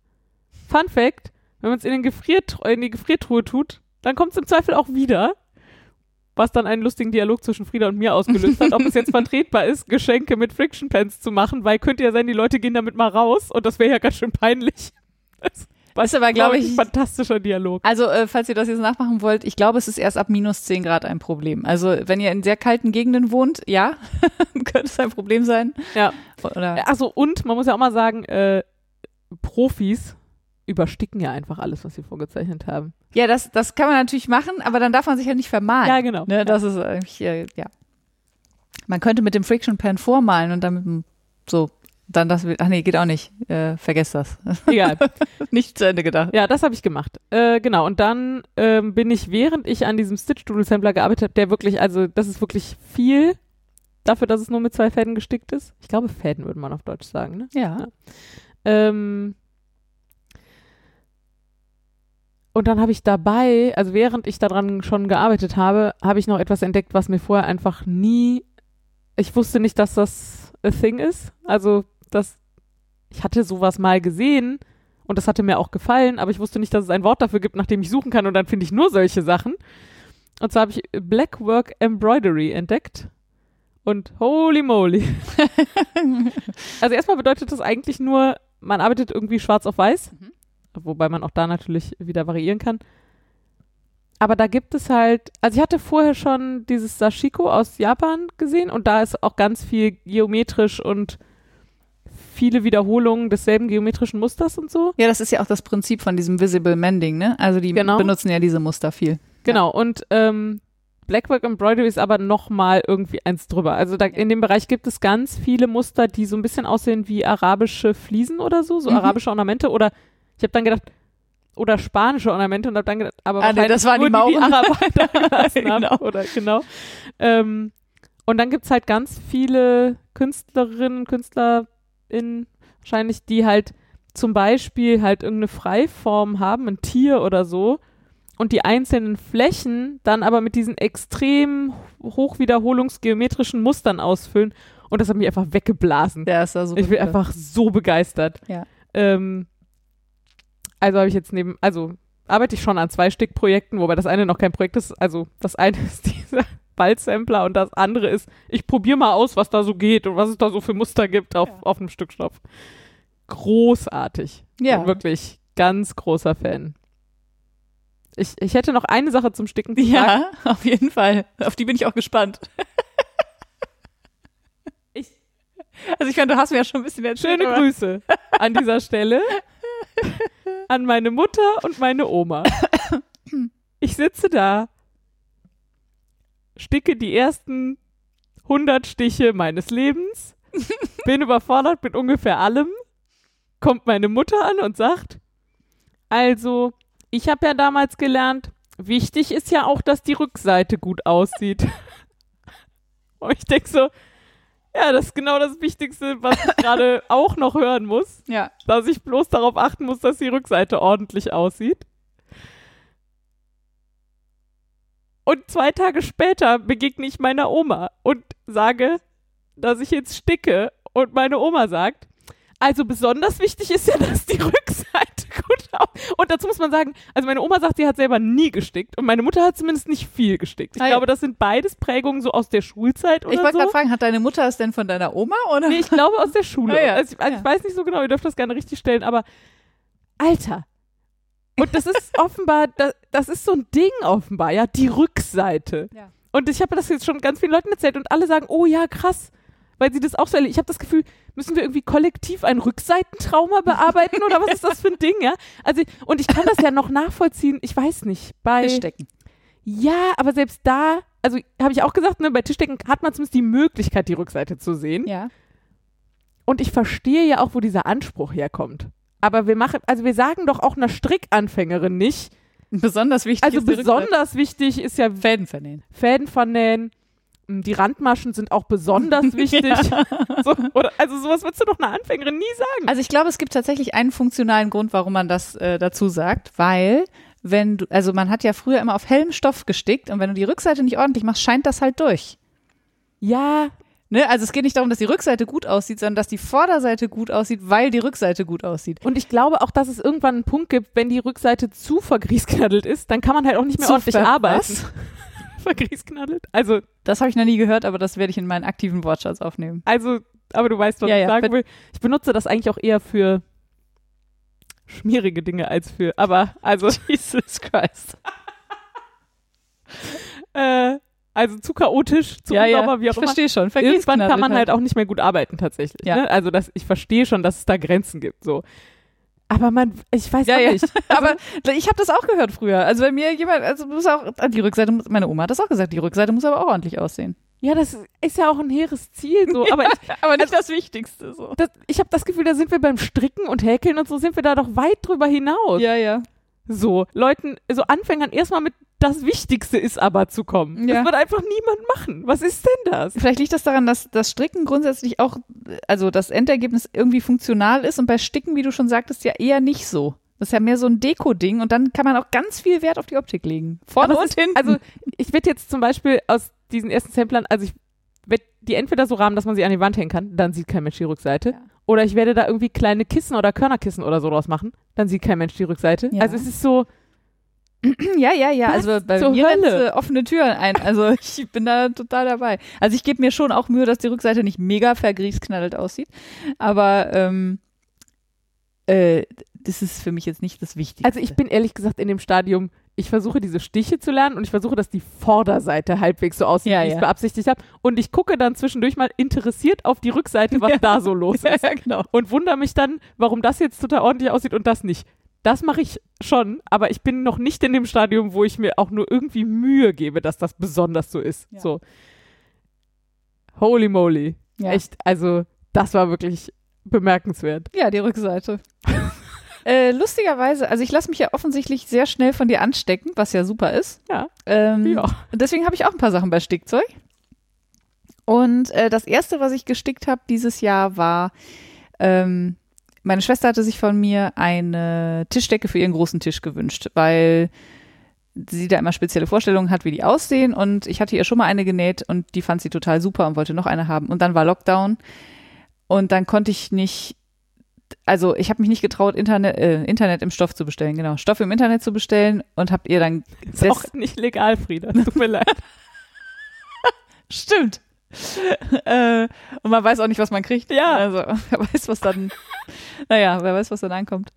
Fun Fact, wenn man es in, in die Gefriertruhe tut, dann kommt es im Zweifel auch wieder. Was dann einen lustigen Dialog zwischen Frieda und mir ausgelöst hat, ob es jetzt vertretbar ist, Geschenke mit Friction Pens zu machen, weil könnte ja sein, die Leute gehen damit mal raus und das wäre ja ganz schön peinlich. Das Ist aber, glaube ein ich, fantastischer Dialog. Also, äh, falls ihr das jetzt nachmachen wollt, ich glaube, es ist erst ab minus 10 Grad ein Problem. Also, wenn ihr in sehr kalten Gegenden wohnt, ja, könnte es ein Problem sein. Ja. Oder, Achso, und man muss ja auch mal sagen, äh, Profis übersticken ja einfach alles, was sie vorgezeichnet haben. ja, das, das kann man natürlich machen, aber dann darf man sich ja nicht vermalen. Ja, genau. Ne, das ist eigentlich, äh, ja. Man könnte mit dem Friction Pen vormalen und dann so, dann das, ach nee, geht auch nicht. Äh, vergesst das. Egal. nicht zu Ende gedacht. Ja, das habe ich gemacht. Äh, genau. Und dann ähm, bin ich, während ich an diesem Stitch Doodle Sampler gearbeitet habe, der wirklich, also das ist wirklich viel dafür, dass es nur mit zwei Fäden gestickt ist. Ich glaube, Fäden würde man auf Deutsch sagen, ne? Ja. Ähm, und dann habe ich dabei, also während ich daran schon gearbeitet habe, habe ich noch etwas entdeckt, was mir vorher einfach nie, ich wusste nicht, dass das a thing ist. Also, dass ich hatte sowas mal gesehen und das hatte mir auch gefallen, aber ich wusste nicht, dass es ein Wort dafür gibt, nach dem ich suchen kann und dann finde ich nur solche Sachen. Und zwar habe ich Blackwork Embroidery entdeckt. Und holy moly. also erstmal bedeutet das eigentlich nur, man arbeitet irgendwie schwarz auf weiß, Mhm. Wobei man auch da natürlich wieder variieren kann. aber da gibt es halt, also ich hatte vorher schon dieses Sashiko aus Japan gesehen und da ist auch ganz viel geometrisch und viele Wiederholungen desselben geometrischen Musters und so. Ja, das ist ja auch das Prinzip von diesem Visible Mending, ne? Also die Genau. benutzen ja diese Muster viel. Genau, und ähm, Blackwork Embroidery ist aber nochmal irgendwie eins drüber. Also da, in dem Bereich gibt es ganz viele Muster, die so ein bisschen aussehen wie arabische Fliesen oder so, so Mhm. arabische Ornamente oder ich habe dann gedacht, oder spanische Ornamente und habe dann gedacht, aber Ah, nee, das waren die nur die, die Mauren. Araber da gelassen haben. Genau. Oder genau. Ähm, und dann gibt's halt ganz viele Künstlerinnen, KünstlerInnen wahrscheinlich, die halt zum Beispiel halt irgendeine Freiform haben, ein Tier oder so, und die einzelnen Flächen dann aber mit diesen extrem hochwiederholungsgeometrischen Mustern ausfüllen. Und das hat mich einfach weggeblasen. Ja, ist da so. Ich bin einfach so begeistert. Ja. Ähm, also habe ich jetzt neben, also arbeite ich schon an zwei Stickprojekten, wobei das eine noch kein Projekt ist. Also das eine ist dieser Ballsampler und das andere ist, ich probiere mal aus, was da so geht und was es da so für Muster gibt auf, Ja. auf einem Stück Stoff. Großartig. Ja. Bin wirklich ganz großer Fan. Ich, ich hätte noch eine Sache zum Sticken zu sagen. Ja, auf jeden Fall. Auf die bin ich auch gespannt. Ich- also ich meine, du hast mir ja schon ein bisschen erzählt. Schöne Grüße an dieser Stelle an meine Mutter und meine Oma. Ich sitze da, sticke die ersten 100 Stiche meines Lebens, bin überfordert mit ungefähr allem, kommt meine Mutter an und sagt, also, ich habe ja damals gelernt, wichtig ist ja auch, dass die Rückseite gut aussieht. Und ich denke so, ja, das ist genau das Wichtigste, was ich gerade auch noch hören muss, Ja. dass ich bloß darauf achten muss, dass die Rückseite ordentlich aussieht. Und zwei Tage später begegne ich meiner Oma und sage, dass ich jetzt sticke. Und meine Oma sagt, also besonders wichtig ist ja, dass die Rückseite gut aussieht. Und dazu muss man sagen, also meine Oma sagt, sie hat selber nie gestickt und meine Mutter hat zumindest nicht viel gestickt. Ich Ah glaube, das sind beides Prägungen so aus der Schulzeit oder Ich wollte so. gerade fragen, hat deine Mutter es denn von deiner Oma oder? Nee, ich glaube aus der Schule. Ah ja, Also, ich, also ja. ich weiß nicht so genau, ihr dürft das gerne richtig stellen, aber Alter. Und das ist offenbar, das, das ist so ein Ding offenbar, ja, die Rückseite. Ja. Und ich habe das jetzt schon ganz vielen Leuten erzählt und alle sagen, oh ja, krass, weil sie das auch so erleben. Ich habe das Gefühl, müssen wir irgendwie kollektiv ein Rückseitentrauma bearbeiten oder was ist das für ein Ding, ja? Also, und ich kann das ja noch nachvollziehen, ich weiß nicht, bei Tischdecken. ja, aber selbst da, also habe ich auch gesagt, ne, bei Tischdecken hat man zumindest die Möglichkeit, die Rückseite zu sehen. Ja. Und ich verstehe ja auch, wo dieser Anspruch herkommt. Aber wir machen, also wir sagen doch auch einer Strickanfängerin nicht. Besonders wichtig Also besonders wichtig ist ja. Fäden vernähen. Fäden vernähen. M, Die Randmaschen sind auch besonders wichtig. So, oder, also sowas würdest du doch einer Anfängerin nie sagen. Also ich glaube, es gibt tatsächlich einen funktionalen Grund, warum man das äh, dazu sagt, weil wenn du, also man hat ja früher immer auf hellem Stoff gestickt und wenn du die Rückseite nicht ordentlich machst, scheint das halt durch. Ja, Ne? Also es geht nicht darum, dass die Rückseite gut aussieht, sondern dass die Vorderseite gut aussieht, weil die Rückseite gut aussieht. und ich glaube auch, dass es irgendwann einen Punkt gibt, wenn die Rückseite zu vergrießknaddelt ist, dann kann man halt auch nicht mehr Zu ordentlich arbeiten. Vergrießknaddelt? Also, Das habe ich noch nie gehört, aber das werde ich in meinen aktiven Wortschatz aufnehmen. also, aber du weißt, was Ja, ich ja, sagen will. Ich benutze das eigentlich auch eher für schmierige Dinge als für, aber also Jesus Christ. äh, also zu chaotisch, zu ja, unsauber, ja, wie auch ich immer. verstehe schon. Irgendwann kann man Vergießknaddelt halt auch nicht mehr gut arbeiten tatsächlich. Ja. Ne? Also das, ich verstehe schon, dass es da Grenzen gibt. So. Aber man, ich weiß Ja, auch ja. nicht. Aber ich habe das auch gehört früher. Also wenn mir jemand, also muss auch, die Rückseite, muss, meine Oma hat das auch gesagt, die Rückseite muss aber auch ordentlich aussehen. Ja, das ist ja auch ein hehres Ziel. So. Aber ich, Aber nicht das Wichtigste so. das, ich habe das Gefühl, da sind wir beim Stricken und Häkeln und so sind wir da doch weit drüber hinaus. Ja, ja. So, Leuten, so Anfängern erstmal mit das Wichtigste ist aber zu kommen. Ja. Das wird einfach niemand machen. Was ist denn das? Vielleicht liegt das daran, dass das Stricken grundsätzlich auch, also das Endergebnis irgendwie funktional ist und bei Sticken, wie du schon sagtest, ja eher nicht so. Das ist ja mehr so ein Deko-Ding und dann kann man auch ganz viel Wert auf die Optik legen. Vorne Aber und ist- hinten. Also ich werde jetzt zum Beispiel aus diesen ersten Samplern, also ich werde die entweder so rahmen, dass man sie an die Wand hängen kann, dann sieht kein Mensch die Rückseite. Ja. Oder ich werde da irgendwie kleine Kissen oder Körnerkissen oder so draus machen, dann sieht kein Mensch die Rückseite. Ja. Also es ist so, Ja, ja, ja. Was Also bei zur mir Hölle? du offene Türen ein. Also ich bin da total dabei. Also ich gebe mir schon auch Mühe, dass die Rückseite nicht mega vergrießknallt aussieht. Aber ähm, äh, das ist für mich jetzt nicht das Wichtigste. also ich bin ehrlich gesagt in dem Stadium, ich versuche diese Stiche zu lernen und ich versuche, dass die Vorderseite halbwegs so aussieht, Ja, wie ich ja. es beabsichtigt habe. Und ich gucke dann zwischendurch mal interessiert auf die Rückseite, was da so los ist. ja, genau. Und wundere mich dann, warum das jetzt total ordentlich aussieht und das nicht. Das mache ich schon, aber ich bin noch nicht in dem Stadium, wo ich mir auch nur irgendwie Mühe gebe, dass das besonders so ist. Ja. So. Holy moly. Ja. Echt, also das war wirklich bemerkenswert. Ja, die Rückseite. äh, lustigerweise, also ich lasse mich ja offensichtlich sehr schnell von dir anstecken, was ja super ist. Ja. Ähm, Ja. Und deswegen habe ich auch ein paar Sachen bei Stickzeug. Und äh, das erste, was ich gestickt habe dieses Jahr, war, ähm, meine Schwester hatte sich von mir eine Tischdecke für ihren großen Tisch gewünscht, weil sie da immer spezielle Vorstellungen hat, wie die aussehen. Und ich hatte ihr schon mal eine genäht und die fand sie total super und wollte noch eine haben. Und dann war Lockdown und dann konnte ich nicht, also ich habe mich nicht getraut, Internet, äh, Internet im Stoff zu bestellen, genau, Stoff im Internet zu bestellen und habe ihr dann Ist auch nicht legal, Frieda. Tut mir leid. Stimmt. äh, und man weiß auch nicht, was man kriegt. Ja. Also, wer weiß, was dann, naja, wer weiß, was dann ankommt.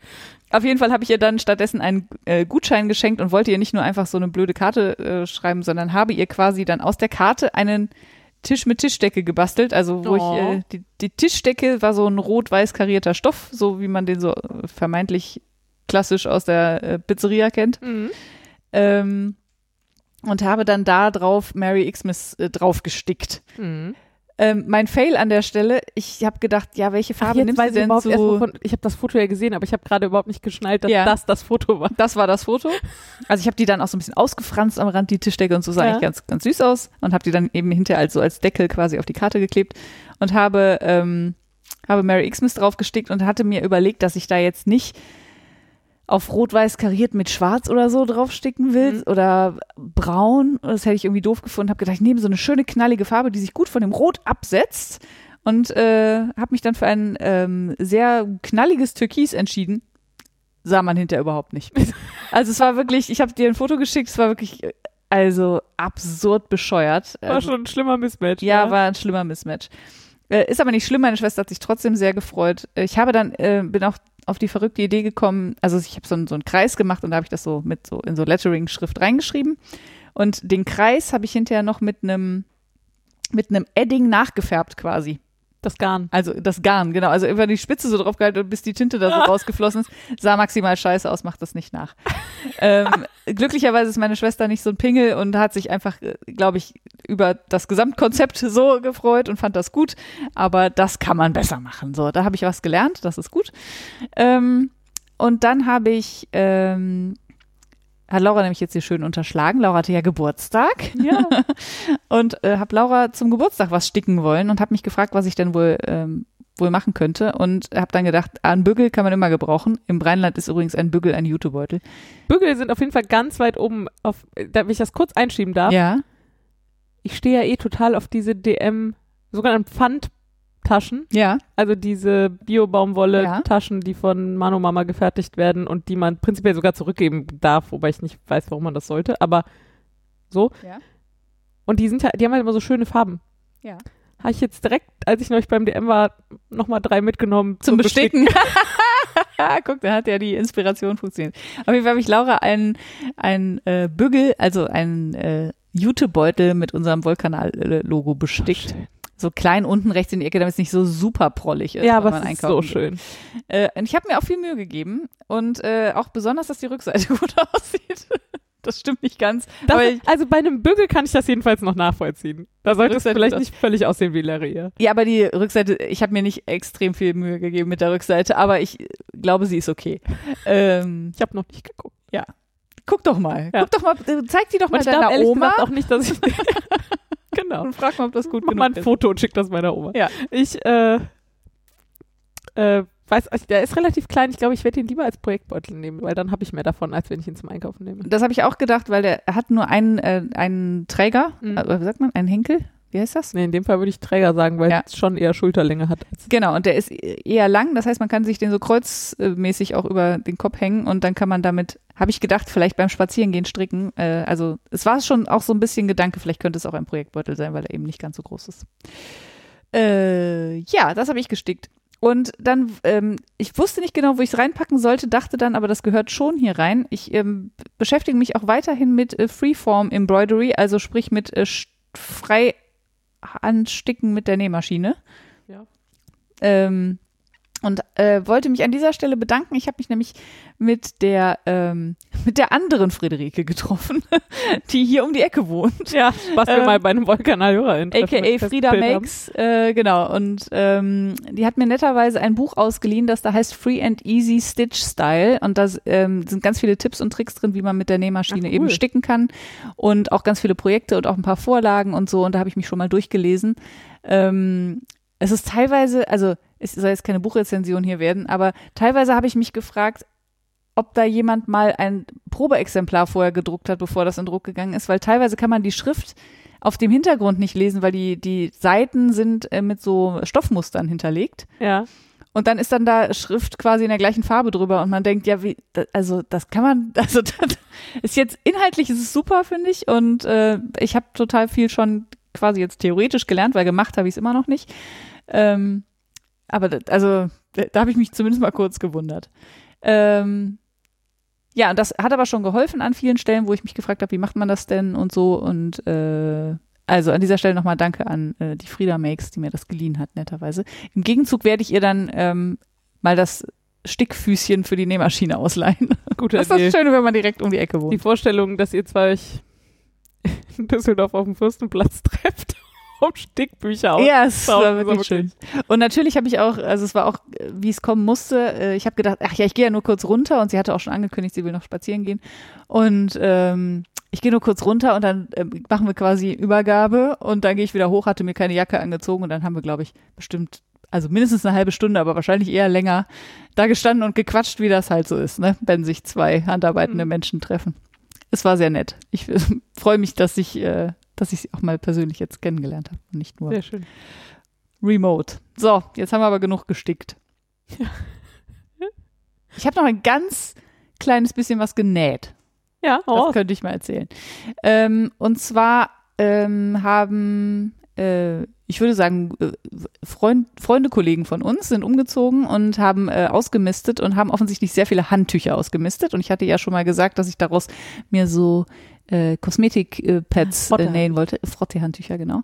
Auf jeden Fall habe ich ihr dann stattdessen einen äh, Gutschein geschenkt und wollte ihr nicht nur einfach so eine blöde Karte äh, schreiben, sondern habe ihr quasi dann aus der Karte einen Tisch mit Tischdecke gebastelt. Also, wo Oh. ich, äh, die, die Tischdecke war so ein rot-weiß karierter Stoff, so wie man den so vermeintlich klassisch aus der äh, Pizzeria kennt. Mhm. Ähm, und habe dann da drauf Mary Xmas äh, drauf gestickt. Mhm. Ähm, mein Fail an der Stelle, ich habe gedacht, ja, welche Ach, Farbe jetzt nimmst du denn so? wovon- ich habe das Foto ja gesehen, aber ich habe gerade überhaupt nicht geschnallt, dass Ja. das das Foto war. Das war das Foto. Also ich habe die dann auch so ein bisschen ausgefranst am Rand, die Tischdecke und so sah Ja. eigentlich ganz, ganz süß aus und habe die dann eben hinterher als, so als Deckel quasi auf die Karte geklebt und habe, ähm, habe Mary Xmas drauf gestickt und hatte mir überlegt, dass ich da jetzt nicht auf rot-weiß kariert mit schwarz oder so draufsticken will Mhm. oder braun. Das hätte ich irgendwie doof gefunden. Habe gedacht, ich nehme so eine schöne knallige Farbe, die sich gut von dem Rot absetzt und äh, habe mich dann für ein ähm, sehr knalliges Türkis entschieden. Sah man hinterher überhaupt nicht. Also es war wirklich, ich habe dir ein Foto geschickt, es war wirklich äh, also absurd bescheuert. War Also, schon ein schlimmer Mismatch. ja, ne? war ein schlimmer Mismatch. Äh, ist aber nicht schlimm, meine Schwester hat sich trotzdem sehr gefreut. Ich habe dann, äh, bin auch auf die verrückte Idee gekommen, also ich habe so, einen- so einen Kreis gemacht und da habe ich das so mit so in so Lettering-Schrift reingeschrieben. Und den Kreis habe ich hinterher noch mit einem mit einem Edding nachgefärbt quasi. Das Garn. Also das Garn, genau. Also über die Spitze so drauf gehalten und bis die Tinte da so rausgeflossen ist. Sah maximal scheiße aus, macht das nicht nach. ähm, glücklicherweise ist meine Schwester nicht so ein Pingel und hat sich einfach, glaube ich, über das Gesamtkonzept so gefreut und fand das gut. Aber das kann man besser machen. So, da habe ich was gelernt, das ist gut. Ähm, und dann habe ich, ähm, hat Laura nämlich jetzt hier schön unterschlagen. Laura hatte ja Geburtstag Ja. und äh, habe Laura zum Geburtstag was sticken wollen und habe mich gefragt, was ich denn wohl ähm, wohl machen könnte und habe dann gedacht, ah, ein Bügel kann man immer gebrauchen. Im Rheinland ist übrigens ein Bügel ein Jutebeutel. Bügel sind auf jeden Fall ganz weit oben auf, da, wenn ich das kurz einschieben darf. Ja, Ich stehe ja eh total auf diese DM, sogenannten Pfandtaschen. ja, Also diese Ja. Bio-Baumwolle-Taschen, die von Mano Mama gefertigt werden und die man prinzipiell sogar zurückgeben darf, wobei ich nicht weiß, warum man das sollte, aber so. Ja. Und die sind ja, die haben halt immer so schöne Farben. Ja. Habe ich jetzt direkt, als ich neulich beim DM war, nochmal drei mitgenommen. zum so Besticken. Guck, da hat ja die Inspiration funktioniert. Auf jeden Fall habe ich Laura einen, einen äh, Bügel, also einen äh, Jutebeutel mit unserem Wollkanal-Logo bestickt. So klein unten rechts in die Ecke, damit es nicht so super prollig ist. Ja, aber man es ist so geht. schön. Äh, und ich habe mir auch viel Mühe gegeben und äh, auch besonders, dass die Rückseite gut aussieht. Das stimmt nicht ganz. Das ist, also bei einem Bügel kann ich das jedenfalls noch nachvollziehen. Da sollte es vielleicht nicht völlig aussehen wie Larry. Ja. ja, aber die Rückseite, ich habe mir nicht extrem viel Mühe gegeben mit der Rückseite, aber ich glaube, sie ist okay. Ähm, Ich habe noch nicht geguckt. guck doch mal. Ja. Guck doch mal, zeig die doch mal ich deiner ehrlich Oma gesagt auch nicht, dass ich. genau. und frag mal, ob das gut Mach mal genug ein ist. Foto und schick das meiner Oma. Ja. Ich äh, äh, weiß, also der ist relativ klein. Ich glaube, ich werde ihn lieber als Projektbeutel nehmen, weil dann habe ich mehr davon, als wenn ich ihn zum Einkaufen nehme. Das habe ich auch gedacht, weil der hat nur einen, äh, einen Träger, Mhm. äh, wie sagt man, einen Henkel? Wie heißt das? Nee, in dem Fall würde ich Träger sagen, weil Ja. es schon eher Schulterlänge hat. Genau, und der ist eher lang, das heißt, man kann sich den so kreuzmäßig auch über den Kopf hängen und dann kann man damit, habe ich gedacht, vielleicht beim Spazierengehen stricken. Äh, also es war schon auch so ein bisschen Gedanke, vielleicht könnte es auch ein Projektbeutel sein, weil er eben nicht ganz so groß ist. Äh, ja, das habe ich gestickt. und dann, ähm, ich wusste nicht genau, wo ich es reinpacken sollte, dachte dann, aber das gehört schon hier rein. Ich ähm, beschäftige mich auch weiterhin mit äh, Freeform Embroidery, also sprich mit äh, frei ansticken mit der Nähmaschine. Ja. Ähm, und äh, wollte mich an dieser Stelle bedanken. Ich habe mich nämlich mit der ähm, mit der anderen Friederike getroffen, die hier um die Ecke wohnt. Ja, was wir Ähm, mal bei einem Wollkanal-Hörerin AKA Frieda Makes, äh, genau. Und ähm, die hat mir netterweise ein Buch ausgeliehen, das da heißt Free and Easy Stitch Style. Und da ähm, sind ganz viele Tipps und Tricks drin, wie man mit der Nähmaschine Ach, cool. eben sticken kann. Und auch ganz viele Projekte und auch ein paar Vorlagen und so. Und da habe ich mich schon mal durchgelesen. Ähm, es ist teilweise, also es soll jetzt keine Buchrezension hier werden, aber teilweise habe ich mich gefragt, ob da jemand mal ein Probeexemplar vorher gedruckt hat, bevor das in Druck gegangen ist, weil teilweise kann man die Schrift auf dem Hintergrund nicht lesen, weil die, die Seiten sind äh, mit so Stoffmustern hinterlegt. Ja. Und dann ist dann da Schrift quasi in der gleichen Farbe drüber und man denkt, ja, wie, da, also das kann man, also das ist jetzt inhaltlich ist es super, finde ich. Und äh, ich habe total viel schon quasi jetzt theoretisch gelernt, weil gemacht habe ich es immer noch nicht. Ähm, aber das, also da, da habe ich mich zumindest mal kurz gewundert. Ähm, ja, und das hat aber schon geholfen an vielen Stellen, wo ich mich gefragt habe, wie macht man das denn und so. Und äh, also an dieser Stelle nochmal Danke an äh, die Frieda Makes, die mir das geliehen hat, netterweise. Im Gegenzug werde ich ihr dann ähm, mal das Stickfüßchen für die Nähmaschine ausleihen. Gute Das ist das. Schöne, wenn man direkt um die Ecke Die wohnt. Vorstellung, dass ihr zwei euch in Düsseldorf auf dem Fürstenplatz trefft, um Stickbücher aus. Ja, es war wirklich schön. Und natürlich habe ich auch, also es war auch, äh, wie es kommen musste, äh, ich habe gedacht, ach ja, ich gehe ja nur kurz runter und sie hatte auch schon angekündigt, sie will noch spazieren gehen. Und ähm, ich gehe nur kurz runter und dann ähm, machen wir quasi Übergabe und dann gehe ich wieder hoch, hatte mir keine Jacke angezogen und dann haben wir, glaube ich, bestimmt, also mindestens eine halbe Stunde, aber wahrscheinlich eher länger, da gestanden und gequatscht, wie das halt so ist, ne, wenn sich zwei handarbeitende Mhm. Menschen treffen. Es war sehr nett. Ich äh, freue mich, dass ich, äh, dass ich sie auch mal persönlich jetzt kennengelernt habe und nicht nur Sehr schön. Remote. So, jetzt haben wir aber genug gestickt. Ich habe noch ein ganz kleines bisschen was genäht. Ja, Das oh, könnte ich mal erzählen. Ähm, und zwar ähm, haben, äh, ich würde sagen, äh, Freund, Freunde, Kollegen von uns sind umgezogen und haben äh, ausgemistet und haben offensichtlich sehr viele Handtücher ausgemistet. Und ich hatte ja schon mal gesagt, dass ich daraus mir so äh, Kosmetik-Pads äh, Frotte. nähen wollte. Frotte-Handtücher, genau.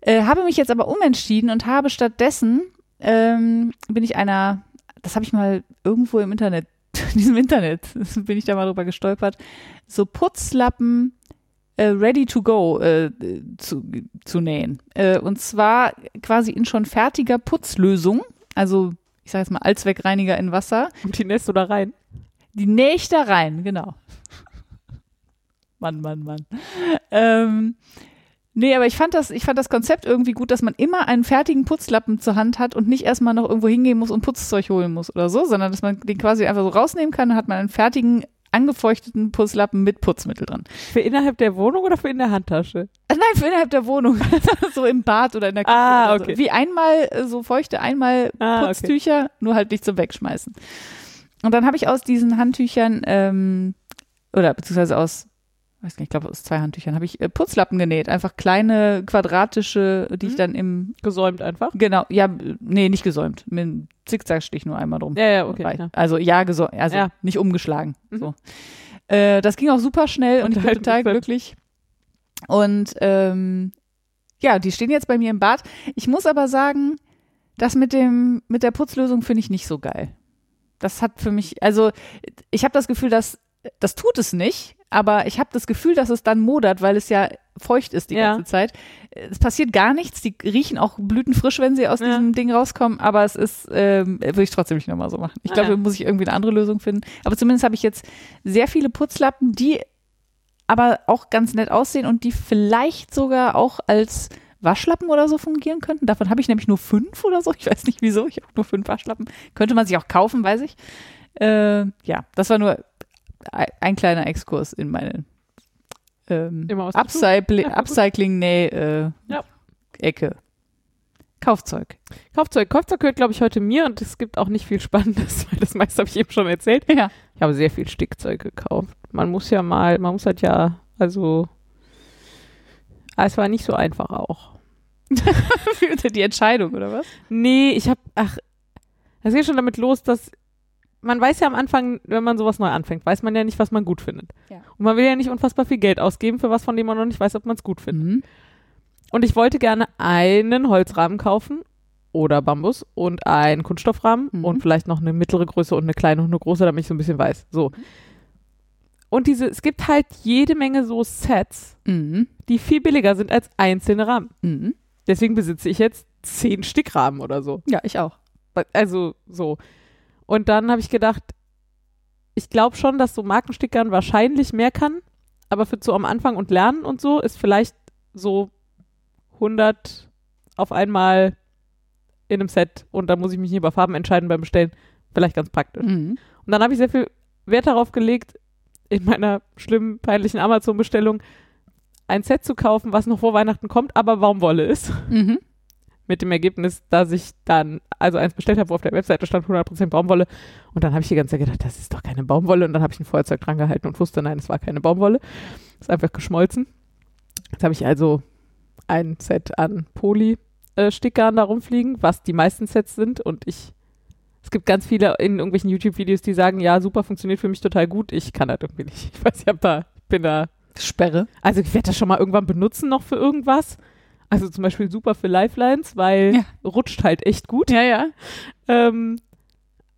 Äh, habe mich jetzt aber umentschieden und habe stattdessen, ähm, bin ich einer, das habe ich mal irgendwo im Internet, in diesem Internet, bin ich da mal drüber gestolpert, so Putzlappen äh, ready to go äh, zu, zu nähen. Äh, und zwar quasi in schon fertiger Putzlösung, also ich sage jetzt mal Allzweckreiniger in Wasser. und die nähst du da rein. Die nähe ich da rein, genau. Mann, Mann, Mann. Ähm, nee, aber ich fand das, ich fand das Konzept irgendwie gut, dass man immer einen fertigen Putzlappen zur Hand hat und nicht erstmal noch irgendwo hingehen muss und Putzzeug holen muss oder so, sondern dass man den quasi einfach so rausnehmen kann, dann hat man einen fertigen, angefeuchteten Putzlappen mit Putzmittel dran. Für innerhalb der Wohnung oder für in der Handtasche? Äh, Nein, für innerhalb der Wohnung. so im Bad oder in der Küche. Ah, okay. So. Wie einmal äh, so feuchte, einmal Ah, okay. Putztücher, nur halt nicht zum Wegschmeißen. Und dann habe ich aus diesen Handtüchern, ähm, oder beziehungsweise aus, weiß nicht, ich glaube aus zwei Handtüchern, habe ich äh, Putzlappen genäht. Einfach kleine, quadratische, die ich Mhm. dann im, Gesäumt einfach? genau, ja, nee, nicht gesäumt. Mit einem Zickzackstich nur einmal drum. Ja, ja, okay. Ja. Also ja, gesäumt, also Ja. nicht umgeschlagen. Mhm. So. Äh, das ging auch super schnell und ich bin total glücklich. Und ähm, ja, die stehen jetzt bei mir im Bad. Ich muss aber sagen, das mit dem mit der Putzlösung finde ich nicht so geil. Das hat für mich, also ich habe das Gefühl, dass das tut es nicht, aber ich habe das Gefühl, dass es dann modert, weil es ja feucht ist die Ja. ganze Zeit. Es passiert gar nichts. Die riechen auch blütenfrisch, wenn sie aus Ja. diesem Ding rauskommen, aber es ist, ähm, würde ich trotzdem nicht nochmal so machen. Ich Ah, glaube, ja. da muss ich irgendwie eine andere Lösung finden. Aber zumindest habe ich jetzt sehr viele Putzlappen, die aber auch ganz nett aussehen und die vielleicht sogar auch als Waschlappen oder so fungieren könnten. Davon habe ich nämlich nur fünf oder so. Ich weiß nicht wieso. Ich habe nur fünf Waschlappen. Könnte man sich auch kaufen, weiß ich. Äh, ja, das war nur ein, ein kleiner Exkurs in meine ähm. Upcycling. Upcycling nee, äh, Ja. Ecke. Kaufzeug. Kaufzeug. Kaufzeug gehört, glaube ich, heute mir und es gibt auch nicht viel Spannendes, weil das meiste habe ich eben schon erzählt. Ja. Ich habe sehr viel Stickzeug gekauft. Man muss ja mal, man muss halt ja, also, ah, es war nicht so einfach auch. die Entscheidung, oder was? Nee, ich habe, ach, das geht schon damit los, dass man weiß ja am Anfang, wenn man sowas neu anfängt, weiß man ja nicht, was man gut findet. Ja. Und man will ja nicht unfassbar viel Geld ausgeben für was, von dem man noch nicht weiß, ob man es gut findet. Mhm. Und ich wollte gerne einen Holzrahmen kaufen oder Bambus und einen Kunststoffrahmen Mhm. und vielleicht noch eine mittlere Größe und eine kleine und eine große, damit ich so ein bisschen weiß. So. Und diese, es gibt halt jede Menge so Sets, Mhm. die viel billiger sind als einzelne Rahmen. Mhm. Deswegen besitze ich jetzt zehn Stickrahmen oder so. Ja, ich auch. Also so. Und dann habe ich gedacht, ich glaube schon, dass so Markenstickern wahrscheinlich mehr kann, aber für so am Anfang und Lernen und so ist vielleicht so 100 auf einmal in einem Set und dann muss ich mich nicht über Farben entscheiden beim Bestellen. Vielleicht ganz praktisch. Mhm. Und dann habe ich sehr viel Wert darauf gelegt, in meiner schlimmen, peinlichen Amazon-Bestellung ein Set zu kaufen, was noch vor Weihnachten kommt, aber Baumwolle ist. Mhm. Mit dem Ergebnis, dass ich dann also eins bestellt habe, wo auf der Webseite stand 100% Baumwolle. Und dann habe ich die ganze Zeit gedacht, das ist doch keine Baumwolle. Und dann habe ich ein Feuerzeug dran gehalten und wusste, nein, es war keine Baumwolle. Ist einfach geschmolzen. Jetzt habe ich also ein Set an Poly-Stickern da rumfliegen, was die meisten Sets sind. Und ich, es gibt ganz viele in irgendwelchen YouTube-Videos, die sagen, ja, super, funktioniert für mich total gut. Ich kann das irgendwie nicht. Ich weiß, ich habe da, ich bin da Sperre. also ich werde das schon mal irgendwann benutzen noch für irgendwas. Also zum Beispiel super für Lifelines, weil Ja. rutscht halt echt gut. Ja, ja. Ähm,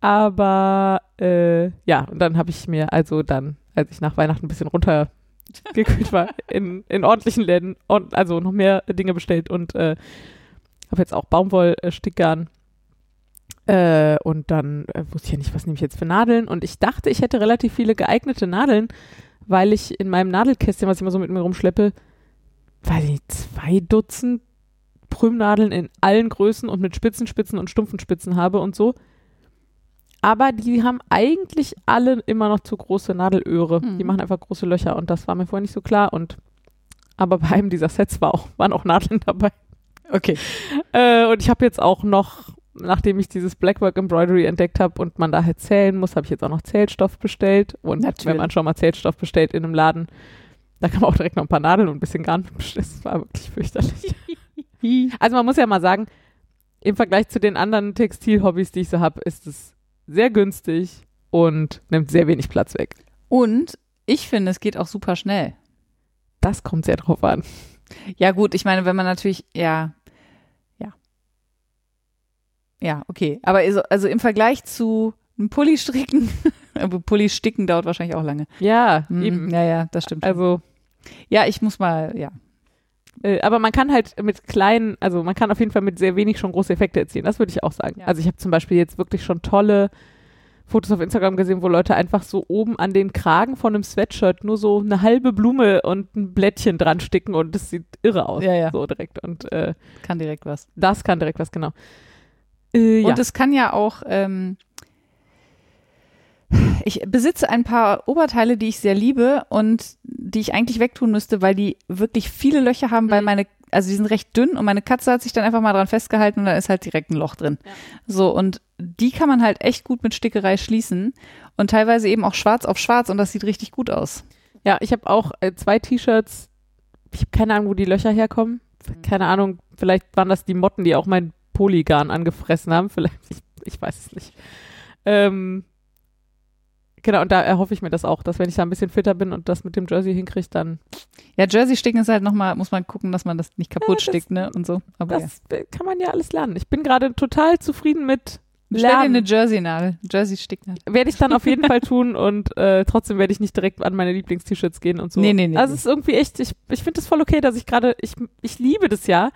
aber äh, ja, und dann habe ich mir also dann, als ich nach Weihnachten ein bisschen runtergekühlt war, in, in ordentlichen Läden, und, also noch mehr Dinge bestellt und äh, habe jetzt auch Baumwollstickgarn. Äh, und dann äh, wusste ich ja nicht, was nehme ich jetzt für Nadeln. Und ich dachte, ich hätte relativ viele geeignete Nadeln, weil ich in meinem Nadelkästchen, was ich immer so mit mir rumschleppe, weiß ich nicht, zwei Dutzend Prümnadeln in allen Größen und mit spitzen Spitzen und stumpfen Spitzen habe und so. Aber die haben eigentlich alle immer noch zu große Nadelöhre. Hm. Die machen einfach große Löcher und das war mir vorher nicht so klar. Und aber bei einem dieser Sets war auch, waren auch Nadeln dabei. Okay. Äh, und ich habe jetzt auch noch, nachdem ich dieses Blackwork Embroidery entdeckt habe und man da halt zählen muss, habe ich jetzt auch noch Zählstoff bestellt. Und Natürlich. wenn man schon mal Zählstoff bestellt in einem Laden, da kann man auch direkt noch ein paar Nadeln und ein bisschen Garn. Das war wirklich fürchterlich. Also man muss ja mal sagen, im Vergleich zu den anderen Textilhobbys, die ich so habe, ist es sehr günstig und nimmt sehr wenig Platz weg. Und ich finde, es geht auch super schnell. Das kommt sehr drauf an. Ja, gut, ich meine, wenn man natürlich, ja, ja. Ja, okay. Aber also, also im Vergleich zu einem Pulli stricken, aber Pulli sticken dauert wahrscheinlich auch lange. Ja, Mhm. eben. Ja, ja, das stimmt. Also, ja, ich muss mal, ja. äh, aber man kann halt mit kleinen, also man kann auf jeden Fall mit sehr wenig schon große Effekte erzielen. Das würde ich auch sagen. Ja. Also ich habe zum Beispiel jetzt wirklich schon tolle Fotos auf Instagram gesehen, wo Leute einfach so oben an den Kragen von einem Sweatshirt nur so eine halbe Blume und ein Blättchen dran sticken und das sieht irre aus. Ja, ja. So direkt. Und äh, Kann direkt was. das kann direkt was, genau. Äh. Und es kann ja auch, ähm, ich besitze ein paar Oberteile, die ich sehr liebe und die ich eigentlich wegtun müsste, weil die wirklich viele Löcher haben, weil Mhm. meine, also die sind recht dünn und meine Katze hat sich dann einfach mal dran festgehalten und da ist halt direkt ein Loch drin. Ja. So, und die kann man halt echt gut mit Stickerei schließen und teilweise eben auch schwarz auf schwarz und das sieht richtig gut aus. Ja, ich habe auch äh, zwei T-Shirts. Ich habe keine Ahnung, wo die Löcher herkommen. Keine Ahnung, vielleicht waren das die Motten, die auch mein Polygarn angefressen haben. Vielleicht, ich, ich weiß es nicht. Ähm, genau, und da erhoffe ich mir das auch, dass wenn ich da ein bisschen fitter bin und das mit dem Jersey hinkriege, dann Ja, Jersey sticken ist halt nochmal, muss man gucken, dass man das nicht kaputt Ja, das- stickt, ne, und so. Aber ja. das äh, kann man ja alles lernen. Ich bin gerade total zufrieden mit Stell dir eine. Jersey-Nadel, Jersey-Sticknadel. Werde ich dann auf jeden Fall tun und äh, trotzdem werde ich nicht direkt an meine Lieblings-T-Shirts gehen und so. Nee, nee, nee, Also es ist irgendwie echt, ich, ich finde das voll okay, dass ich gerade, ich, ich liebe das ja,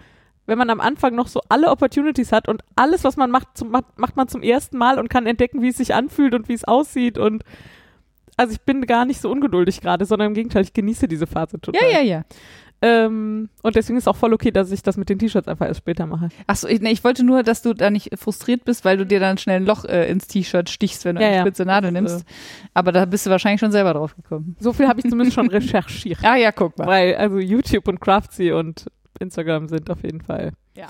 wenn man am Anfang noch so alle Opportunities hat und alles, was man macht, zum, macht, macht man zum ersten Mal und kann entdecken, wie es sich anfühlt und wie es aussieht und also ich bin gar nicht so ungeduldig gerade, sondern im Gegenteil, ich genieße diese Phase total. Ja, ja, ja. Ähm, und deswegen ist auch voll okay, dass ich das mit den T-Shirts einfach erst später mache. Achso, ich, nee, ich wollte nur, dass du da nicht frustriert bist, weil du dir dann schnell ein Loch äh, ins T-Shirt stichst, wenn du Ja, eine ja. spitze Nadel Das, nimmst. Aber da bist du wahrscheinlich schon selber drauf gekommen. So viel habe ich zumindest schon recherchiert. Ah ja, guck mal. Weil, also YouTube und Craftsy und Instagram sind auf jeden Fall Ja.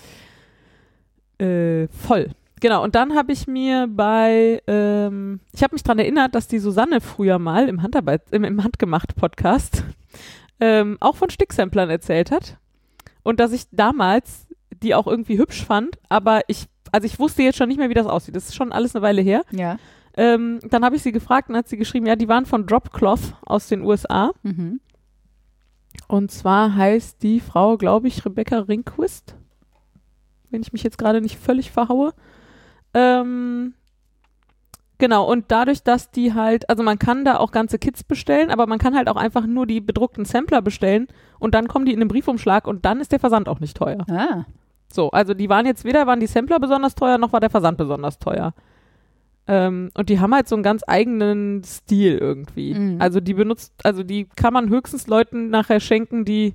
äh, voll. Genau, und dann habe ich mir bei, ähm, ich habe mich dran erinnert, dass die Susanne früher mal im Handarbeit, im, im Handgemacht-Podcast ähm, auch von Sticksamplern erzählt hat. Und dass ich damals die auch irgendwie hübsch fand, aber ich, also ich wusste jetzt schon nicht mehr, wie das aussieht. Das ist schon alles eine Weile her. Ja. Ähm, dann habe ich sie gefragt und hat sie geschrieben, ja, die waren von Dropcloth aus den USA. Mhm. Und zwar heißt die Frau, glaube ich, Rebecca Ringquist. Wenn ich mich jetzt gerade nicht völlig verhaue. Ähm, genau, und dadurch, dass die halt, also man kann da auch ganze Kits bestellen, aber man kann halt auch einfach nur die bedruckten Sampler bestellen und dann kommen die in einen Briefumschlag und dann ist der Versand auch nicht teuer. Ah. So, also die waren jetzt weder waren die Sampler besonders teuer, noch war der Versand besonders teuer. Ähm, und die haben halt so einen ganz eigenen Stil irgendwie. Mhm. Also die benutzt, also die kann man höchstens Leuten nachher schenken, die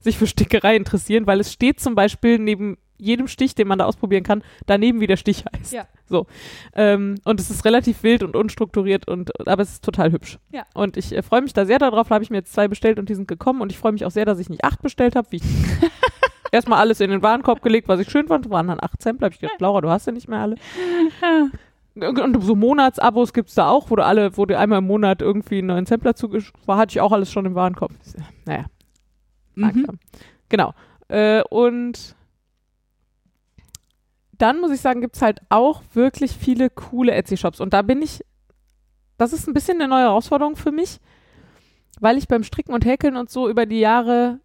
sich für Stickerei interessieren, weil es steht zum Beispiel neben jedem Stich, den man da ausprobieren kann, daneben wie der Stich heißt. Ja. So. Ähm, und es ist relativ wild und unstrukturiert und aber es ist total hübsch. Ja. Und ich äh, freue mich da sehr darauf, da habe ich mir jetzt zwei bestellt und die sind gekommen und ich freue mich auch sehr, dass ich nicht acht bestellt habe, wie ich erstmal alles in den Warenkorb gelegt, was ich schön fand, waren dann acht Sampler. Hab ich gedacht, Laura, du hast ja nicht mehr alle. Und so Monatsabos gibt es da auch, wo du alle, wo du einmal im Monat irgendwie einen neuen Sampler zugeschickt war, hatte ich auch alles schon im Warenkorb. Naja, Mhm. Genau. Äh, und dann muss ich sagen, gibt es halt auch wirklich viele coole Etsy-Shops. Und da bin ich, das ist ein bisschen eine neue Herausforderung für mich, weil ich beim Stricken und Häkeln und so über die Jahre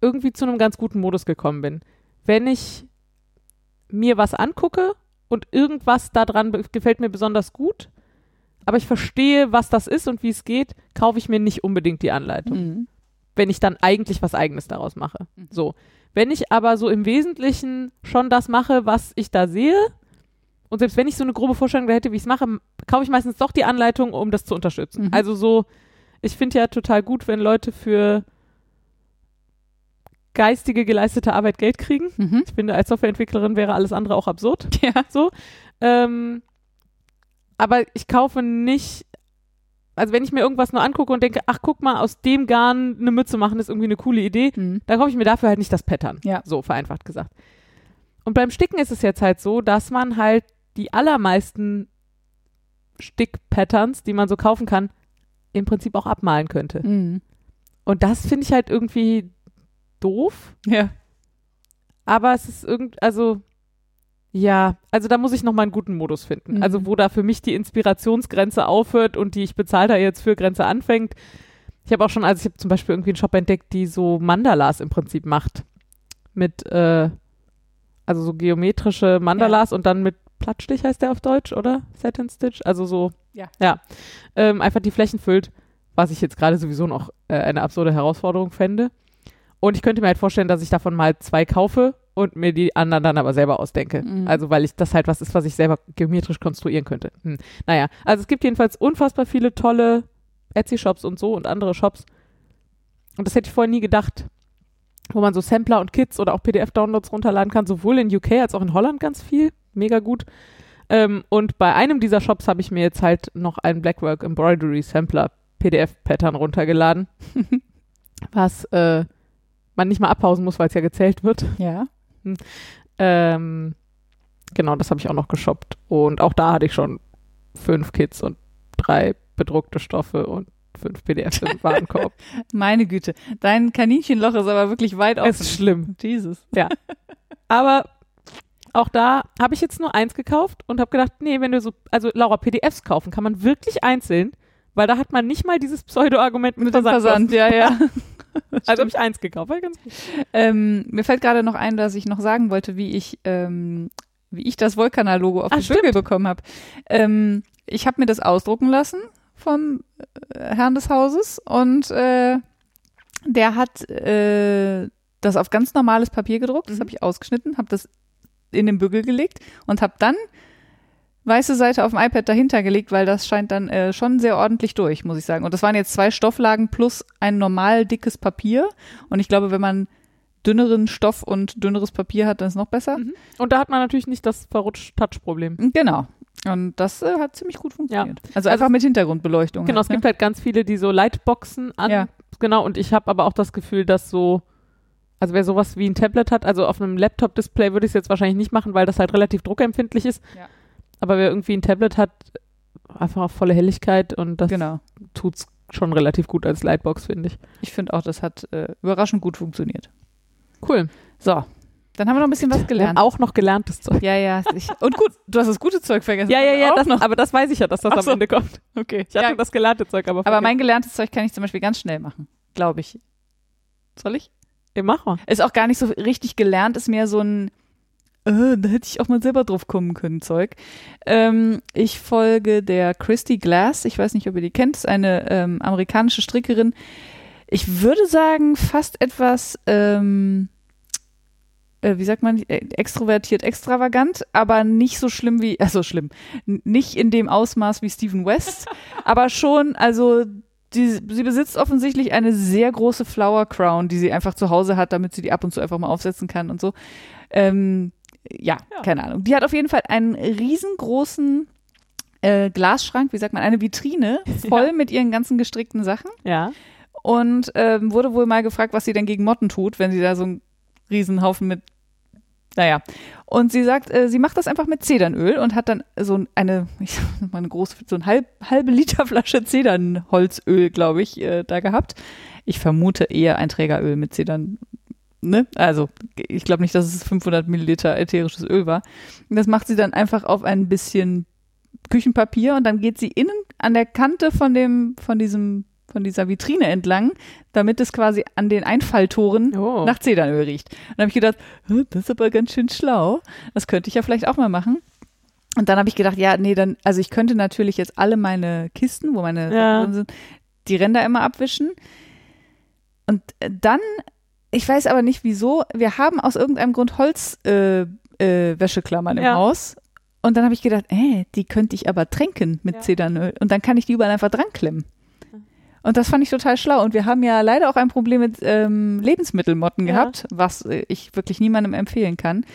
irgendwie zu einem ganz guten Modus gekommen bin. Wenn ich mir was angucke und irgendwas daran gefällt mir besonders gut, aber ich verstehe, was das ist und wie es geht, kaufe ich mir nicht unbedingt die Anleitung Mhm. wenn ich dann eigentlich was Eigenes daraus mache. Mhm. So. Wenn ich aber so im Wesentlichen schon das mache, was ich da sehe, und selbst wenn ich so eine grobe Vorstellung hätte, wie ich es mache, kaufe ich meistens doch die Anleitung, um das zu unterstützen. Mhm. Also so, ich finde ja total gut, wenn Leute für geistige geleistete Arbeit Geld kriegen. Mhm. Ich finde, als Softwareentwicklerin wäre alles andere auch absurd. Ja. So. Ähm, aber ich kaufe nicht, also wenn ich mir irgendwas nur angucke und denke, ach guck mal, aus dem Garn eine Mütze machen, ist irgendwie eine coole Idee, Mhm. dann kaufe ich mir dafür halt nicht das Pattern. Ja. So vereinfacht gesagt. Und beim Sticken ist es jetzt halt so, dass man halt die allermeisten Stick-Patterns, die man so kaufen kann, im Prinzip auch abmalen könnte. Mhm. Und das finde ich halt irgendwie doof. Ja. Aber es ist irgend, also ja, also da muss ich noch mal einen guten Modus finden. Mhm. Also wo da für mich die Inspirationsgrenze aufhört und die ich bezahle da jetzt für Grenze anfängt. Ich habe auch schon, also ich habe zum Beispiel irgendwie einen Shop entdeckt, die so Mandalas im Prinzip macht. Mit, äh, also so geometrische Mandalas und dann mit Plattstich heißt der auf Deutsch, oder? Satin Stitch. Also so, Ja. ja. Ähm, einfach die Flächen füllt, was ich jetzt gerade sowieso noch äh, eine absurde Herausforderung fände. Und ich könnte mir halt vorstellen, dass ich davon mal zwei kaufe und mir die anderen dann aber selber ausdenke. Mhm. Also weil ich das halt was ist, was ich selber geometrisch konstruieren könnte. Hm. Naja, also es gibt jedenfalls unfassbar viele tolle Etsy-Shops und so und andere Shops. Und das hätte ich vorher nie gedacht. Wo man so Sampler und Kits oder auch PDF-Downloads runterladen kann, sowohl in UK als auch in Holland ganz viel. Mega gut. Ähm, und bei einem dieser Shops habe ich mir jetzt halt noch einen Blackwork Embroidery Sampler PDF-Pattern runtergeladen. was äh, man nicht mal abpausen muss, weil es ja gezählt wird. Ja. Ähm, genau, das habe ich auch noch geshoppt. Und auch da hatte ich schon fünf Kits und drei bedruckte Stoffe und fünf PDFs im Warenkorb. Meine Güte. Dein Kaninchenloch ist aber wirklich weit offen. es ist schlimm. Jesus. Aber auch da habe ich jetzt nur eins gekauft und habe gedacht, nee, wenn du so, also Laura, PDFs kaufen kann man wirklich einzeln, weil da hat man nicht mal dieses Pseudo-Argument mit, Mit Versand. Versand, ja, ja. Also habe ich eins gekauft. Ähm, mir fällt gerade noch ein, dass ich noch sagen wollte, wie ich, ähm, wie ich das Volcana-Logo auf Ah, die Bügel bekommen habe. Ähm, ich habe mir das ausdrucken lassen vom äh, Herrn des Hauses und äh, der hat äh, das auf ganz normales Papier gedruckt. Das Mhm. habe ich ausgeschnitten, habe das in den Bügel gelegt und habe dann weiße Seite auf dem iPad dahinter gelegt, weil das scheint dann äh, schon sehr ordentlich durch, muss ich sagen. Und das waren jetzt zwei Stofflagen plus ein normal dickes Papier. Und ich glaube, wenn man dünneren Stoff und dünneres Papier hat, dann ist es noch besser. Mhm. Und da hat man natürlich nicht das Verrutscht-Touch-Problem. Genau. Und das äh, hat ziemlich gut funktioniert. Also, Also einfach mit Hintergrundbeleuchtung. Genau, halt, es gibt halt ganz viele, die so Lightboxen an. Ja. Genau, und ich habe aber auch das Gefühl, dass so, also wer sowas wie ein Tablet hat, also auf einem Laptop-Display würde ich es jetzt wahrscheinlich nicht machen, weil das halt relativ druckempfindlich ist. Ja. Aber wer irgendwie ein Tablet hat, einfach auf volle Helligkeit und das Genau. tut's schon relativ gut als Lightbox, finde ich. Ich finde auch, das hat äh, überraschend gut funktioniert. Cool. So, Dann haben wir noch ein bisschen was Wir haben gelernt. auch noch gelerntes Zeug. Ja, ja. Ich, und gut, du hast das gute Zeug vergessen. Ja, ja, ja, das, noch. aber das weiß ich ja, dass das Ach am so. Ende kommt. Okay. Ich hatte Ja, das gelernte Zeug, aber aber vergessen. mein gelerntes Zeug kann ich zum Beispiel ganz schnell machen, glaube ich. Soll ich? Ja, mach mal. Ist auch gar nicht so richtig gelernt, ist mehr so ein, äh, da hätte ich auch mal selber drauf kommen können, Zeug. Ähm, ich folge der Christy Glass, ich weiß nicht, ob ihr die kennt, ist eine ähm, amerikanische Strickerin. Ich würde sagen, fast etwas, ähm, äh, wie sagt man, äh, extrovertiert, extravagant, aber nicht so schlimm wie, also schlimm, nicht in dem Ausmaß wie Stephen West, aber schon, also die, sie besitzt offensichtlich eine sehr große Flower Crown, die sie einfach zu Hause hat, damit sie die ab und zu einfach mal aufsetzen kann und so. Ähm, ja, Ja. keine Ahnung. Die hat auf jeden Fall einen riesengroßen äh, Glasschrank, wie sagt man, eine Vitrine voll mit ihren ganzen gestrickten Sachen Ja. und ähm, wurde wohl mal gefragt, was sie denn gegen Motten tut, wenn sie da so einen Riesenhaufen mit naja, und sie sagt, äh, sie macht das einfach mit Zedernöl und hat dann so eine, ich sag mal eine große, so eine halb, halbe Liter Flasche Zedernholzöl, glaube ich, äh, da gehabt. Ich vermute eher ein Trägeröl mit Zedern, ne? Also, ich glaube nicht, dass es 500 Milliliter ätherisches Öl war. Und das macht sie dann einfach auf ein bisschen Küchenpapier und dann geht sie innen an der Kante von dem, von diesem, von dieser Vitrine entlang, damit es quasi an den Einfalltoren Oh. nach Zedernöl riecht. Und dann habe ich gedacht, "Hä, das ist aber ganz schön schlau. Das könnte ich ja vielleicht auch mal machen. Und dann habe ich gedacht, ja, nee, dann, also ich könnte natürlich jetzt alle meine Kisten, wo meine Ja. Drin sind, die Ränder immer abwischen. Und äh, dann, ich weiß aber nicht wieso, wir haben aus irgendeinem Grund Holzwäscheklammern äh, Wäscheklammern im Ja. Haus. Und dann habe ich gedacht, äh, die könnte ich aber tränken mit Ja. Zedernöl. Und dann kann ich die überall einfach dran klemmen. Und das fand ich total schlau. Und wir haben ja leider auch ein Problem mit ähm, Lebensmittelmotten Ja. gehabt, was äh, ich wirklich niemandem empfehlen kann.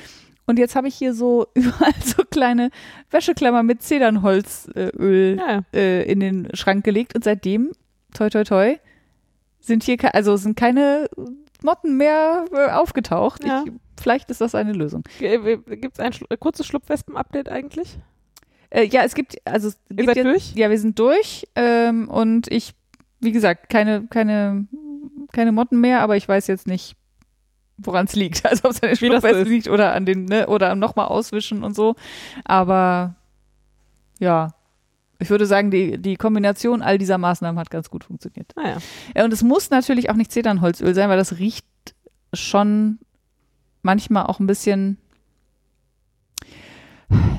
Und jetzt habe ich hier so überall so kleine Wäscheklammer mit Zedernholzöl Ja, ja. äh, in den Schrank gelegt. Und seitdem, toi toi toi, sind hier, also sind keine Motten mehr äh, aufgetaucht. Ja. Ich, vielleicht ist das eine Lösung. Gibt es ein schlu kurzes Schlupfwespen-Update eigentlich? Äh, ja, es gibt, also es Ihr gibt seid jetzt, durch? Ja, wir sind durch ähm, und ich, wie gesagt, keine, keine, keine Motten mehr, aber ich weiß jetzt nicht, woran es liegt. Also ob es an den Schlupfwespen liegt oder an den, ne, oder am nochmal auswischen und so. Aber ja, ich würde sagen, die, die Kombination all dieser Maßnahmen hat ganz gut funktioniert. Naja. Ja, und es muss natürlich auch nicht Zedernholzöl sein, weil das riecht schon manchmal auch ein bisschen,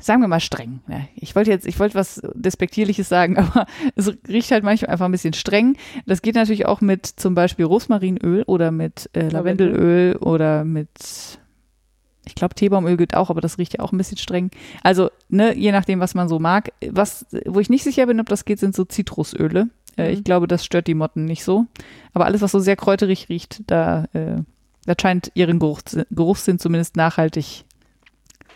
sagen wir mal streng. Ja, ich wollte jetzt, ich wollte was Despektierliches sagen, aber es riecht halt manchmal einfach ein bisschen streng. Das geht natürlich auch mit zum Beispiel Rosmarinöl oder mit äh, Lavendel. Lavendelöl oder mit, ich glaube Teebaumöl geht auch, aber das riecht ja auch ein bisschen streng. Also, ne, je nachdem, was man so mag. Was, wo ich nicht sicher bin, ob das geht, sind so Zitrusöle. Äh, Mhm. Ich glaube, das stört die Motten nicht so. Aber alles, was so sehr kräuterig riecht, da, äh, da scheint ihren Geruch, Geruchssinn zumindest nachhaltig,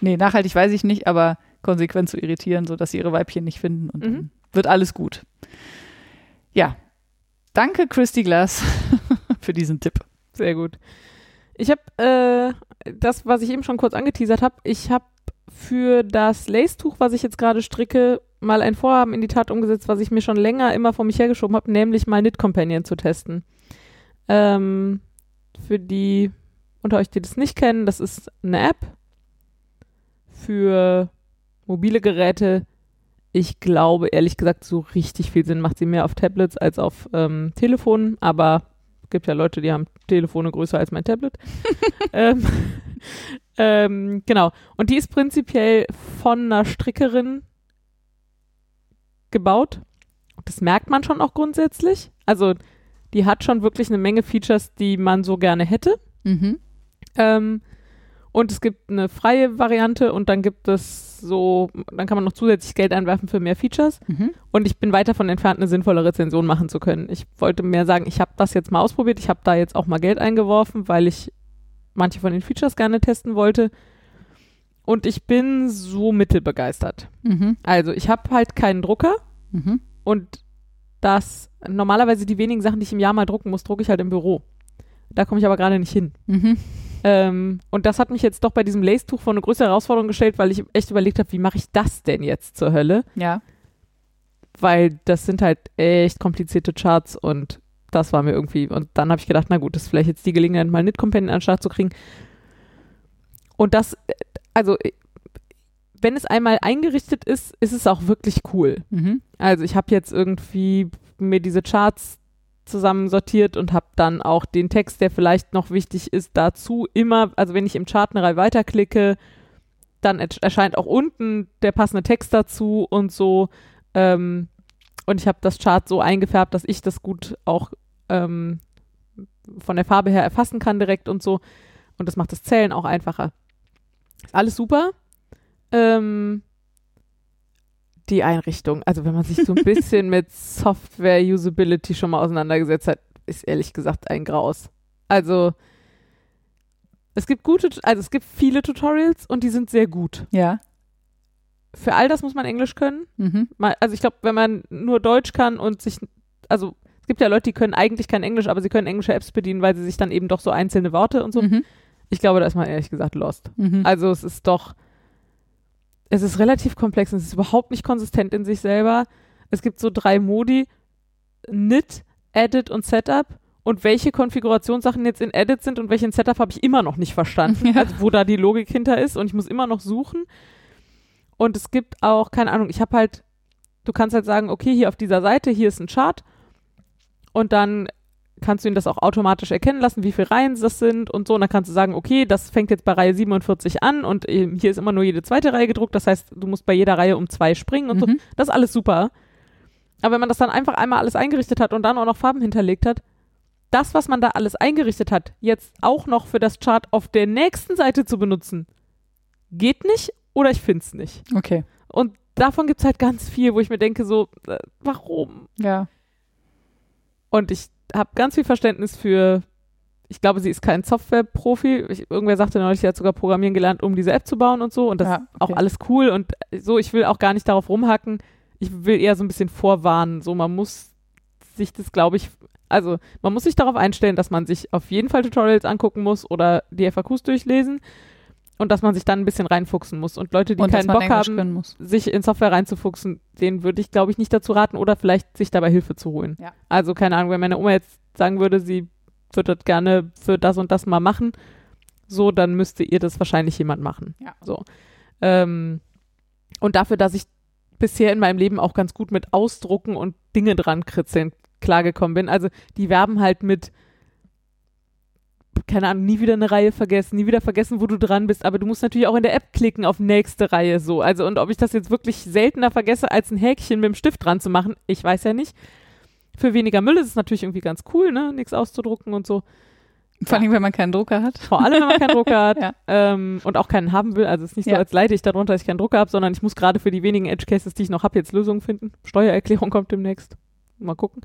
nee, nachhaltig weiß ich nicht, aber konsequent zu irritieren, sodass sie ihre Weibchen nicht finden und Mhm. wird alles gut. Ja. Danke, Christy Glass, für diesen Tipp. Sehr gut. Ich habe äh, das, was ich eben schon kurz angeteasert habe, ich habe für das Lace-Tuch, was ich jetzt gerade stricke, mal ein Vorhaben in die Tat umgesetzt, was ich mir schon länger immer vor mich hergeschoben habe, nämlich mal Knit Companion zu testen. Ähm, für die unter euch, die das nicht kennen, das ist eine App für mobile Geräte. Ich glaube, ehrlich gesagt, so richtig viel Sinn macht sie mehr auf Tablets als auf ähm, Telefonen, aber gibt ja Leute, die haben Telefone größer als mein Tablet. ähm, ähm, genau. Und die ist prinzipiell von einer Strickerin gebaut. Das merkt man schon auch grundsätzlich. Also die hat schon wirklich eine Menge Features, die man so gerne hätte. Mhm. Ähm, und es gibt eine freie Variante und dann gibt es so, dann kann man noch zusätzlich Geld einwerfen für mehr Features. Mhm. Und ich bin weit davon entfernt, eine sinnvolle Rezension machen zu können. Ich wollte mehr sagen, ich habe das jetzt mal ausprobiert. Ich habe da jetzt auch mal Geld eingeworfen, weil ich manche von den Features gerne testen wollte. Und ich bin so mittelbegeistert. Mhm. Also ich habe halt keinen Drucker Mhm. und das normalerweise die wenigen Sachen, die ich im Jahr mal drucken muss, drucke ich halt im Büro. Da komme ich aber gerade nicht hin. Mhm. Ähm, und das hat mich jetzt doch bei diesem Lace-Tuch vor eine größere Herausforderung gestellt, weil ich echt überlegt habe, wie mache ich das denn jetzt zur Hölle? Ja. Weil das sind halt echt komplizierte Charts und das war mir irgendwie. Und dann habe ich gedacht, na gut, das ist vielleicht jetzt die Gelegenheit, mal Knit Companion an den Start zu kriegen. Und das, also äh, wenn es einmal eingerichtet ist, ist es auch wirklich cool. Mhm. Also ich habe jetzt irgendwie mir diese Charts zusammensortiert und habe dann auch den Text, der vielleicht noch wichtig ist, dazu immer, also wenn ich im Chart eine Reihe weiterklicke, dann erscheint auch unten der passende Text dazu und so. Ähm, und ich habe das Chart so eingefärbt, dass ich das gut auch ähm, von der Farbe her erfassen kann direkt und so. Und das macht das Zählen auch einfacher. Ist alles super. Ähm, die Einrichtung, also wenn man sich so ein bisschen mit Software-Usability schon mal auseinandergesetzt hat, ist ehrlich gesagt ein Graus. Also es gibt gute, also es gibt viele Tutorials und die sind sehr gut. Ja. Für all das muss man Englisch können. Mhm. Also ich glaube, wenn man nur Deutsch kann und sich, also es gibt ja Leute, die können eigentlich kein Englisch, aber sie können englische Apps bedienen, weil sie sich dann eben doch so einzelne Worte und so. Mhm. Ich glaube, da ist man ehrlich gesagt lost. Mhm. Also es ist doch, es ist relativ komplex und es ist überhaupt nicht konsistent in sich selber. Es gibt so drei Modi, Knit, Edit und Setup. Und welche Konfigurationssachen jetzt in Edit sind und welche in Setup habe ich immer noch nicht verstanden, Ja. also wo da die Logik hinter ist und ich muss immer noch suchen. Und es gibt auch, keine Ahnung, ich habe halt, du kannst halt sagen, okay, hier auf dieser Seite, hier ist ein Chart und dann kannst du ihn das auch automatisch erkennen lassen, wie viele Reihen das sind und so. Und dann kannst du sagen, okay, das fängt jetzt bei Reihe 47 an und ähm, hier ist immer nur jede zweite Reihe gedruckt. Das heißt, du musst bei jeder Reihe um zwei springen und so. Mhm. Das ist alles super. Aber wenn man das dann einfach einmal alles eingerichtet hat und dann auch noch Farben hinterlegt hat, das, was man da alles eingerichtet hat, jetzt auch noch für das Chart auf der nächsten Seite zu benutzen, geht nicht oder ich finde es nicht. Okay. Und davon gibt es halt ganz viel, wo ich mir denke, so, äh, warum? Ja. Und ich habe ganz viel Verständnis für, ich glaube, sie ist kein Software-Profi. Ich- Irgendwer sagte neulich, sie hat sogar Programmieren gelernt, um diese App zu bauen und so. Und das Ja, ist auch okay. alles cool. Und so, ich will auch gar nicht darauf rumhacken. Ich will eher so ein bisschen vorwarnen. So, man muss sich das, glaube ich, also man muss sich darauf einstellen, dass man sich auf jeden Fall Tutorials angucken muss oder die FAQs durchlesen. Und dass man sich dann ein bisschen reinfuchsen muss. Und Leute, die Und keinen Bock Englisch haben, sich in Software reinzufuchsen, den würde ich, glaube ich, nicht dazu raten oder vielleicht sich dabei Hilfe zu holen. Ja. Also, keine Ahnung, wenn meine Oma jetzt sagen würde, sie würde das gerne für das und das mal machen, so, dann müsste ihr das wahrscheinlich jemand machen. Ja. So. Ähm, und dafür, dass ich bisher in meinem Leben auch ganz gut mit Ausdrucken und Dinge dran kritzeln klargekommen bin. Also, die werben halt mit keine Ahnung, nie wieder eine Reihe vergessen, nie wieder vergessen, wo du dran bist, aber du musst natürlich auch in der App klicken auf nächste Reihe so. Also und ob ich das jetzt wirklich seltener vergesse, als ein Häkchen mit dem Stift dran zu machen, ich weiß ja nicht. Für weniger Müll ist es natürlich irgendwie ganz cool, ne, nichts auszudrucken und so. Vor allem, wenn man keinen Drucker hat. Vor allem, wenn man keinen Drucker hat Ja. ähm, und auch keinen haben will. Also es ist nicht so, Ja. als leide ich darunter, dass ich keinen Drucker habe, sondern ich muss gerade für die wenigen Edge Cases, die ich noch habe, jetzt Lösungen finden. Steuererklärung kommt demnächst. Mal gucken.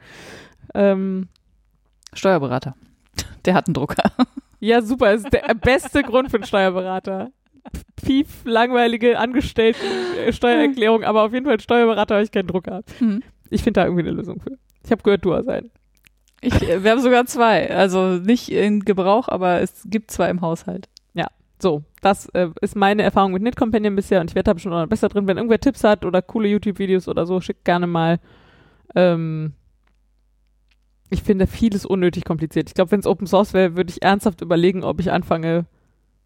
Ähm, Steuerberater. Der hat einen Drucker. Ja, super. Ist der beste Grund für einen Steuerberater. Pief, langweilige Angestellten-Steuererklärung, aber auf jeden Fall Steuerberater, weil ich keinen Druck habe. Hm. Ich finde da irgendwie eine Lösung für. Ich habe gehört, du hast einen. Ich, äh, wir haben sogar zwei. Also nicht in Gebrauch, aber es gibt zwei im Haushalt. So, das äh, ist meine Erfahrung mit Knit Companion bisher und ich werde da bestimmt auch noch besser drin. Wenn irgendwer Tipps hat oder coole YouTube-Videos oder so, schickt gerne mal. Ähm, ich finde vieles unnötig kompliziert. Ich glaube, wenn es Open Source wäre, würde ich ernsthaft überlegen, ob ich anfange,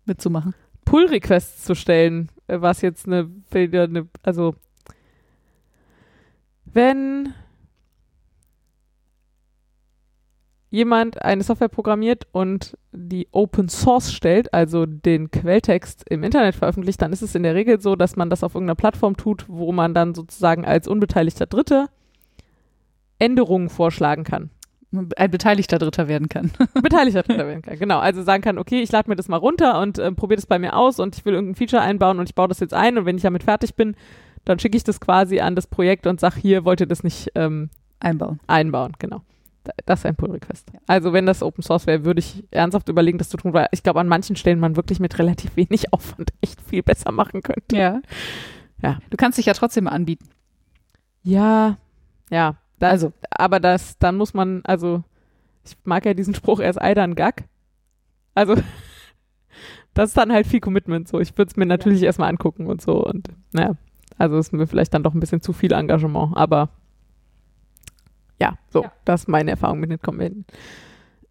Mitzumachen. Pull-Requests zu stellen, äh, was jetzt eine, eine, also wenn jemand eine Software programmiert und die Open Source stellt, also den Quelltext im Internet veröffentlicht, dann ist es in der Regel so, dass man das auf irgendeiner Plattform tut, wo man dann sozusagen als unbeteiligter Dritter Änderungen vorschlagen kann. Ein beteiligter Dritter werden kann. Beteiligter Dritter werden kann. Genau, also sagen kann, okay, ich lade mir das mal runter und äh, probiere das bei mir aus und ich will irgendein Feature einbauen und ich baue das jetzt ein und wenn ich damit fertig bin, dann schicke ich das quasi an das Projekt und sage, hier wollt ihr das nicht ähm, Einbauen. einbauen. Genau. Da- Das ist ein Pull-Request. Also wenn das Open Source wäre, würde ich ernsthaft überlegen, das zu tun, weil ich glaube, an manchen Stellen man wirklich mit relativ wenig Aufwand echt viel besser machen könnte. Ja. Ja. Du kannst dich ja trotzdem anbieten. Ja, ja. Also. aber das, dann muss man, also, ich mag ja diesen Spruch, er ist Eider ein Gag. Also, das ist dann halt viel Commitment. So, ich würde es mir natürlich erstmal angucken und so. Und naja, also ist mir vielleicht dann doch ein bisschen zu viel Engagement, aber ja, so, Ja. das ist meine Erfahrung mit den.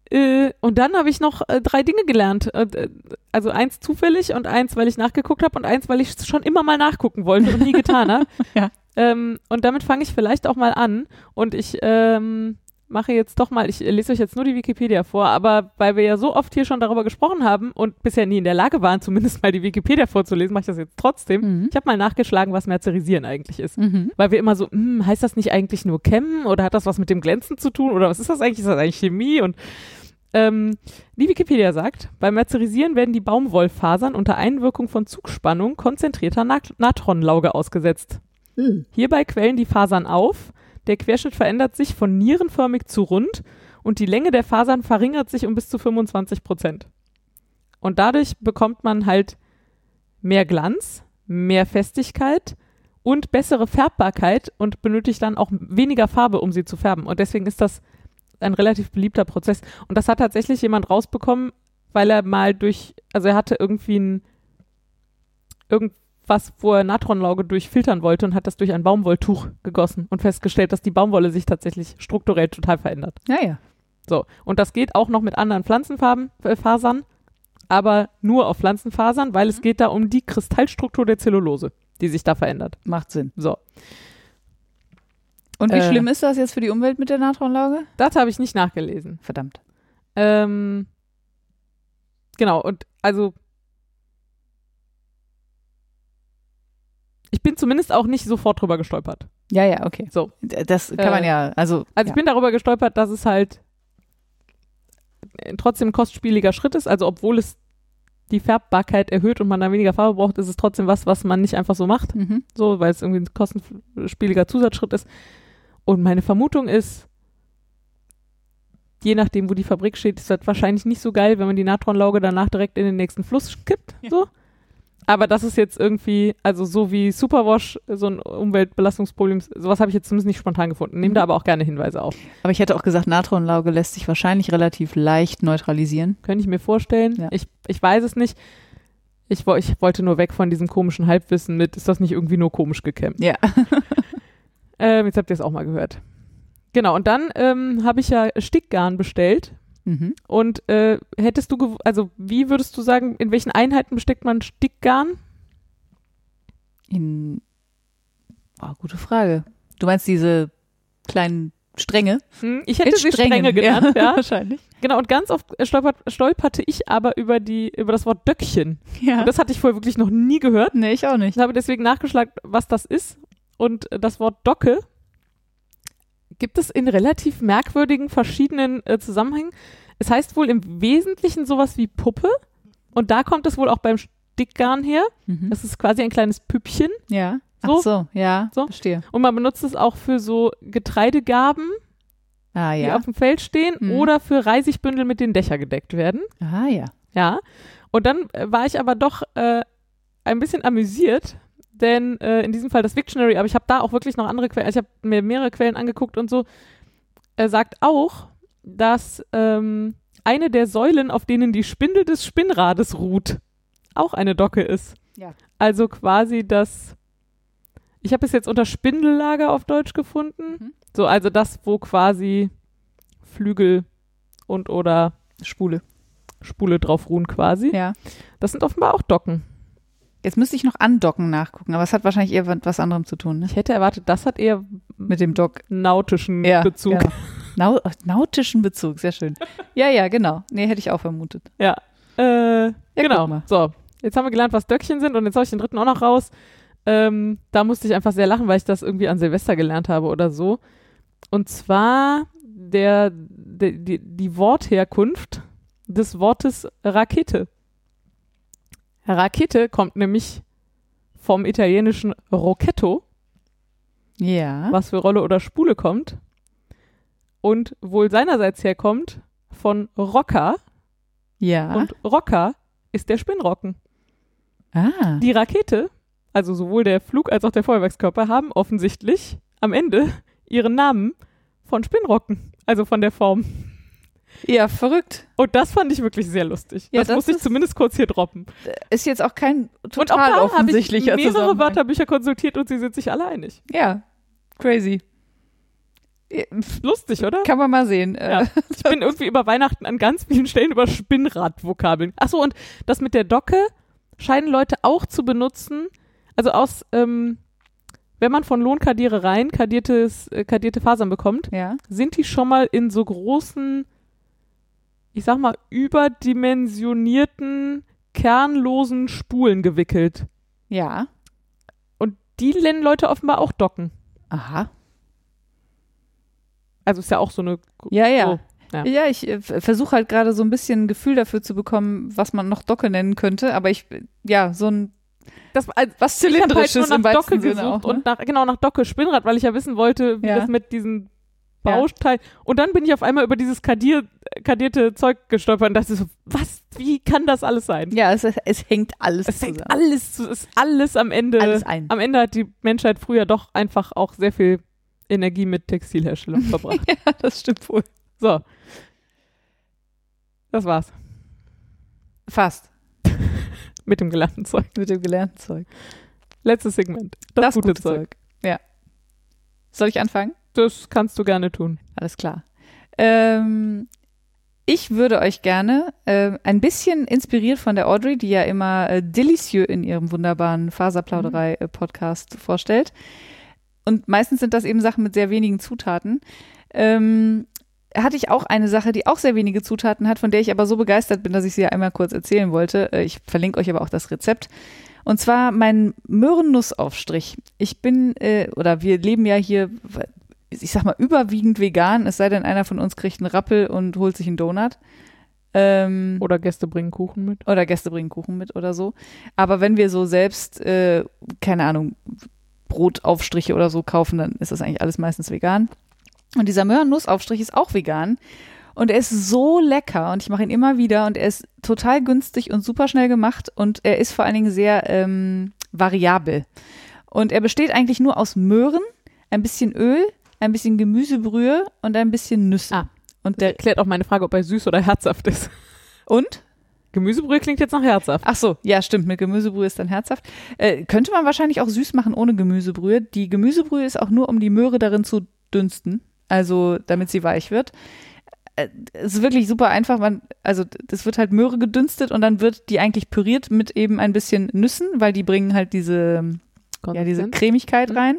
Äh, und dann habe ich noch äh, drei Dinge gelernt. Äh, also eins zufällig und eins, weil ich nachgeguckt habe und eins, weil ich schon immer mal nachgucken wollte und nie getan habe. Ja. Ähm, und damit fange ich vielleicht auch mal an. Und ich ähm, mache jetzt doch mal, ich lese euch jetzt nur die Wikipedia vor, aber weil wir ja so oft hier schon darüber gesprochen haben und bisher nie in der Lage waren, zumindest mal die Wikipedia vorzulesen, mache ich das jetzt trotzdem. Mhm. Ich habe mal nachgeschlagen, was Merzerisieren eigentlich ist. Mhm. Weil wir immer so, hm, heißt das nicht eigentlich nur Kämmen oder hat das was mit dem Glänzen zu tun oder was ist das eigentlich? Ist das eigentlich Chemie? Und ähm, die Wikipedia sagt, beim Merzerisieren werden die Baumwollfasern unter Einwirkung von Zugspannung konzentrierter Nat Natronlauge ausgesetzt. Hm. Hierbei quellen die Fasern auf, der Querschnitt verändert sich von nierenförmig zu rund und die Länge der Fasern verringert sich um bis zu 25 Prozent. Und dadurch bekommt man halt mehr Glanz, mehr Festigkeit und bessere Färbbarkeit und benötigt dann auch weniger Farbe, um sie zu färben. Und deswegen ist das ein relativ beliebter Prozess. Und das hat tatsächlich jemand rausbekommen, weil er mal durch, also er hatte irgendwie ein, irgendwas, wo er Natronlauge durchfiltern wollte und hat das durch ein Baumwolltuch gegossen und festgestellt, dass die Baumwolle sich tatsächlich strukturell total verändert. Ja, ja. So, und das geht auch noch mit anderen Pflanzenfarben, äh, Fasern, aber nur auf Pflanzenfasern, weil es geht da um die Kristallstruktur der Zellulose, die sich da verändert. Macht Sinn. So, Und wie Äh. schlimm ist das jetzt für die Umwelt mit der Natronlauge? das habe ich nicht nachgelesen. Verdammt. Ähm, genau, und also ich bin zumindest auch nicht sofort drüber gestolpert. Ja, ja, okay. So. Das kann man Äh, ja, also. Also ja. ich bin darüber gestolpert, dass es halt trotzdem ein kostspieliger Schritt ist. Also obwohl es die Färbbarkeit erhöht und man da weniger Farbe braucht, ist es trotzdem was, was man nicht einfach so macht. Mhm. So, weil es irgendwie ein kostenspieliger Zusatzschritt ist. Und meine Vermutung ist, je nachdem, wo die Fabrik steht, ist das wahrscheinlich nicht so geil, wenn man die Natronlauge danach direkt in den nächsten Fluss kippt. Ja. So. Aber das ist jetzt irgendwie, also so wie Superwash, so ein Umweltbelastungsproblem, sowas habe ich jetzt zumindest nicht spontan gefunden. Nehme da aber auch gerne Hinweise auf. Aber ich hätte auch gesagt, Natronlauge lässt sich wahrscheinlich relativ leicht neutralisieren. Könnte ich mir vorstellen. Ja. Ich, ich weiß es nicht. Ich, ich wollte nur weg von diesem komischen Halbwissen mit, ist das nicht irgendwie nur komisch gekämmt? Ja. Ähm, jetzt habt ihr es auch mal gehört. Genau, und dann ähm, habe ich ja Stickgarn bestellt. Mhm. Und äh, hättest du, also wie würdest du sagen, in welchen Einheiten besteckt man Stickgarn? In. Oh, gute Frage. Du meinst diese kleinen Stränge? Hm, ich hätte In sie Strängen, Stränge genannt, ja. Wahrscheinlich. Genau, und ganz oft stolpert, stolperte ich aber über, die, über das Wort Döckchen. Ja. Und das hatte ich vorher wirklich noch nie gehört. nee, ich auch nicht. Ich habe deswegen nachgeschlagen, was das ist. Und das Wort Docke gibt es in relativ merkwürdigen verschiedenen äh, Zusammenhängen. Es heißt wohl im Wesentlichen sowas wie Puppe. Und da kommt es wohl auch beim Stickgarn her. Mhm. Das ist quasi ein kleines Püppchen. Ja. So? Ach so, ja. So? Verstehe. Und man benutzt es auch für so Getreidegaben, Ah, die ja. auf dem Feld stehen, Mhm. oder für Reisigbündel, mit denen Dächer gedeckt werden. Ah, ja. Ja. Und dann äh, war ich aber doch äh, ein bisschen amüsiert, denn äh, in diesem Fall das Wiktionary, aber ich habe da auch wirklich noch andere Quellen, also ich habe mir mehrere Quellen angeguckt und so, er sagt auch, dass ähm, eine der Säulen, auf denen die Spindel des Spinnrades ruht, auch eine Docke ist. Ja. Also quasi das, ich habe es jetzt unter Spindellager auf Deutsch gefunden. Mhm. So, also das, wo quasi Flügel und oder Spule. Spule drauf ruhen quasi. Ja. Das sind offenbar auch Docken. Jetzt müsste ich noch andocken nachgucken, aber es hat wahrscheinlich eher was anderem zu tun, ne? Ich hätte erwartet, das hat eher Mit dem Dock. nautischen Ja, Bezug. Genau. Nau nautischen Bezug, sehr schön. Ja, ja, genau. Nee, hätte ich auch vermutet. Ja. Äh, Ja, genau. So, jetzt haben wir gelernt, was Döckchen sind und jetzt habe ich den dritten auch noch raus. Ähm, da musste ich einfach sehr lachen, weil ich das irgendwie an Silvester gelernt habe oder so. Und zwar der, der, die, die Wortherkunft des Wortes Rakete. Rakete kommt nämlich vom italienischen Rocchetto, Ja. was für Rolle oder Spule kommt. Und wohl seinerseits herkommt von Rocker. Ja. Und Rocker ist der Spinnrocken. ah. Die Rakete, also sowohl der Flug als auch der Feuerwerkskörper, haben offensichtlich am Ende ihren Namen von Spinnrocken, also von der Form. Ja, verrückt. Und das fand ich wirklich sehr lustig. Ja, das, das musste ich zumindest kurz hier droppen. Ist jetzt auch kein und auch total da habe ich mehrere. Wörterbücher konsultiert und sie sind sich alle einig. Ja, crazy. Lustig, oder? Kann man mal sehen. Äh, Ja. Ich bin irgendwie über Weihnachten an ganz vielen Stellen über Spinnrad-Vokabeln. Achso, und das mit der Docke scheinen Leute auch zu benutzen. Also aus, ähm, wenn man von Lohnkadierereien kadiertes, äh, kadierte Fasern bekommt, Ja. sind die schon mal in so großen, ich sag mal, überdimensionierten, kernlosen Spulen gewickelt. Ja. Und die nennen Leute offenbar auch Docken. Aha. Also ist ja auch so eine. Ja, ja. So, ja. Ja, ich äh, versuche halt gerade so ein bisschen ein Gefühl dafür zu bekommen, was man noch Docke nennen könnte, aber ich, ja, so ein Das, also, was ich halt Zylindrisches nur im nach Docke gesucht auch. Ne? und nach, genau nach Docke Spinnrad, weil ich ja wissen wollte, wie Ja. das mit diesen Ja. Bausteinen. Und dann bin ich auf einmal über dieses kadier, kadierte Zeug gestolpert und dachte so, was, wie kann das alles sein? ja, es, es hängt alles Es zusammen. hängt alles, zu- ist alles am Ende. Alles ein. Am Ende hat die Menschheit früher doch einfach auch sehr viel Energie mit Textilherstellung verbracht. ja, das stimmt wohl. So. Das war's. Fast. Mit dem gelernten Zeug. Mit dem gelernten Zeug. Letztes Segment. Das, gute, Zeug. Ja. Soll ich anfangen? Das kannst du gerne tun. Alles klar. Ähm, ich würde euch gerne äh, ein bisschen inspiriert von der Audrey, die ja immer äh, Delicieux in ihrem wunderbaren Faserplauderei-Podcast vorstellt. Und meistens sind das eben Sachen mit sehr wenigen Zutaten. Ähm, hatte ich auch eine Sache, die auch sehr wenige Zutaten hat, von der ich aber so begeistert bin, dass ich sie ja einmal kurz erzählen wollte. Äh, Ich verlinke euch aber auch das Rezept. Und zwar mein Möhrennussaufstrich. Ich bin, äh, oder wir leben ja hier, ich sag mal, überwiegend vegan, es sei denn, einer von uns kriegt einen Rappel und holt sich einen Donut. Ähm, Oder Gäste bringen Kuchen mit. oder Gäste bringen Kuchen mit oder so. Aber wenn wir so selbst, äh, keine Ahnung, Brotaufstriche oder so kaufen, dann ist das eigentlich alles meistens vegan. Und dieser Möhrennussaufstrich ist auch vegan. Und er ist so lecker und ich mache ihn immer wieder und er ist total günstig und super schnell gemacht und er ist vor allen Dingen sehr ähm, variabel. Und er besteht eigentlich nur aus Möhren, ein bisschen Öl, ein bisschen Gemüsebrühe und ein bisschen Nüsse. Ah. Und Der erklärt auch meine Frage, ob er süß oder herzhaft ist. und Gemüsebrühe klingt jetzt nach herzhaft. Ach so, ja, stimmt. Mit Gemüsebrühe ist dann herzhaft. Äh, könnte man wahrscheinlich auch süß machen ohne Gemüsebrühe. Die Gemüsebrühe ist auch nur, um die Möhre darin zu dünsten, also damit sie weich wird. Äh, Es ist wirklich super einfach. Man, also das wird halt Möhre gedünstet und dann wird die eigentlich püriert mit eben ein bisschen Nüssen, weil die bringen halt diese, ja, diese. Cremigkeit Mhm. rein.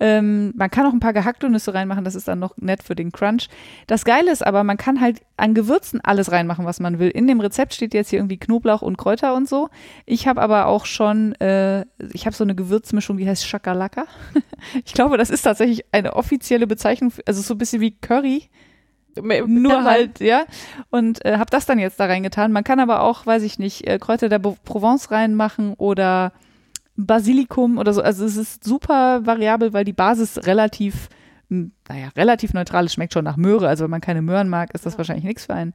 Ähm, man kann auch ein paar gehackte Nüsse reinmachen, das ist dann noch nett für den Crunch. Das Geile ist aber, man kann halt an Gewürzen alles reinmachen, was man will. In dem Rezept steht jetzt hier irgendwie Knoblauch und Kräuter und so. Ich habe aber auch schon, äh, ich habe so eine Gewürzmischung, die heißt Shakalaka. ich glaube, das ist tatsächlich eine offizielle Bezeichnung, für, also so ein bisschen wie Curry, nur halt, ja. Und äh, habe das dann jetzt da reingetan. Man kann aber auch, weiß ich nicht, äh, Kräuter der Bo Provence reinmachen oder Basilikum oder so. Also es ist super variabel, weil die Basis relativ, naja, relativ neutral ist. Schmeckt schon nach Möhre. Also wenn man keine Möhren mag, ist das wahrscheinlich nichts für einen.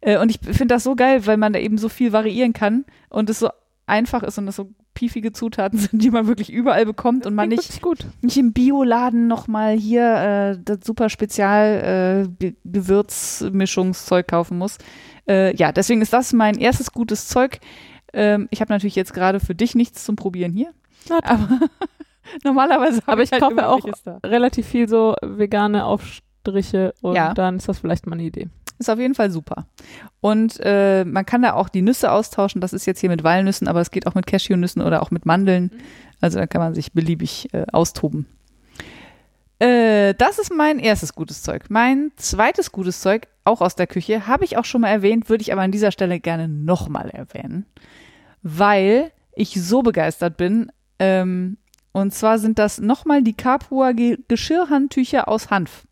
Äh, und ich finde das so geil, weil man da eben so viel variieren kann und es so einfach ist und es so piefige Zutaten sind, die man wirklich überall bekommt und man nicht nicht im Bioladen nochmal hier äh, das super Spezial äh, Ge Gewürzmischungszeug kaufen muss. Äh, ja, deswegen ist das mein erstes gutes Zeug. Ähm, ich habe natürlich jetzt gerade für dich nichts zum Probieren hier. Na, Aber normalerweise habe Aber ich halt kaufe auch relativ viel so vegane Aufstriche und Ja. dann ist das vielleicht mal eine Idee. Ist auf jeden Fall super. Und äh, man kann da auch die Nüsse austauschen. Das ist jetzt hier mit Walnüssen, aber es geht auch mit Cashewnüssen oder auch mit Mandeln. Also da kann man sich beliebig äh, austoben. Äh, das ist mein erstes gutes Zeug. Mein zweites gutes Zeug, auch aus der Küche, habe ich auch schon mal erwähnt, würde ich aber an dieser Stelle gerne nochmal erwähnen, weil ich so begeistert bin. Ähm, und zwar sind das nochmal die Capua Ge Geschirrhandtücher aus Hanf.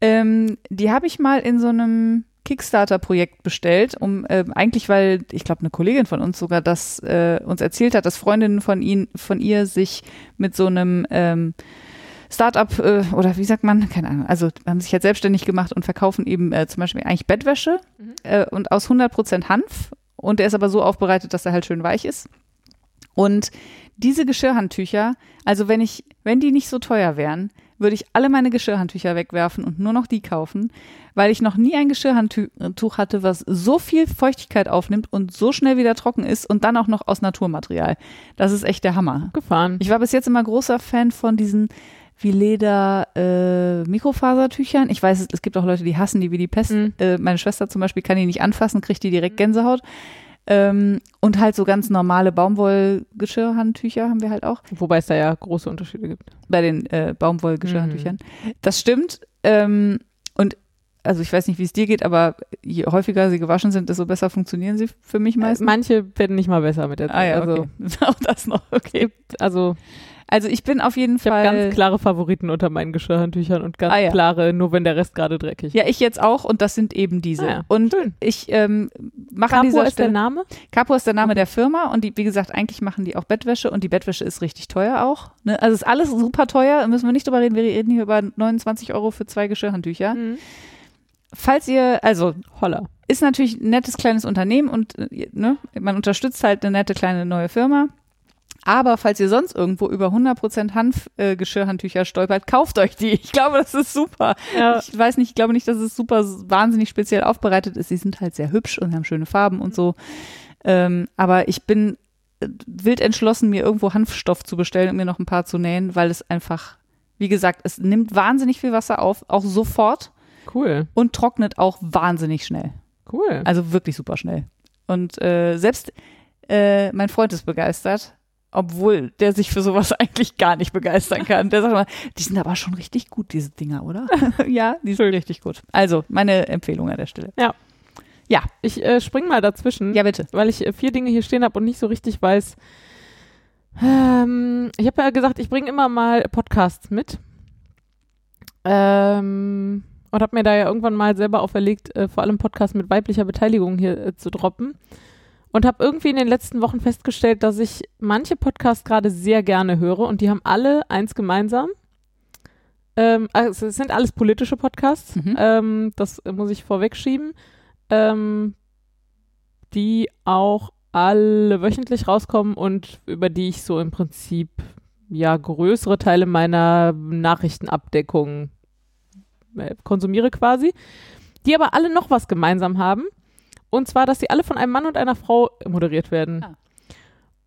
Ähm, die habe ich mal in so einem Kickstarter-Projekt bestellt, um äh, eigentlich, weil ich glaube, eine Kollegin von uns sogar das äh, uns erzählt hat, dass Freundinnen von ihnen, von ihr sich mit so einem ähm, Startup äh, oder wie sagt man, keine Ahnung, also haben sich halt selbstständig gemacht und verkaufen eben äh, zum Beispiel eigentlich Bettwäsche Mhm. äh, und aus 100% Hanf und der ist aber so aufbereitet, dass er halt schön weich ist. Und diese Geschirrhandtücher, also wenn ich, wenn die nicht so teuer wären, würde ich alle meine Geschirrhandtücher wegwerfen und nur noch die kaufen, weil ich noch nie ein Geschirrhandtuch hatte, was so viel Feuchtigkeit aufnimmt und so schnell wieder trocken ist und dann auch noch aus Naturmaterial. Das ist echt der Hammer. Gefahren. Ich war bis jetzt immer großer Fan von diesen wie Leder äh, Mikrofasertüchern. Ich weiß, es, gibt auch Leute, die hassen die wie die Pest. Mhm. Äh, meine Schwester zum Beispiel kann die nicht anfassen, kriegt die direkt Gänsehaut. Ähm, und halt so ganz normale Baumwollgeschirrhandtücher haben wir halt auch Wobei es da ja große Unterschiede gibt. bei den äh, Baumwollgeschirrhandtüchern. Das stimmt. Ähm, und also ich weiß nicht, wie es dir geht, aber je häufiger sie gewaschen sind, desto besser funktionieren sie für mich meistens. Manche werden nicht mal besser mit der Zeit. ah ja, also, okay. auch das noch, okay. also Also ich bin auf jeden ich habe Fall. ganz klare Favoriten unter meinen Geschirrhandtüchern und ganz Ah, ja. klare, nur wenn der Rest gerade dreckig ist. ja, ich jetzt auch und das sind eben diese. Ah ja, und schön. ich ähm, mache an Capo dieser ist der. Name? Capo ist der Name der Firma und die, wie gesagt, eigentlich machen die auch Bettwäsche und die Bettwäsche ist richtig teuer auch. Ne? Also ist alles super teuer, müssen wir nicht drüber reden. Wir reden hier über 29 Euro für zwei Geschirrhandtücher. Mhm. Falls ihr, also Holla. ist natürlich ein nettes kleines Unternehmen und äh, ne, man unterstützt halt eine nette kleine neue Firma. Aber falls ihr sonst irgendwo über 100% Hanf-Geschirrhandtücher stolpert, kauft euch die. Ich glaube, das ist super. Ja. Ich weiß nicht, ich glaube nicht, dass es super wahnsinnig speziell aufbereitet ist. Sie sind halt sehr hübsch und haben schöne Farben und so. Ähm, aber ich bin äh, wild entschlossen, mir irgendwo Hanfstoff zu bestellen und mir noch ein paar zu nähen, weil es einfach, wie gesagt, es nimmt wahnsinnig viel Wasser auf, auch sofort Cool. und trocknet auch wahnsinnig schnell. Cool. Also wirklich super schnell. Und äh, selbst äh, mein Freund ist begeistert, obwohl der sich für sowas eigentlich gar nicht begeistern kann. Der sagt mal, die sind aber schon richtig gut, diese Dinger, oder? ja, die sind richtig gut. Also, meine Empfehlung an der Stelle. Ich äh, spring mal dazwischen, Ja, bitte. weil ich äh, vier Dinge hier stehen habe und nicht so richtig weiß. Ähm, ich habe ja gesagt, ich bringe immer mal Podcasts mit. Ähm, und habe mir da ja irgendwann mal selber auferlegt, äh, vor allem Podcasts mit weiblicher Beteiligung hier äh, zu droppen. Und habe irgendwie in den letzten Wochen festgestellt, dass ich manche Podcasts gerade sehr gerne höre und die haben alle eins gemeinsam. Ähm, also es sind alles politische Podcasts. Mhm. Ähm, das muss ich vorwegschieben. Ähm, die auch alle wöchentlich rauskommen und über die ich so im Prinzip ja größere Teile meiner Nachrichtenabdeckung äh, konsumiere quasi, die aber alle noch was gemeinsam haben. Und zwar, dass sie alle von einem Mann und einer Frau moderiert werden. Ah.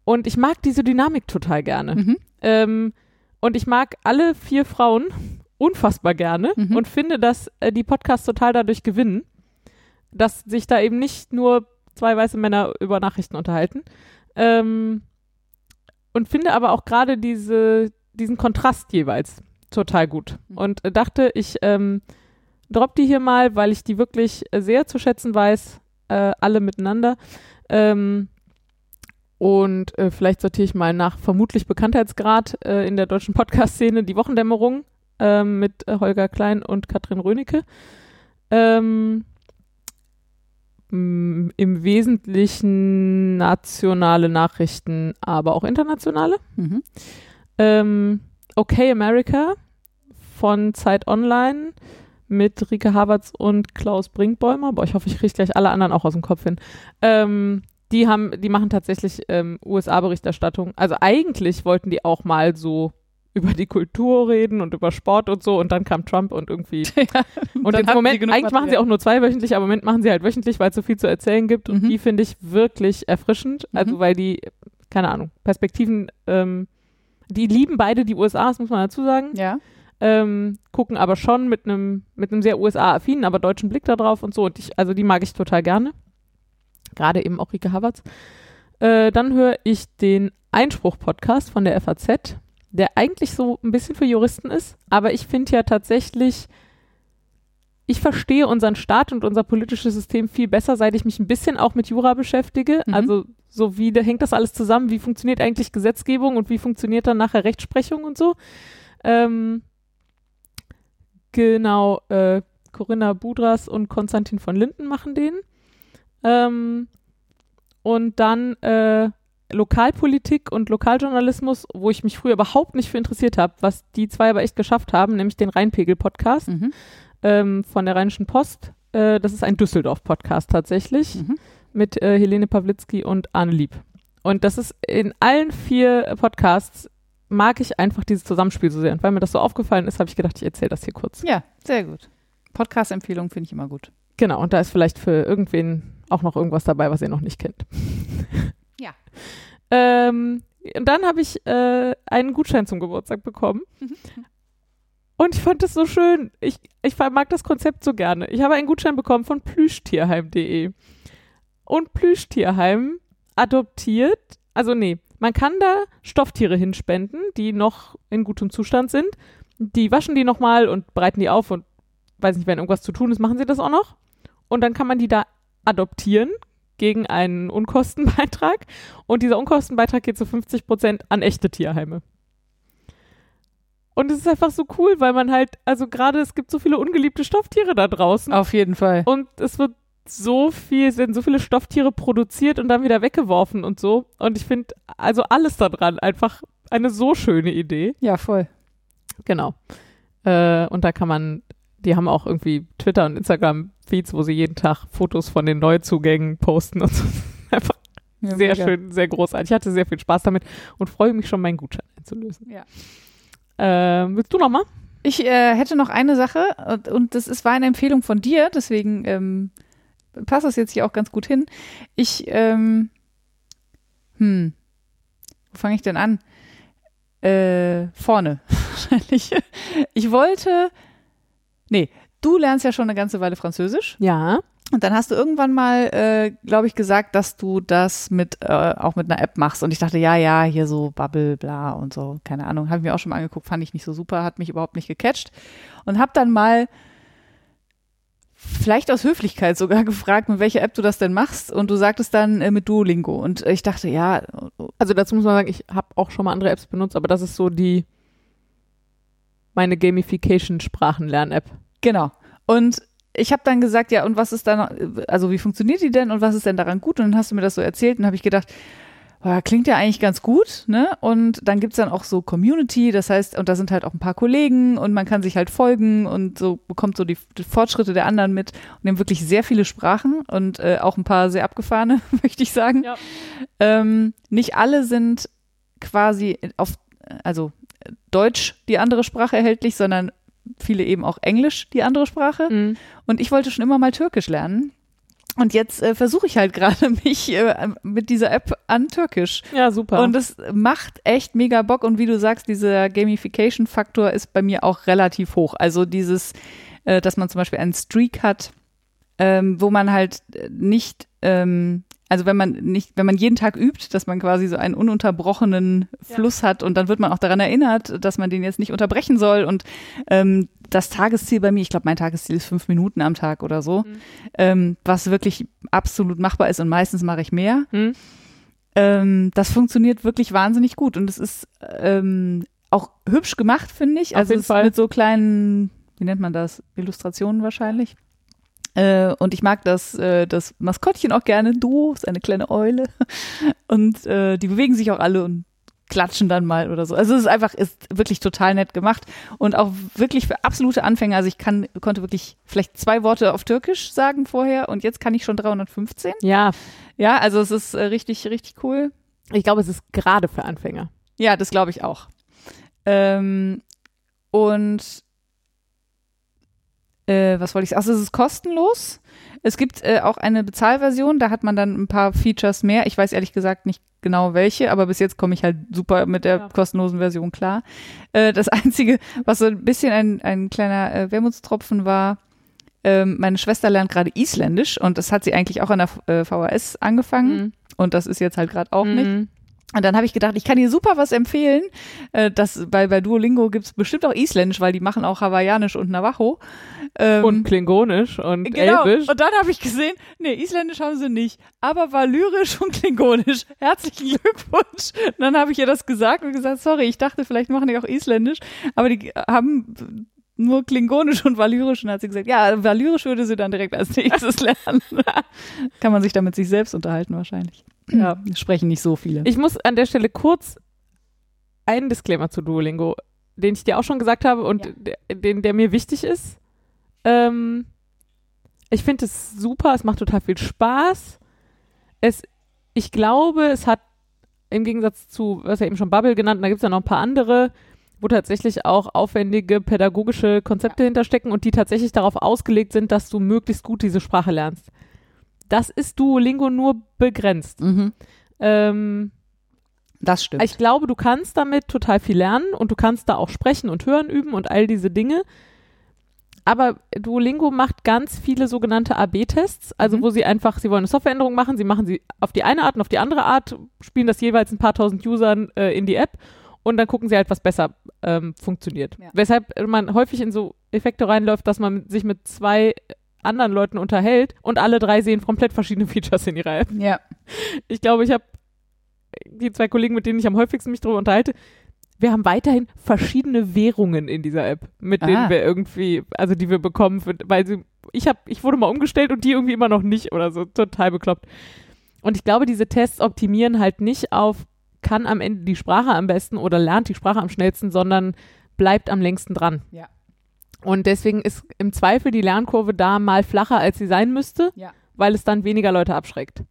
Und ich mag diese Dynamik total gerne. Mhm. Ähm, und ich mag alle vier Frauen unfassbar gerne Mhm. und finde, dass äh, die Podcasts total dadurch gewinnen, dass sich da eben nicht nur zwei weiße Männer über Nachrichten unterhalten. Ähm, und finde aber auch gerade diese, diesen Kontrast jeweils total gut. Mhm. Und äh, dachte, ich ähm, drop die hier mal, weil ich die wirklich äh, sehr zu schätzen weiß, äh, alle miteinander. Ähm, und äh, vielleicht sortiere ich mal nach vermutlich Bekanntheitsgrad äh, in der deutschen Podcast-Szene die Wochendämmerung ähm, mit äh, Holger Klein und Katrin Rönecke. Ähm, Im Wesentlichen nationale Nachrichten, aber auch internationale. Mhm. Ähm, okay America von Zeit Online mit Rike Havertz und Klaus Brinkbäumer. Boah, ich hoffe, ich kriege gleich alle anderen auch aus dem Kopf hin. Ähm, die haben, die machen tatsächlich ähm, USA-Berichterstattung. Also eigentlich wollten die auch mal so über die Kultur reden und über Sport und so und dann kam Trump und irgendwie und Dann im Moment, eigentlich machen sie Material. auch nur zwei wöchentlich, aber im Moment machen sie halt wöchentlich, weil es so viel zu erzählen gibt. Und Mhm. die finde ich wirklich erfrischend. Also Mhm. weil die, keine Ahnung, Perspektiven, ähm, die lieben beide die USA, das muss man dazu sagen. Ja. Ähm, gucken aber schon mit einem mit einem sehr USA-affinen, aber deutschen Blick da drauf und so. Und ich, also die mag ich total gerne. Gerade eben auch Rike Havertz. Äh, dann höre ich den Einspruch-Podcast von der FAZ, der eigentlich so ein bisschen für Juristen ist, aber ich finde ja tatsächlich, ich verstehe unseren Staat und unser politisches System viel besser, seit ich mich ein bisschen auch mit Jura beschäftige. Mhm. Also so wie da hängt das alles zusammen, wie funktioniert eigentlich Gesetzgebung und wie funktioniert dann nachher Rechtsprechung und so. Ähm, genau, äh, Corinna Budras und Konstantin von Linden machen den. Ähm, und dann äh, Lokalpolitik und Lokaljournalismus, wo ich mich früher überhaupt nicht für interessiert habe, was die zwei aber echt geschafft haben, nämlich den Rheinpegel-Podcast Mhm. ähm, von der Rheinischen Post. Äh, das ist ein Düsseldorf-Podcast tatsächlich Mhm. mit äh, Helene Pawlitzki und Arne Lieb. Und das ist in allen vier Podcasts mag ich einfach dieses Zusammenspiel so sehr. Und weil mir das so aufgefallen ist, habe ich gedacht, ich erzähle das hier kurz. Ja, sehr gut. Podcast-Empfehlung finde ich immer gut. Genau, und da ist vielleicht für irgendwen auch noch irgendwas dabei, was ihr noch nicht kennt. Ja. Ähm, und dann habe ich äh, einen Gutschein zum Geburtstag bekommen. Mhm. Und ich fand das so schön. Ich, ich mag das Konzept so gerne. Ich habe einen Gutschein bekommen von plüschtierheim.de. Und Plüschtierheim adoptiert, also nee, man kann da Stofftiere hinspenden, die noch in gutem Zustand sind. Die waschen die nochmal und bereiten die auf und weiß nicht, wenn irgendwas zu tun ist, machen sie das auch noch. Und dann kann man die da adoptieren gegen einen Unkostenbeitrag. Und dieser Unkostenbeitrag geht zu 50 Prozent an echte Tierheime. Und es ist einfach so cool, weil man halt, also gerade es gibt so viele ungeliebte Stofftiere da draußen. Auf jeden Fall. Und es wird so viel, werden so viele Stofftiere produziert und dann wieder weggeworfen und so. Und ich finde also alles daran einfach eine so schöne Idee. Ja, voll. Genau. Äh, und da kann man, die haben auch irgendwie Twitter und Instagram-Feeds, wo sie jeden Tag Fotos von den Neuzugängen posten und so. Einfach Ja, sehr mega. schön, sehr großartig. Ich hatte sehr viel Spaß damit und freue mich schon, meinen Gutschein einzulösen. Ja. Ähm, willst du noch mal? Ich äh, hätte noch eine Sache und, und das ist, war eine Empfehlung von dir, deswegen ähm, passt das jetzt hier auch ganz gut hin. Ich, ähm, hm, wo fange ich denn an? Äh, vorne, wahrscheinlich. Ich wollte, nee, du lernst ja schon eine ganze Weile Französisch Ja. und dann hast du irgendwann mal, äh, glaube ich, gesagt, dass du das mit äh, auch mit einer App machst. Und ich dachte, ja, ja, hier so Bubble, bla und so, keine Ahnung. Habe ich mir auch schon mal angeguckt, fand ich nicht so super, hat mich überhaupt nicht gecatcht. Und habe dann mal vielleicht aus Höflichkeit sogar gefragt, mit welcher App du das denn machst. Und du sagtest dann äh, mit Duolingo. Und ich dachte, ja, Also dazu muss man sagen, ich habe auch schon mal andere Apps benutzt, aber das ist so die meine Gamification-Sprachenlern-App. Genau. Und ich habe dann gesagt, ja, und was ist da noch, also wie funktioniert die denn und was ist denn daran gut? Und dann hast du mir das so erzählt und habe ich gedacht, klingt ja eigentlich ganz gut, ne? Und dann gibt's dann auch so Community, das heißt, und da sind halt auch ein paar Kollegen und man kann sich halt folgen und so bekommt so die, die Fortschritte der anderen mit und nehmen wirklich sehr viele Sprachen und äh, auch ein paar sehr abgefahrene, möchte ich sagen. Ja. Ähm, nicht alle sind quasi auf, also Deutsch die andere Sprache erhältlich, sondern viele eben auch Englisch die andere Sprache. Mhm. Und ich wollte schon immer mal Türkisch lernen. Und jetzt äh, versuche ich halt gerade mich äh, mit dieser App an Türkisch. Ja, super. Und es macht echt mega Bock. Und wie du sagst, dieser Gamification-Faktor ist bei mir auch relativ hoch. Also dieses, äh, dass man zum Beispiel einen Streak hat, ähm, wo man halt äh, nicht, ähm, also wenn man nicht, wenn man jeden Tag übt, dass man quasi so einen ununterbrochenen Ja. Fluss hat und dann wird man auch daran erinnert, dass man den jetzt nicht unterbrechen soll. Und ähm, das Tagesziel bei mir, ich glaube, mein Tagesziel ist fünf Minuten am Tag oder so, Mhm. ähm, was wirklich absolut machbar ist und meistens mache ich mehr. Mhm. Ähm, das funktioniert wirklich wahnsinnig gut und es ist ähm, auch hübsch gemacht, finde ich. Auf Also jeden es Fall. mit so kleinen, wie nennt man das, Illustrationen wahrscheinlich. Äh, und ich mag das, äh, das Maskottchen auch gerne. Duo ist eine kleine Eule. Und äh, die bewegen sich auch alle und klatschen dann mal oder so. Also es ist einfach, ist wirklich total nett gemacht und auch wirklich für absolute Anfänger. Also ich kann, konnte wirklich vielleicht zwei Worte auf Türkisch sagen vorher und jetzt kann ich schon 315. ja, Ja, also es ist äh, richtig, richtig cool. ich glaube, es ist gerade für Anfänger. Ja, das glaube ich auch. Ähm, und äh, was wollte ich sagen? Also es ist kostenlos. Es gibt äh, auch eine Bezahlversion, da hat man dann ein paar Features mehr. Ich weiß ehrlich gesagt nicht genau welche, aber bis jetzt komme ich halt super mit der Ja. kostenlosen Version klar. Äh, das Einzige, was so ein bisschen ein, ein kleiner äh, Wermutstropfen war, ähm, meine Schwester lernt gerade Isländisch und das hat sie eigentlich auch an der äh, VHS angefangen Mhm. und das ist jetzt halt gerade auch nicht. Und dann habe ich gedacht, ich kann dir super was empfehlen. Äh, das, bei, bei Duolingo gibt's bestimmt auch Isländisch, weil die machen auch Hawaiianisch und Navajo. Ähm, Und Klingonisch und genau. Elbisch. Und dann habe ich gesehen, nee, Isländisch haben sie nicht, aber Valyrisch und Klingonisch. Herzlichen Glückwunsch. Und dann habe ich ihr das gesagt und gesagt, sorry, ich dachte, vielleicht machen die auch Isländisch, aber die haben nur Klingonisch und Valyrisch. Und hat sie gesagt, ja, Valyrisch würde sie dann direkt als nächstes lernen. Kann man sich da mit sich selbst unterhalten wahrscheinlich. Ja, sprechen nicht so viele. Ich muss an der Stelle kurz einen Disclaimer zu Duolingo, den ich dir auch schon gesagt habe und Ja. der, den, der mir wichtig ist. Ähm, ich finde es super, es macht total viel Spaß. Es, ich glaube, es hat im Gegensatz zu, was ja eben schon Bubble genannt, da gibt es ja noch ein paar andere, wo tatsächlich auch aufwendige pädagogische Konzepte hinterstecken und die tatsächlich darauf ausgelegt sind, dass du möglichst gut diese Sprache lernst. Das ist Duolingo nur begrenzt. Mhm. Ähm, Das stimmt. Ich glaube, du kannst damit total viel lernen und du kannst da auch sprechen und hören üben und all diese Dinge. Aber Duolingo macht ganz viele sogenannte AB-Tests, also Mhm. wo sie einfach, sie wollen eine Softwareänderung machen, sie machen sie auf die eine Art und auf die andere Art, spielen das jeweils ein paar tausend Usern äh, in die App und dann gucken sie halt, was besser ähm, funktioniert. Ja. Weshalb man häufig in so Effekte reinläuft, dass man sich mit zwei anderen Leuten unterhält und alle drei sehen komplett verschiedene Features in ihrer App. ja. Ich glaube, ich habe die zwei Kollegen, mit denen ich am häufigsten mich darüber unterhalte, wir haben weiterhin verschiedene Währungen in dieser App, mit denen Ah. wir irgendwie, also die wir bekommen, weil sie, ich habe, ich wurde mal umgestellt und die irgendwie immer noch nicht oder so, total bekloppt. Und ich glaube, diese Tests optimieren halt nicht auf, kann am Ende die Sprache am besten oder lernt die Sprache am schnellsten, sondern bleibt am längsten dran. Ja. Und deswegen ist im Zweifel die Lernkurve da mal flacher, als sie sein müsste, Ja. weil es dann weniger Leute abschreckt.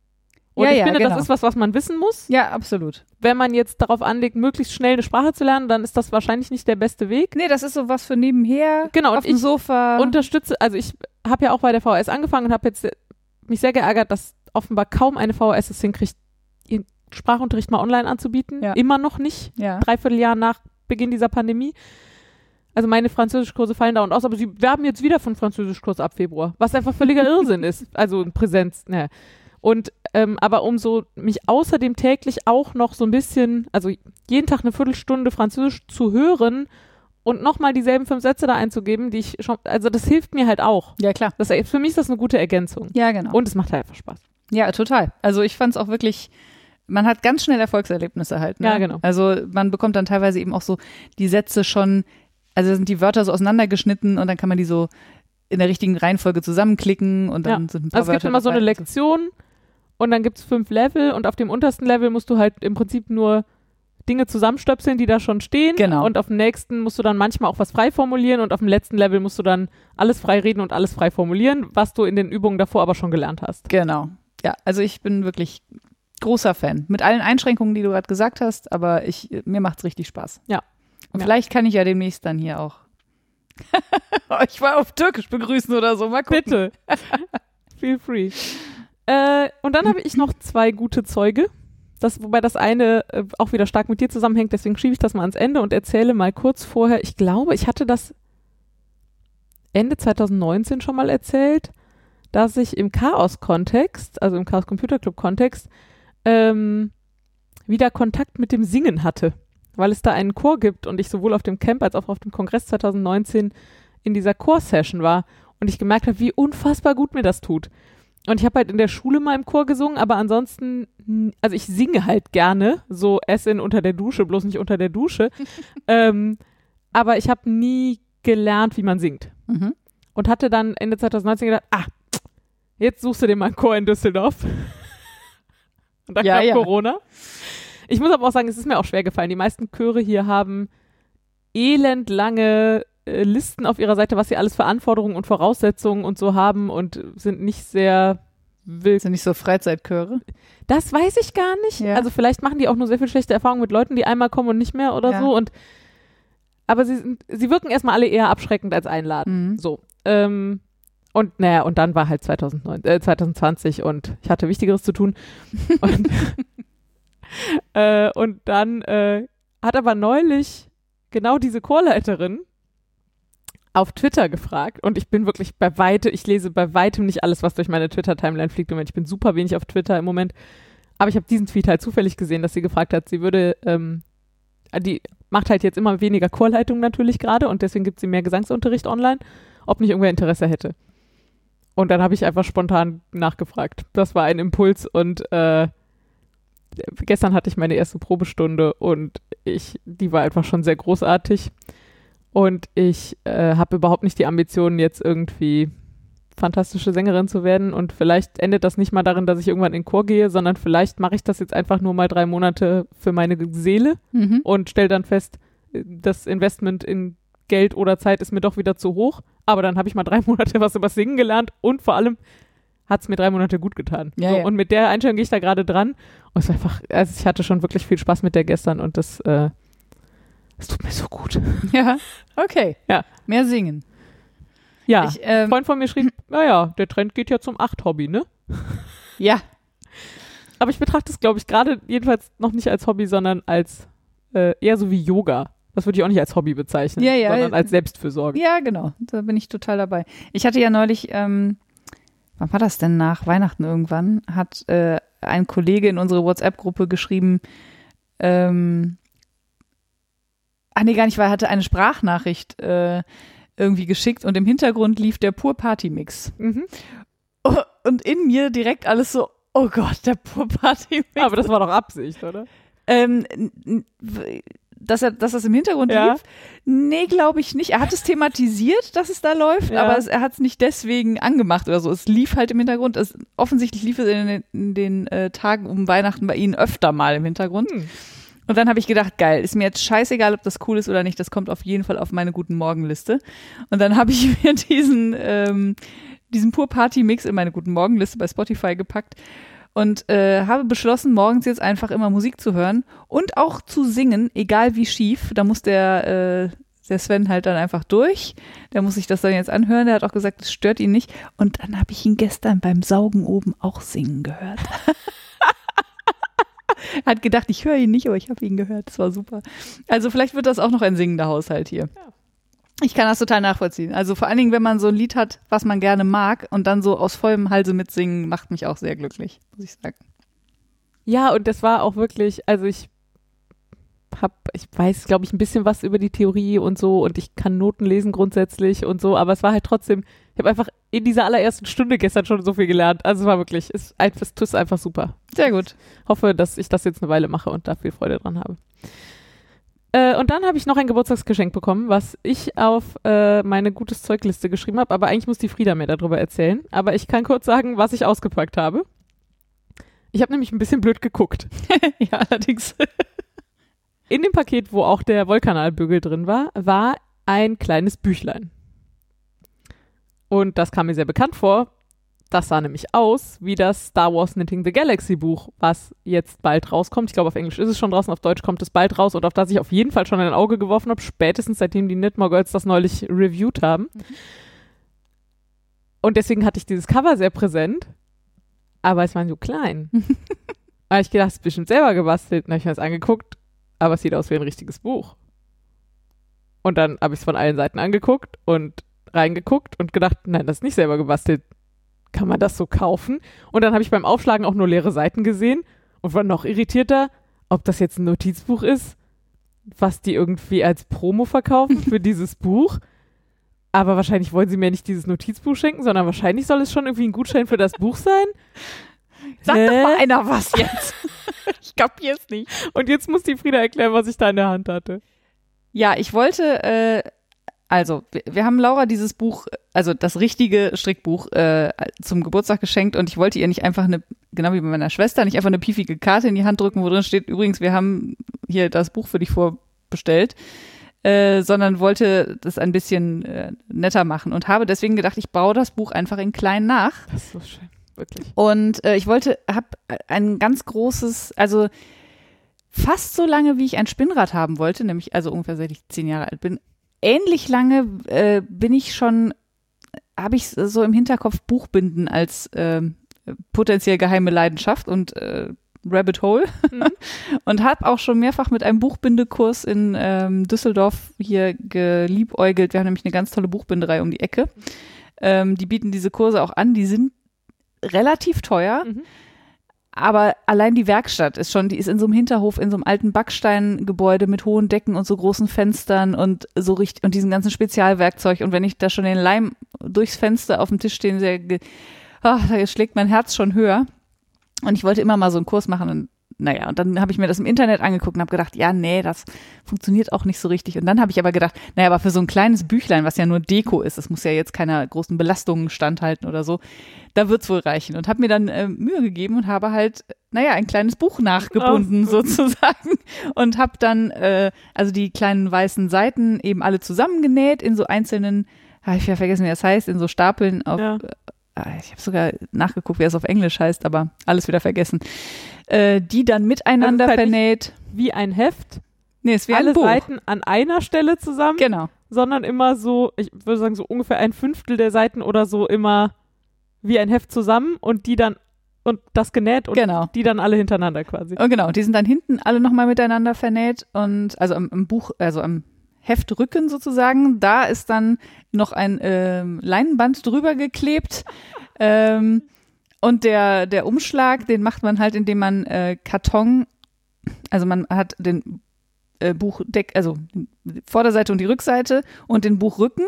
Und Ja, ich ja, finde, genau. das ist was, was man wissen muss Ja, absolut. wenn man jetzt darauf anlegt, möglichst schnell eine Sprache zu lernen, dann ist das wahrscheinlich nicht der beste Weg. Nee, das ist so was für nebenher. Genau, und auf dem ich Sofa. Unterstütze, also ich habe ja auch bei der VHS angefangen und habe jetzt mich sehr geärgert, dass offenbar kaum eine VHS es hinkriegt, ihren Sprachunterricht mal online anzubieten. Ja. Immer noch nicht. ja. Dreiviertel Jahr nach Beginn dieser Pandemie. Also meine Französischkurse fallen dauernd aus, aber sie werben jetzt wieder von Französischkurs ab Februar, was einfach völliger Irrsinn ist. Also in Präsenz, ne. Und ähm, aber um so mich außerdem täglich auch noch so ein bisschen, also jeden Tag eine Viertelstunde Französisch zu hören und nochmal dieselben fünf Sätze da einzugeben, die ich schon, also das hilft mir halt auch. ja, klar. Das, für mich ist das eine gute Ergänzung. Ja, genau. Und es macht halt einfach Spaß. Ja, total. Also ich fand es auch wirklich, man hat ganz schnell Erfolgserlebnisse halt. Ne? Ja, genau. Also man bekommt dann teilweise eben auch so die Sätze schon, also sind die Wörter so auseinandergeschnitten und dann kann man die so in der richtigen Reihenfolge zusammenklicken und dann Ja. sind ein paar Also es gibt Wörter immer so eine. Lektion und dann gibt es fünf Level und auf dem untersten Level musst du halt im Prinzip nur Dinge zusammenstöpseln, die da schon stehen. Genau. Und auf dem nächsten musst du dann manchmal auch was frei formulieren und auf dem letzten Level musst du dann alles frei reden und alles frei formulieren, was du in den Übungen davor aber schon gelernt hast. Genau. Ja, also ich bin wirklich großer Fan. Mit allen Einschränkungen, die du gerade gesagt hast, aber ich, mir macht's richtig Spaß. Ja. Und Ja. vielleicht kann ich ja demnächst dann hier auch euch mal auf Türkisch begrüßen oder so. Mal gucken. Bitte. Feel free. Äh, und dann habe ich noch zwei gute Zeuge. Das, wobei das eine äh, auch wieder stark mit dir zusammenhängt, deswegen schiebe ich das mal ans Ende und erzähle mal kurz vorher. Ich glaube, ich hatte das Ende 2019 schon mal erzählt, dass ich im Chaos-Kontext, also im Chaos Computer Club-Kontext, ähm, wieder Kontakt mit dem Singen hatte, weil es da einen Chor gibt und ich sowohl auf dem Camp als auch auf dem Kongress 2019 in dieser Chor-Session war und ich gemerkt habe, wie unfassbar gut mir das tut. Und ich habe halt in der Schule mal im Chor gesungen, aber ansonsten, also ich singe halt gerne, so Essen unter der Dusche, bloß nicht unter der Dusche. ähm, aber ich habe nie gelernt, wie man singt. Mhm. Und hatte dann Ende 2019 gedacht, ah, jetzt suchst du dir mal einen Chor in Düsseldorf. Und dann Ja, kam ja. Corona. Ich muss aber auch sagen, es ist mir auch schwer gefallen. Die meisten Chöre hier haben elendlange äh, Listen auf ihrer Seite, was sie alles für Anforderungen und Voraussetzungen und so haben und sind nicht sehr wild. Sind nicht so Freizeitchöre? Das weiß ich gar nicht. Ja. Also vielleicht machen die auch nur sehr viel schlechte Erfahrungen mit Leuten, die einmal kommen und nicht mehr oder Ja. so. Und aber sie sind, sie wirken erstmal alle eher abschreckend als einladend. Mhm. So. Ähm, und naja, und dann war halt 2009, äh, 2020 und ich hatte Wichtigeres zu tun. und, äh, und dann äh, hat aber neulich genau diese Chorleiterin auf Twitter gefragt und ich bin wirklich bei weitem, ich lese bei weitem nicht alles, was durch meine Twitter-Timeline fliegt Moment. Ich bin super wenig auf Twitter im Moment. Aber ich habe diesen Tweet halt zufällig gesehen, dass sie gefragt hat, sie würde, ähm, die macht halt jetzt immer weniger Chorleitung natürlich gerade und deswegen gibt sie mehr Gesangsunterricht online, ob nicht irgendwer Interesse hätte. Und dann habe ich einfach spontan nachgefragt. Das war ein Impuls und äh, gestern hatte ich meine erste Probestunde und ich, die war einfach schon sehr großartig. Und ich äh, habe überhaupt nicht die Ambitionen, jetzt irgendwie fantastische Sängerin zu werden. Und vielleicht endet das nicht mal darin, dass ich irgendwann in den Chor gehe, sondern vielleicht mache ich das jetzt einfach nur mal drei Monate für meine Seele Mhm. und stelle dann fest, das Investment in Geld oder Zeit ist mir doch wieder zu hoch. Aber dann habe ich mal drei Monate was über Singen gelernt und vor allem hat es mir drei Monate gut getan. Ja, so, ja. Und mit der Einstellung gehe ich da gerade dran. Und es einfach, also ich hatte schon wirklich viel Spaß mit der gestern und das, äh, das tut mir so gut. Ja, okay. Ja. Mehr singen. Ja. Ich, ähm, Ein Freund von mir schrieb, naja, der Trend geht ja zum Acht-Hobby, ne? ja. aber ich betrachte es, glaube ich, gerade jedenfalls noch nicht als Hobby, sondern als äh, eher so wie Yoga. Das würde ich auch nicht als Hobby bezeichnen, Ja, ja. sondern als Selbstfürsorge. Ja, genau. Da bin ich total dabei. Ich hatte ja neulich, ähm, wann war das denn nach Weihnachten irgendwann, hat äh, ein Kollege in unsere WhatsApp-Gruppe geschrieben, ähm, ah nee, gar nicht, weil er hatte eine Sprachnachricht äh, irgendwie geschickt und im Hintergrund lief der Pur Party Mix. Mhm. Oh, und in mir direkt alles so, oh Gott, der Pur Party Mix. Aber das war doch Absicht, oder? Ähm, dass, er, dass das im Hintergrund Ja. lief? Nee, glaube ich nicht. Er hat es thematisiert, dass es da läuft, Ja. aber es, er hat es nicht deswegen angemacht oder so. Es lief halt im Hintergrund. Es, offensichtlich lief es in den, in den äh, Tagen um Weihnachten bei Ihnen öfter mal im Hintergrund. Hm. Und dann habe ich gedacht, geil, ist mir jetzt scheißegal, ob das cool ist oder nicht. Das kommt auf jeden Fall auf meine guten Morgenliste. Und dann habe ich mir diesen, ähm, diesen Pur Party Mix in meine guten Morgenliste bei Spotify gepackt und äh, habe beschlossen, morgens jetzt einfach immer Musik zu hören und auch zu singen, egal wie schief. Da muss der, äh, der Sven halt dann einfach durch. Der muss sich das dann jetzt anhören. Der hat auch gesagt, es stört ihn nicht. Und dann habe ich ihn gestern beim Saugen oben auch singen gehört. hat gedacht, ich höre ihn nicht, aber ich habe ihn gehört. Das war super. Also vielleicht wird das auch noch ein singender Haushalt hier. Ja. Ich kann das total nachvollziehen. Also vor allen Dingen, wenn man so ein Lied hat, was man gerne mag und dann so aus vollem Halse mitsingen, macht mich auch sehr glücklich, muss ich sagen. Ja, und das war auch wirklich, also ich hab, ich weiß, glaube ich, ein bisschen was über die Theorie und so und ich kann Noten lesen grundsätzlich und so, aber es war halt trotzdem, ich habe einfach in dieser allerersten Stunde gestern schon so viel gelernt. Also es war wirklich, es, es ist einfach super. Sehr gut. Hoffe, dass ich das jetzt eine Weile mache und da viel Freude dran habe. Äh, und dann habe ich noch ein Geburtstagsgeschenk bekommen, was ich auf äh, meine gutes Zeugliste geschrieben habe, aber eigentlich muss die Frieda mir darüber erzählen. Aber ich kann kurz sagen, was ich ausgepackt habe. Ich habe nämlich ein bisschen blöd geguckt. ja, allerdings. In dem Paket, wo auch der Wollkanalbügel drin war, war ein kleines Büchlein. Und das kam mir sehr bekannt vor. Das sah nämlich aus wie das Star Wars Knitting the Galaxy Buch, was jetzt bald rauskommt. Ich glaube, auf Englisch ist es schon draußen, auf Deutsch kommt es bald raus und auf das ich auf jeden Fall schon ein Auge geworfen habe, spätestens seitdem die Knitmore Girls das neulich reviewed haben. Und deswegen hatte ich dieses Cover sehr präsent, aber es war so klein. da habe ich gedacht, es ist bestimmt selber gebastelt. Dann habe ich mir das angeguckt, aber es sieht aus wie ein richtiges Buch. Und dann habe ich es von allen Seiten angeguckt und reingeguckt und gedacht, nein, das ist nicht selber gebastelt. Kann man das so kaufen? Und dann habe ich beim Aufschlagen auch nur leere Seiten gesehen und war noch irritierter, ob das jetzt ein Notizbuch ist, was die irgendwie als Promo verkaufen für dieses Buch. Aber wahrscheinlich wollen sie mir nicht dieses Notizbuch schenken, sondern wahrscheinlich soll es schon irgendwie ein Gutschein für das Buch sein. Sag Hä? doch mal einer was jetzt. ich kapier's nicht. Und jetzt muss die Frieda erklären, was ich da in der Hand hatte. Ja, ich wollte, äh, also, wir, wir haben Laura dieses Buch, also das richtige Strickbuch, äh, zum Geburtstag geschenkt und ich wollte ihr nicht einfach eine, genau wie bei meiner Schwester, nicht einfach eine piefige Karte in die Hand drücken, wo drin steht, übrigens, wir haben hier das Buch für dich vorbestellt, äh, sondern wollte das ein bisschen äh, netter machen und habe deswegen gedacht, ich baue das Buch einfach in klein nach. Das ist so schön, wirklich. Und äh, ich wollte, habe ein ganz großes, also fast so lange, wie ich ein Spinnrad haben wollte, nämlich also ungefähr seit ich zehn Jahre alt bin. Ähnlich lange äh, bin ich schon, habe ich so im Hinterkopf Buchbinden als ähm, potenziell geheime Leidenschaft und äh, Rabbit Hole Mhm. und habe auch schon mehrfach mit einem Buchbindekurs in ähm, Düsseldorf hier geliebäugelt. Wir haben nämlich eine ganz tolle Buchbinderei um die Ecke. Ähm, die bieten diese Kurse auch an. Die sind relativ teuer, Mhm. Aber allein die Werkstatt ist schon, die ist in so einem Hinterhof, in so einem alten Backsteingebäude mit hohen Decken und so großen Fenstern und so richtig und diesem ganzen Spezialwerkzeug. Und wenn ich da schon den Leim durchs Fenster auf dem Tisch stehen sehe, ach, da schlägt mein Herz schon höher. Und ich wollte immer mal so einen Kurs machen und naja, und dann habe ich mir das im Internet angeguckt und habe gedacht, ja, nee, das funktioniert auch nicht so richtig. Und dann habe ich aber gedacht, naja, aber für so ein kleines Büchlein, was ja nur Deko ist, das muss ja jetzt keiner großen Belastungen standhalten oder so, da wird's wohl reichen. Und habe mir dann äh, Mühe gegeben und habe halt, naja, ein kleines Buch nachgebunden Ach so. sozusagen. Und habe dann, äh, also die kleinen weißen Seiten eben alle zusammengenäht in so einzelnen, ah, ich habe vergessen, wie das heißt, in so Stapeln auf, Ja. Ah, ich habe sogar nachgeguckt, wie es auf Englisch heißt, aber alles wieder vergessen. Äh, die dann miteinander Also halt vernäht. Wie ein Heft. Nee, es wäre Alle ein Buch. Seiten an einer Stelle zusammen, Genau. sondern immer so, ich würde sagen, so ungefähr ein Fünftel der Seiten oder so immer wie ein Heft zusammen und die dann und das genäht und Genau. die dann alle hintereinander quasi. Und genau, die sind dann hinten alle nochmal miteinander vernäht und also am, am Buch, also am Heftrücken sozusagen, da ist dann noch ein ähm, Leinenband drüber geklebt. ähm, und der, der Umschlag, den macht man halt, indem man äh, Karton, also man hat den äh, Buchdeck, also die Vorderseite und die Rückseite und den Buchrücken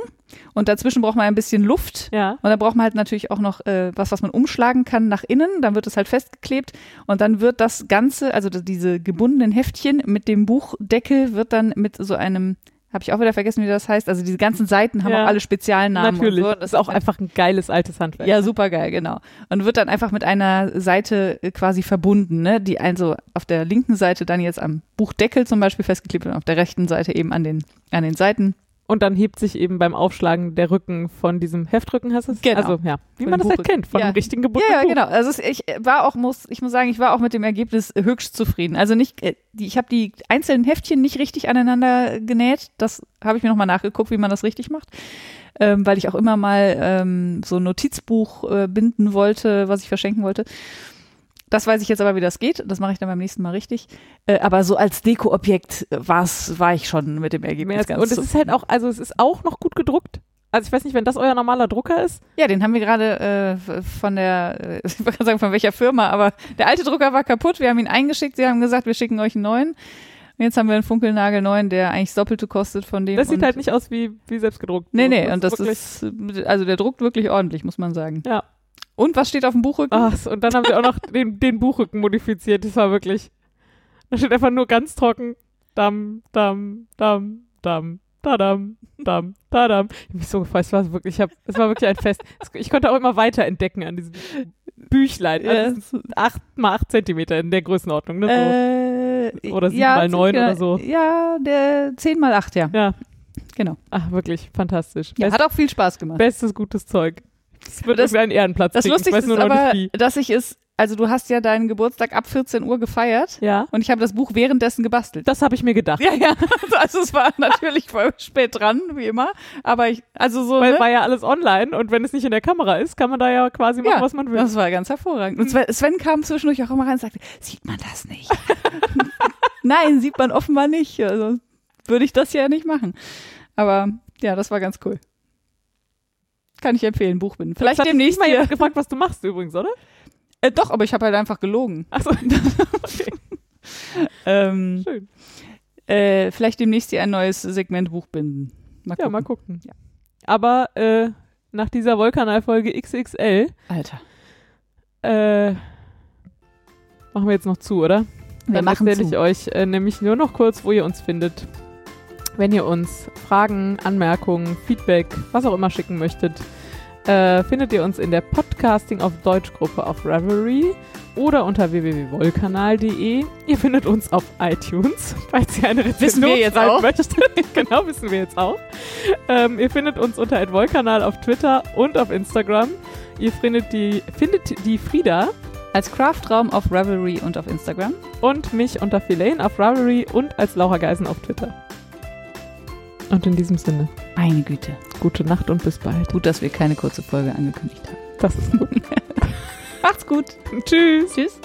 und dazwischen braucht man ein bisschen Luft. Ja. Und dann braucht man halt natürlich auch noch äh, was, was man umschlagen kann nach innen. Dann wird es halt festgeklebt und dann wird das Ganze, also diese gebundenen Heftchen mit dem Buchdeckel wird dann mit so einem, habe ich auch wieder vergessen, wie das heißt. Also diese ganzen Seiten haben Ja. auch alle Spezialnamen. Natürlich. Und so. Das ist auch einfach ein geiles altes Handwerk. ja, super geil, genau. Und wird dann einfach mit einer Seite äh, quasi verbunden, ne? Die also auf der linken Seite dann jetzt am Buchdeckel zum Beispiel festgeklebt und auf der rechten Seite eben an den, an den Seiten. Und dann hebt sich eben beim Aufschlagen der Rücken von diesem Heftrücken, heißt es? Genau. Also, ja, wie Von man dem das halt Buchrücken. kennt, von Ja. einem richtigen gebundenen Ja, ja, genau. Also ich war auch, muss, ich muss sagen, ich war auch mit dem Ergebnis höchst zufrieden. Also nicht, äh, ich habe die einzelnen Heftchen nicht richtig aneinander genäht. Das habe ich mir nochmal nachgeguckt, wie man das richtig macht. Ähm, weil ich auch immer mal ähm, so ein Notizbuch äh, binden wollte, was ich verschenken wollte. Das weiß ich jetzt aber, wie das geht. Das mache ich dann beim nächsten Mal richtig. Äh, aber so als Dekoobjekt war's, war ich schon mit dem Ergebnis Mehr ganz und es ist halt auch, also es ist auch noch gut gedruckt. Also ich weiß nicht, wenn das euer normaler Drucker ist. Ja, den haben wir gerade äh, von der, äh, ich wollte gerade sagen von welcher Firma, aber der alte Drucker war kaputt. Wir haben ihn eingeschickt. Sie haben gesagt, wir schicken euch einen neuen. Und jetzt haben wir einen funkelnagelneuen, der eigentlich das Doppelte kostet von dem. Das sieht halt nicht aus wie, wie selbst gedruckt. Nee, nee, und das ist, also der druckt wirklich ordentlich, muss man sagen. Ja. Und was steht auf dem Buchrücken? Ach, so, und dann haben sie auch noch den, den Buchrücken modifiziert. Das war wirklich. Da steht einfach nur ganz trocken. Dam, dam, dam, dam, dadam, dam, dadam. Ich hab mich so gefreut. Es war wirklich, ich hab, es war wirklich ein Fest. Es- Ich konnte auch immer weiter entdecken an diesem Büchlein. Also acht mal acht Zentimeter in der Größenordnung. Ne? Äh, Oder sieben ja, mal neun oder so. Ja, der 10 mal 8, ja. So. Ja. Genau. Ach, wirklich fantastisch. ja. Best, Hat auch viel Spaß gemacht. bestes gutes Zeug. Es wird Das- irgendeinen Ehrenplatz Das. Lustigste ist aber, dass ich es, also du hast ja deinen Geburtstag ab 14 Uhr gefeiert Ja. und ich habe das Buch währenddessen gebastelt. Das habe ich mir gedacht. Ja, ja. Also es war natürlich voll spät dran, wie immer. Aber ich, also so, Weil ne? war ja alles online und wenn es nicht in der Kamera ist, kann man da ja quasi machen, ja, was man will. das war ganz hervorragend. Und Sven, Sven kam zwischendurch auch immer rein und sagte, sieht man das nicht? Nein, sieht man offenbar nicht. Also würde ich das ja nicht machen. Aber ja, das war ganz cool. Kann ich empfehlen, Buchbinden. Vielleicht hat demnächst mal jemand gefragt, was du machst übrigens, oder? Äh, doch, aber ich habe halt einfach gelogen. Achso, okay, Ähm, schön. äh, vielleicht demnächst hier ein neues Segment Buchbinden. Mal Ja, gucken. mal gucken. Ja. Aber äh, nach dieser Wollkanalfolge XXL Alter. äh, machen wir jetzt noch zu, oder? Wir Dann machen erzähle ich euch äh, nämlich nur noch kurz, wo ihr uns findet. Wenn ihr uns Fragen, Anmerkungen, Feedback, was auch immer schicken möchtet, äh, findet ihr uns in der Podcasting auf Deutsch Gruppe auf Reverie oder unter www.wollkanal.de. Ihr findet uns auf iTunes, falls ihr eine Rezension wir jetzt schreiben auch. möchtet. genau, wissen wir jetzt auch. Ähm, ihr findet uns unter @wollkanal auf Twitter und auf Instagram. Ihr findet die, findet die Frieda Als Craftraum auf Revelry und auf Instagram. und mich unter Filane auf Ravelry und als Laura Geisen auf Twitter. Und in diesem Sinne, Meine Güte. gute Nacht und bis bald. Gut, dass wir keine kurze Folge angekündigt haben. Das ist gut. Macht's gut. Tschüss. Tschüss.